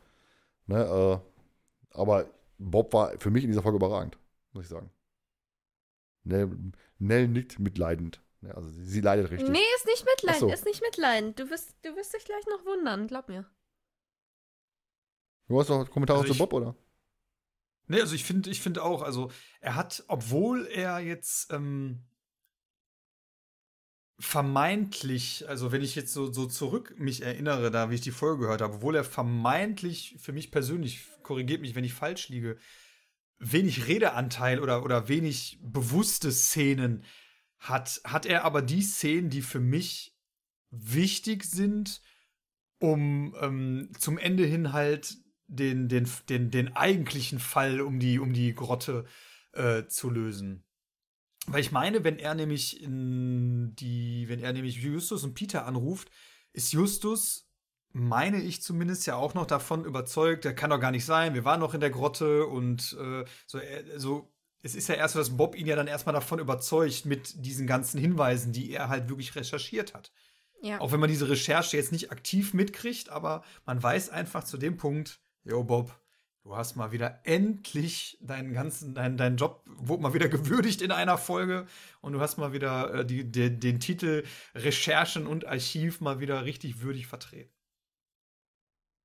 Ne, äh, aber Bob war für mich in dieser Folge überragend, muss ich sagen. Nell, Nell nickt mitleidend. Ne, also sie, sie leidet richtig. Nee, ist nicht mitleidend, so. ist nicht mitleidend. Du wirst, du wirst dich gleich noch wundern, glaub mir. Du hast noch Kommentare Also zu Bob, oder? Nee, also ich finde ich finde auch, also er hat, obwohl er jetzt ähm, vermeintlich, also wenn ich jetzt so, so zurück mich erinnere, da wie ich die Folge gehört habe, obwohl er vermeintlich für mich persönlich, korrigiert mich, wenn ich falsch liege, wenig Redeanteil oder, oder wenig bewusste Szenen hat, hat er aber die Szenen, die für mich wichtig sind, um ähm, zum Ende hin halt den, den, den, den eigentlichen Fall um die, um die Grotte äh, zu lösen. Weil ich meine, wenn er nämlich in die, wenn er nämlich Justus und Peter anruft, ist Justus, meine ich zumindest, ja auch noch davon überzeugt, der kann doch gar nicht sein, wir waren noch in der Grotte und äh, so, er, so, es ist ja erst so, dass Bob ihn ja dann erstmal davon überzeugt mit diesen ganzen Hinweisen, die er halt wirklich recherchiert hat. Ja. Auch wenn man diese Recherche jetzt nicht aktiv mitkriegt, aber man weiß einfach zu dem Punkt, yo Bob, du hast mal wieder endlich deinen ganzen, dein, dein Job wurde mal wieder gewürdigt in einer Folge und du hast mal wieder äh, die, den, den Titel Recherchen und Archiv mal wieder richtig würdig vertreten.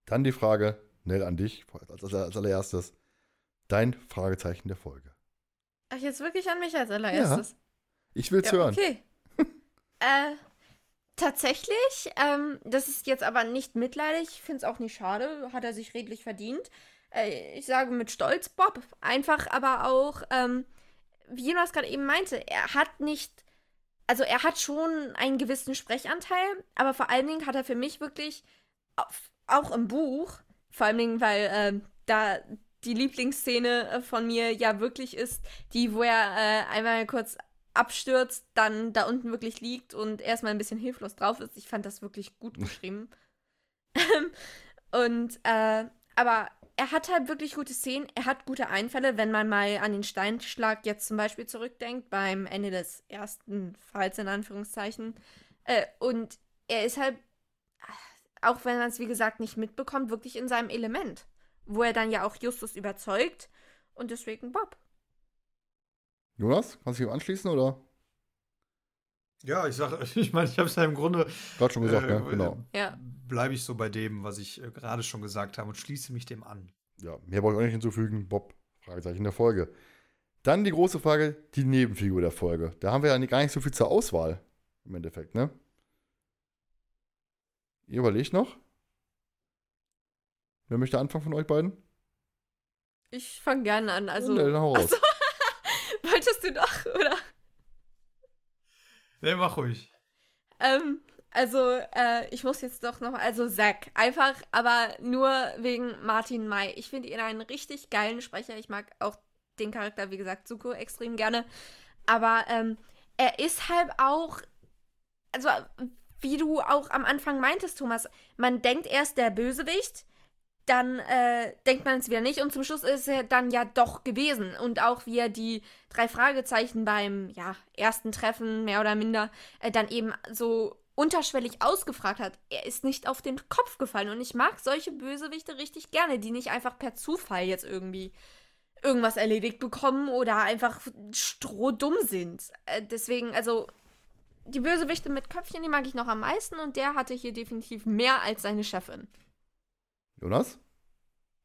Dann die Frage, Nell, an dich, als, als, als allererstes. Dein Fragezeichen der Folge. Ach, jetzt wirklich an mich als allererstes. Ich will's Ja, hören. okay. äh, tatsächlich, ähm, das ist jetzt aber nicht mitleidig, ich finde es auch nicht schade, hat er sich redlich verdient. Äh, ich sage mit Stolz Bob. Einfach aber auch, ähm, wie Jonas gerade eben meinte, er hat nicht, also er hat schon einen gewissen Sprechanteil, aber vor allen Dingen hat er für mich wirklich, auf, auch im Buch, vor allen Dingen, weil ähm, da die Lieblingsszene äh, von mir ja wirklich ist, die, wo er äh, einmal kurz abstürzt, dann da unten wirklich liegt und erstmal ein bisschen hilflos drauf ist. Ich fand das wirklich gut geschrieben. und, äh, aber er hat halt wirklich gute Szenen, er hat gute Einfälle, wenn man mal an den Steinschlag jetzt zum Beispiel zurückdenkt, beim Ende des ersten Falls in Anführungszeichen. Äh, und er ist halt, auch wenn man es wie gesagt nicht mitbekommt, wirklich in seinem Element. Wo er dann ja auch Justus überzeugt und deswegen Bob. Jonas, kannst du dich anschließen oder? Ja, ich sage, ich meine, ich habe es ja im Grunde Gerade schon gesagt, äh, ne? Genau. Ja. bleibe ich so bei dem, was ich äh, gerade schon gesagt habe und schließe mich dem an. Ja, mehr brauche ich auch nicht hinzufügen. Bob, Fragezeichen der Folge. Dann die große Frage, die Nebenfigur der Folge. Da haben wir ja nicht- gar nicht so viel zur Auswahl. Im Endeffekt, ne? Ihr überlegt noch? Wer möchte anfangen von euch beiden? Ich fange gerne an. Also, Ja, dann hau raus. Wolltest du doch, oder? Nee, mach ruhig. Ähm, also, äh, ich muss jetzt doch noch, also Zack, einfach, aber nur wegen Martin May. Ich finde ihn einen richtig geilen Sprecher. Ich mag auch den Charakter, wie gesagt, Zuko extrem gerne. Aber ähm, er ist halt auch, also wie du auch am Anfang meintest, Thomas, man denkt erst der Bösewicht, dann äh, denkt man es wieder nicht und zum Schluss ist er dann ja doch gewesen. Und auch wie er die drei Fragezeichen beim ja, ersten Treffen mehr oder minder äh, dann eben so unterschwellig ausgefragt hat. Er ist nicht auf den Kopf gefallen und ich mag solche Bösewichte richtig gerne, die nicht einfach per Zufall jetzt irgendwie irgendwas erledigt bekommen oder einfach strohdumm sind. Äh, deswegen, also die Bösewichte mit Köpfchen, die mag ich noch am meisten und der hatte hier definitiv mehr als seine Chefin. Jonas?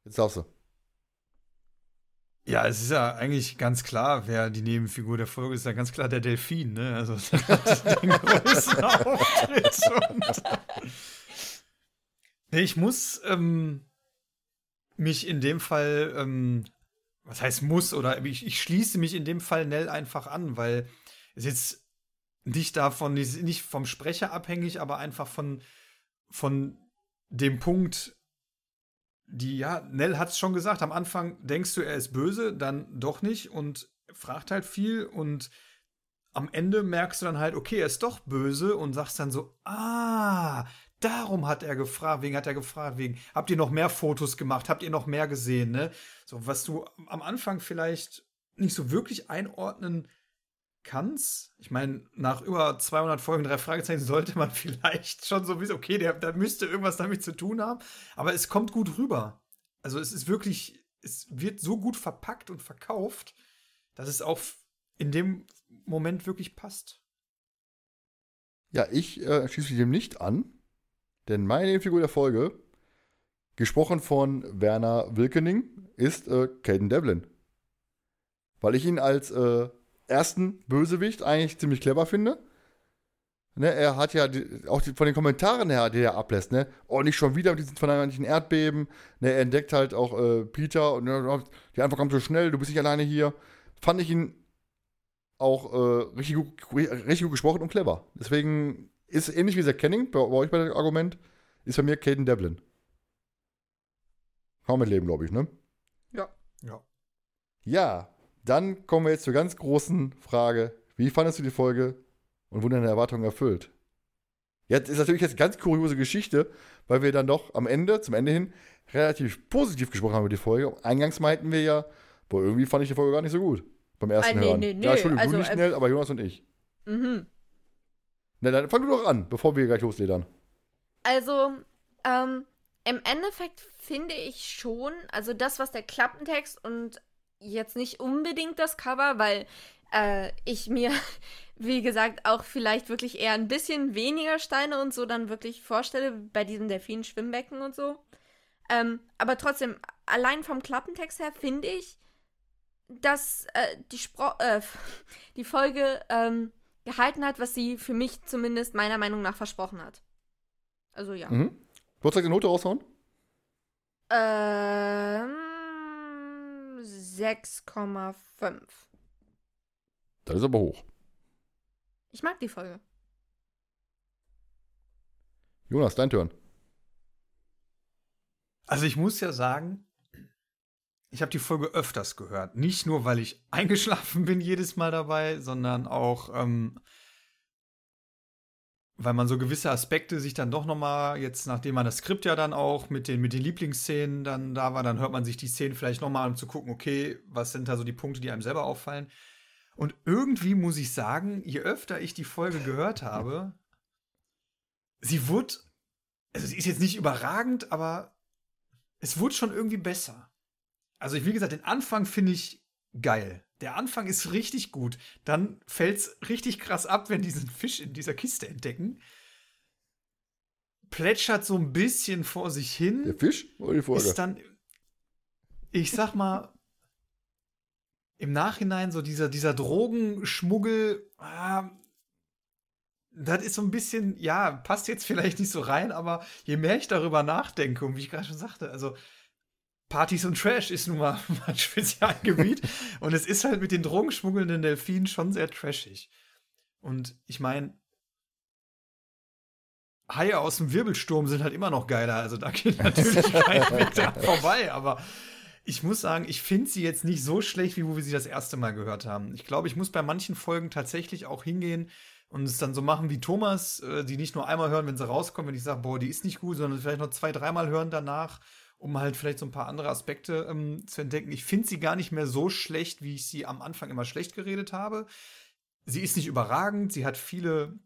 Jetzt darfst du. Ja, es ist ja eigentlich ganz klar, wer die Nebenfigur der Folge ist, ja ganz klar der Delfin, ne? Also den Auftritt. Und nee, ich muss ähm, mich in dem Fall, ähm, was heißt muss, oder ich, ich schließe mich in dem Fall Nell einfach an, weil es jetzt nicht davon, nicht vom Sprecher abhängig, aber einfach von, von dem Punkt, die, ja, Nell hat es schon gesagt, am Anfang denkst du, er ist böse, dann doch nicht und fragt halt viel und am Ende merkst du dann halt, okay, er ist doch böse und sagst dann so, ah, darum hat er gefragt, wegen hat er gefragt, wegen, habt ihr noch mehr Fotos gemacht, habt ihr noch mehr gesehen, ne? So, was du am Anfang vielleicht nicht so wirklich einordnen kannst. Ich meine, nach über 200 Folgen drei Fragezeichen sollte man vielleicht schon so wissen, okay, der, der müsste irgendwas damit zu tun haben, aber es kommt gut rüber. Also es ist wirklich, es wird so gut verpackt und verkauft, dass es auch in dem Moment wirklich passt. Ja, ich äh, schließe mich dem nicht an, denn meine Figur der Folge, gesprochen von Werner Wilkening, ist äh, Caden Devlin. Weil ich ihn als äh, ersten Bösewicht eigentlich ziemlich clever finde. Ne, er hat ja die, auch die, von den Kommentaren her, die er ablässt, ne? Oh, nicht schon wieder mit diesen vermeintlichen Erdbeben. Ne, er entdeckt halt auch äh, Peter und ne, die Antwort kommt so schnell, du bist nicht alleine hier. Fand ich ihn auch äh, richtig, gut, richtig gut gesprochen und clever. Deswegen ist ähnlich wie Zach Kenning, bei, bei euch bei dem Argument, ist bei mir Caden Devlin. Kann man mit leben, glaube ich, ne? Ja. Ja. Ja, dann kommen wir jetzt zur ganz großen Frage. Wie fandest du die Folge und wurden deine Erwartungen erfüllt? Jetzt ist natürlich jetzt eine ganz kuriose Geschichte, weil wir dann doch am Ende, zum Ende hin, relativ positiv gesprochen haben über die Folge. Eingangs meinten wir ja, boah, irgendwie fand ich die Folge gar nicht so gut. Beim ersten Ah, nee, Hören. nee, nee. Ja, Entschuldigung, Also, du nicht äh, schnell, aber Jonas und ich. Mhm. Na, dann fang du doch an, bevor wir gleich losledern. Also, ähm, im Endeffekt finde ich schon, also das, was der Klappentext und jetzt nicht unbedingt das Cover, weil äh, ich mir, wie gesagt, auch vielleicht wirklich eher ein bisschen weniger Steine und so dann wirklich vorstelle bei diesem Delfin-Schwimmbecken und so. Ähm, aber trotzdem, allein vom Klappentext her finde ich, dass äh, die, Spro äh, die Folge ähm, gehalten hat, was sie für mich zumindest meiner Meinung nach versprochen hat. Also ja. Mhm. Du hast eine Note raushauen? Ähm, 6,5. Das ist aber hoch. Ich mag die Folge. Jonas, dein Turn. Also ich muss ja sagen, ich habe die Folge öfters gehört. Nicht nur, weil ich eingeschlafen bin jedes Mal dabei, sondern auch, ähm, weil man so gewisse Aspekte sich dann doch noch mal jetzt, nachdem man das Skript ja dann auch mit den, mit den Lieblingsszenen dann da war, dann hört man sich die Szenen vielleicht noch mal an, um zu gucken, okay, was sind da so die Punkte, die einem selber auffallen. Und irgendwie muss ich sagen, je öfter ich die Folge gehört habe, sie wurde, also sie ist jetzt nicht überragend, aber es wurde schon irgendwie besser. Also, ich, wie gesagt, den Anfang finde ich geil. Der Anfang ist richtig gut. Dann fällt es richtig krass ab, wenn die diesen Fisch in dieser Kiste entdecken. Plätschert so ein bisschen vor sich hin. Der Fisch oder die Folge? ist dann, ich sag mal, im Nachhinein so dieser, dieser Drogenschmuggel, ah, das ist so ein bisschen, ja, passt jetzt vielleicht nicht so rein, aber je mehr ich darüber nachdenke, und wie ich gerade schon sagte, also Partys und Trash ist nun mal mein Spezialgebiet und es ist halt mit den drogenschmuggelnden Delfinen schon sehr trashig. Und ich meine, Haie aus dem Wirbelsturm sind halt immer noch geiler, also da geht natürlich kein Weg dran vorbei, aber ich muss sagen, ich finde sie jetzt nicht so schlecht, wie wo wir sie das erste Mal gehört haben. Ich glaube, ich muss bei manchen Folgen tatsächlich auch hingehen und es dann so machen wie Thomas, äh, die nicht nur einmal hören, wenn sie rauskommen, wenn ich sage, boah, die ist nicht gut, sondern vielleicht noch zwei, dreimal hören danach, um halt vielleicht so ein paar andere Aspekte ähm, zu entdecken. Ich finde sie gar nicht mehr so schlecht, wie ich sie am Anfang immer schlecht geredet habe. Sie ist nicht überragend, sie hat viele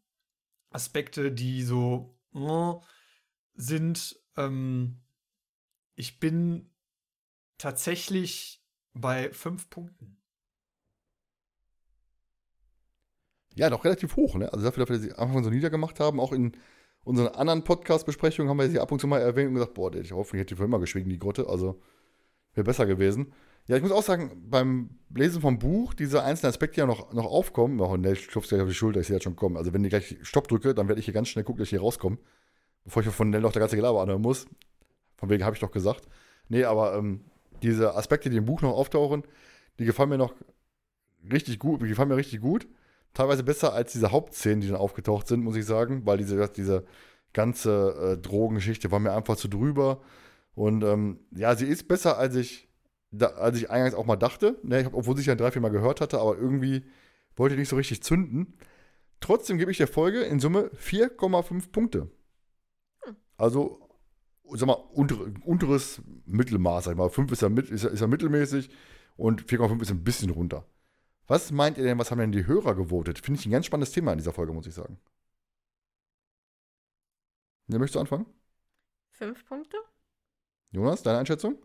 Aspekte, die so äh, sind. Ähm, ich bin tatsächlich bei fünf Punkten. Ja, doch relativ hoch, ne? Also dafür, dass wir sie am Anfang so niedergemacht haben, auch in unseren anderen Podcast-Besprechungen haben wir sie ab und zu mal erwähnt und gesagt, boah, ich hoffe, ich hätte die für immer geschwiegen, die Grotte. Also wäre besser gewesen. Ja, ich muss auch sagen, beim Lesen vom Buch, diese einzelnen Aspekte, ja noch, noch aufkommen, oh, ne, ich klopfe gleich auf die Schulter, ich sehe jetzt schon kommen. Also wenn ich gleich Stopp drücke, dann werde ich hier ganz schnell gucken, dass ich hier rauskomme, bevor ich von Nell noch der ganze Gelaber anhören muss. Von wegen habe ich doch gesagt. Nee, aber ähm, diese Aspekte, die im Buch noch auftauchen, die gefallen mir noch richtig gut, die gefallen mir richtig gut. Teilweise besser als diese Hauptszenen, die dann aufgetaucht sind, muss ich sagen, weil diese, diese ganze äh, Drogengeschichte war mir einfach zu drüber. Und ähm, ja, sie ist besser, als ich, da, als ich eingangs auch mal dachte. Ne, ich hab, obwohl ich ja drei, vier Mal gehört hatte, aber irgendwie wollte nicht so richtig zünden. Trotzdem gebe ich der Folge in Summe 4,5 Punkte. Also, sag mal, unter, unteres Mittelmaß, sag ich mal. 5 ist ja, ist, ja, ist ja mittelmäßig und 4,5 ist ein bisschen runter. Was meint ihr denn, was haben denn die Hörer gewotet? Finde ich ein ganz spannendes Thema in dieser Folge, muss ich sagen. Wer möchtest du anfangen? Fünf Punkte? Jonas, deine Einschätzung?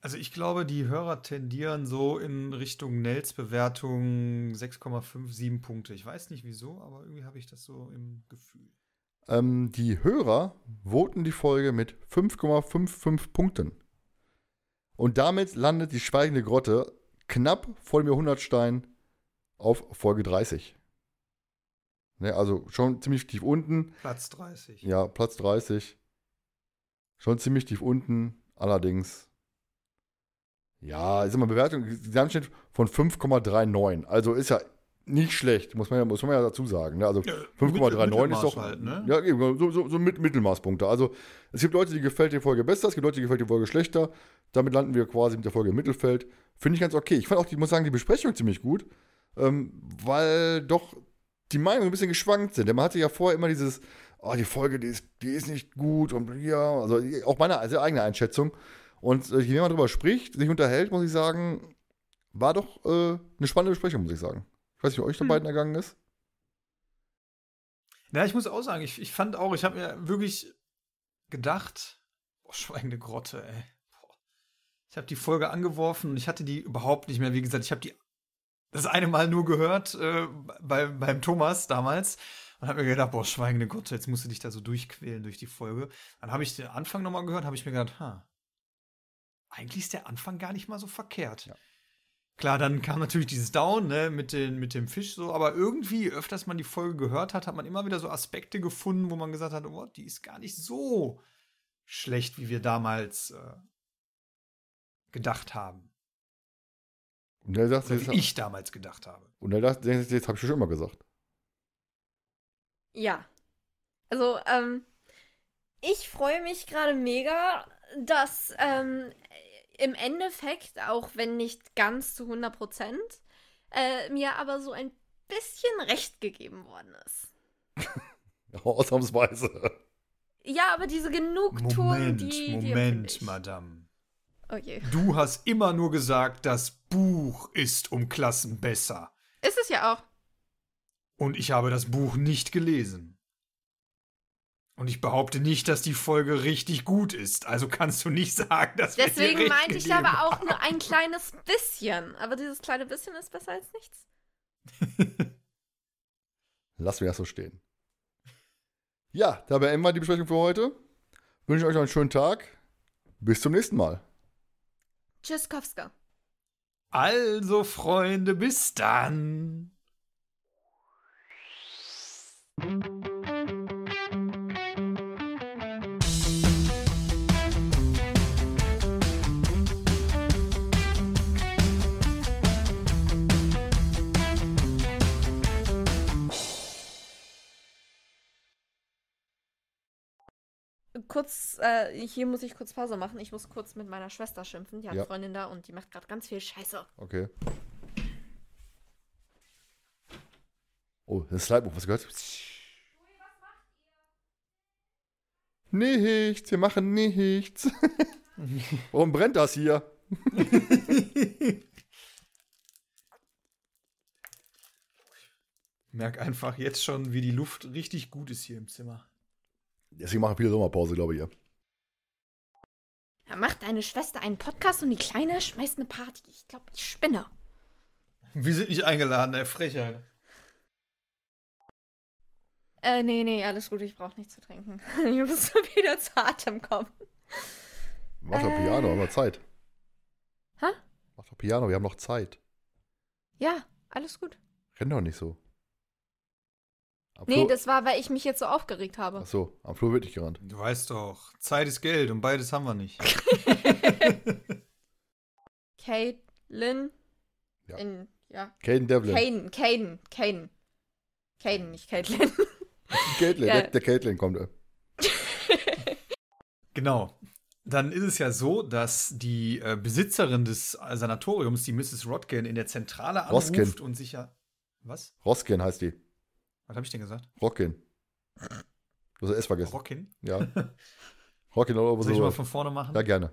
Also ich glaube, die Hörer tendieren so in Richtung Nels Bewertung 6,57 Punkte. Ich weiß nicht wieso, aber irgendwie habe ich das so im Gefühl. Ähm, die Hörer voten die Folge mit 5,55 Punkten. Und damit landet die Schweigende Grotte knapp vor dem Jahrhundertstein auf Folge 30. Ne, also schon ziemlich tief unten. Platz 30. Ja, Platz 30. Schon ziemlich tief unten. Allerdings. Ja, ist immer Bewertung. Gesamtschnitt von 5,39. Also ist ja nicht schlecht, muss man ja, muss man ja dazu sagen. Ne? Also Ja, 5,39 Mittelmaß ist doch. halt, ne? Ja, eben, so, so, so mit Mittelmaßpunkte. Also es gibt Leute, die gefällt die Folge besser, es gibt Leute, die gefällt die Folge schlechter. Damit landen wir quasi mit der Folge im Mittelfeld. Finde ich ganz okay. Ich fand auch, ich muss sagen, die Besprechung ziemlich gut, ähm, weil doch die Meinungen ein bisschen geschwankt sind. Denn man hatte ja vorher immer dieses, oh, die Folge, die ist, die ist nicht gut und ja, also auch meine also eigene Einschätzung. Und äh, je mehr man darüber spricht, sich unterhält, muss ich sagen, war doch äh, eine spannende Besprechung, muss ich sagen. Ich weiß nicht, wie euch da Hm. beiden ergangen ist. Ja, ich muss auch sagen, ich, ich fand auch, ich habe mir wirklich gedacht, boah, schweigende Grotte, ey. Boah. Ich habe die Folge angeworfen und ich hatte die überhaupt nicht mehr. Wie gesagt, ich habe die das eine Mal nur gehört äh, bei, beim Thomas damals und habe mir gedacht, boah, schweigende Grotte, jetzt musst du dich da so durchquälen durch die Folge. Dann habe ich den Anfang nochmal gehört, habe ich mir gedacht, ha, eigentlich ist der Anfang gar nicht mal so verkehrt. Ja. Klar, dann kam natürlich dieses Down, ne, mit, den, mit dem Fisch so, aber irgendwie, öfters man die Folge gehört hat, hat man immer wieder so Aspekte gefunden, wo man gesagt hat, oh, die ist gar nicht so schlecht, wie wir damals äh, gedacht haben. Und er sagt, Oder wie ich damals gedacht habe. und er sagt, jetzt, jetzt habe ich schon immer gesagt. Ja. Also, ähm, ich freue mich gerade mega, dass ähm, im Endeffekt, auch wenn nicht ganz zu 100 Prozent, äh, mir aber so ein bisschen recht gegeben worden ist. Ausnahmsweise. Ja, aber diese Genugtuung, Moment, die. die Moment, ich. Madame. Oh je. Du hast immer nur gesagt, das Buch ist um Klassen besser. Ist es ja auch. Und ich habe das Buch nicht gelesen. Und ich behaupte nicht, dass die Folge richtig gut ist. Also kannst du nicht sagen, dass wir Deswegen recht meinte ich aber auch nur ein kleines bisschen. Aber dieses kleine bisschen ist besser als nichts. Lassen wir das so stehen. Ja, da beenden wir die Besprechung für heute. Wünsche euch noch einen schönen Tag. Bis zum nächsten Mal. Tschüss, Kowska. Also, Freunde, bis dann. Kurz, äh, hier muss ich kurz Pause machen. Ich muss kurz mit meiner Schwester schimpfen. Die hat Ja. eine Freundin da und die macht gerade ganz viel Scheiße. Okay. Oh, das Slide-Buch, was gehört? Nichts, wir machen nichts. Warum brennt das hier? Merk einfach jetzt schon, wie die Luft richtig gut ist hier im Zimmer. Deswegen machen viele Sommerpause, glaube ich. Ja. Da macht deine Schwester einen Podcast und die Kleine schmeißt eine Party. Ich glaube, ich spinne. Wir sind nicht eingeladen, ey, Frechheit. Äh, nee, nee, alles gut. Ich brauche nichts zu trinken. Ich muss wieder zu Atem kommen. Mach doch Äh. Piano, haben wir Zeit. Hä? Mach doch Piano, wir haben noch Zeit. Ja, alles gut. Renn doch nicht so. Am Nee, das war, weil ich mich jetzt so aufgeregt habe. Ach so, am Flur wird nicht gerannt. Du weißt doch, Zeit ist Geld und beides haben wir nicht. Caitlin. Ja. In, ja. Caden Devlin. Caden, Caden, Caden. Caden, nicht Caitlin. Caitlin, Ja. der, der Caitlin kommt. äh. Genau. dann ist es ja so, dass die äh, Besitzerin des äh, Sanatoriums, die Mrs. Rodkin, in der Zentrale anruft Roskin. und sich ja. Was? Roskin heißt die. Was habe ich denn gesagt? Rockin. Du hast das S vergessen. Rockin? Ja. Rockin oder Soll ich mal von vorne machen? Ja, gerne.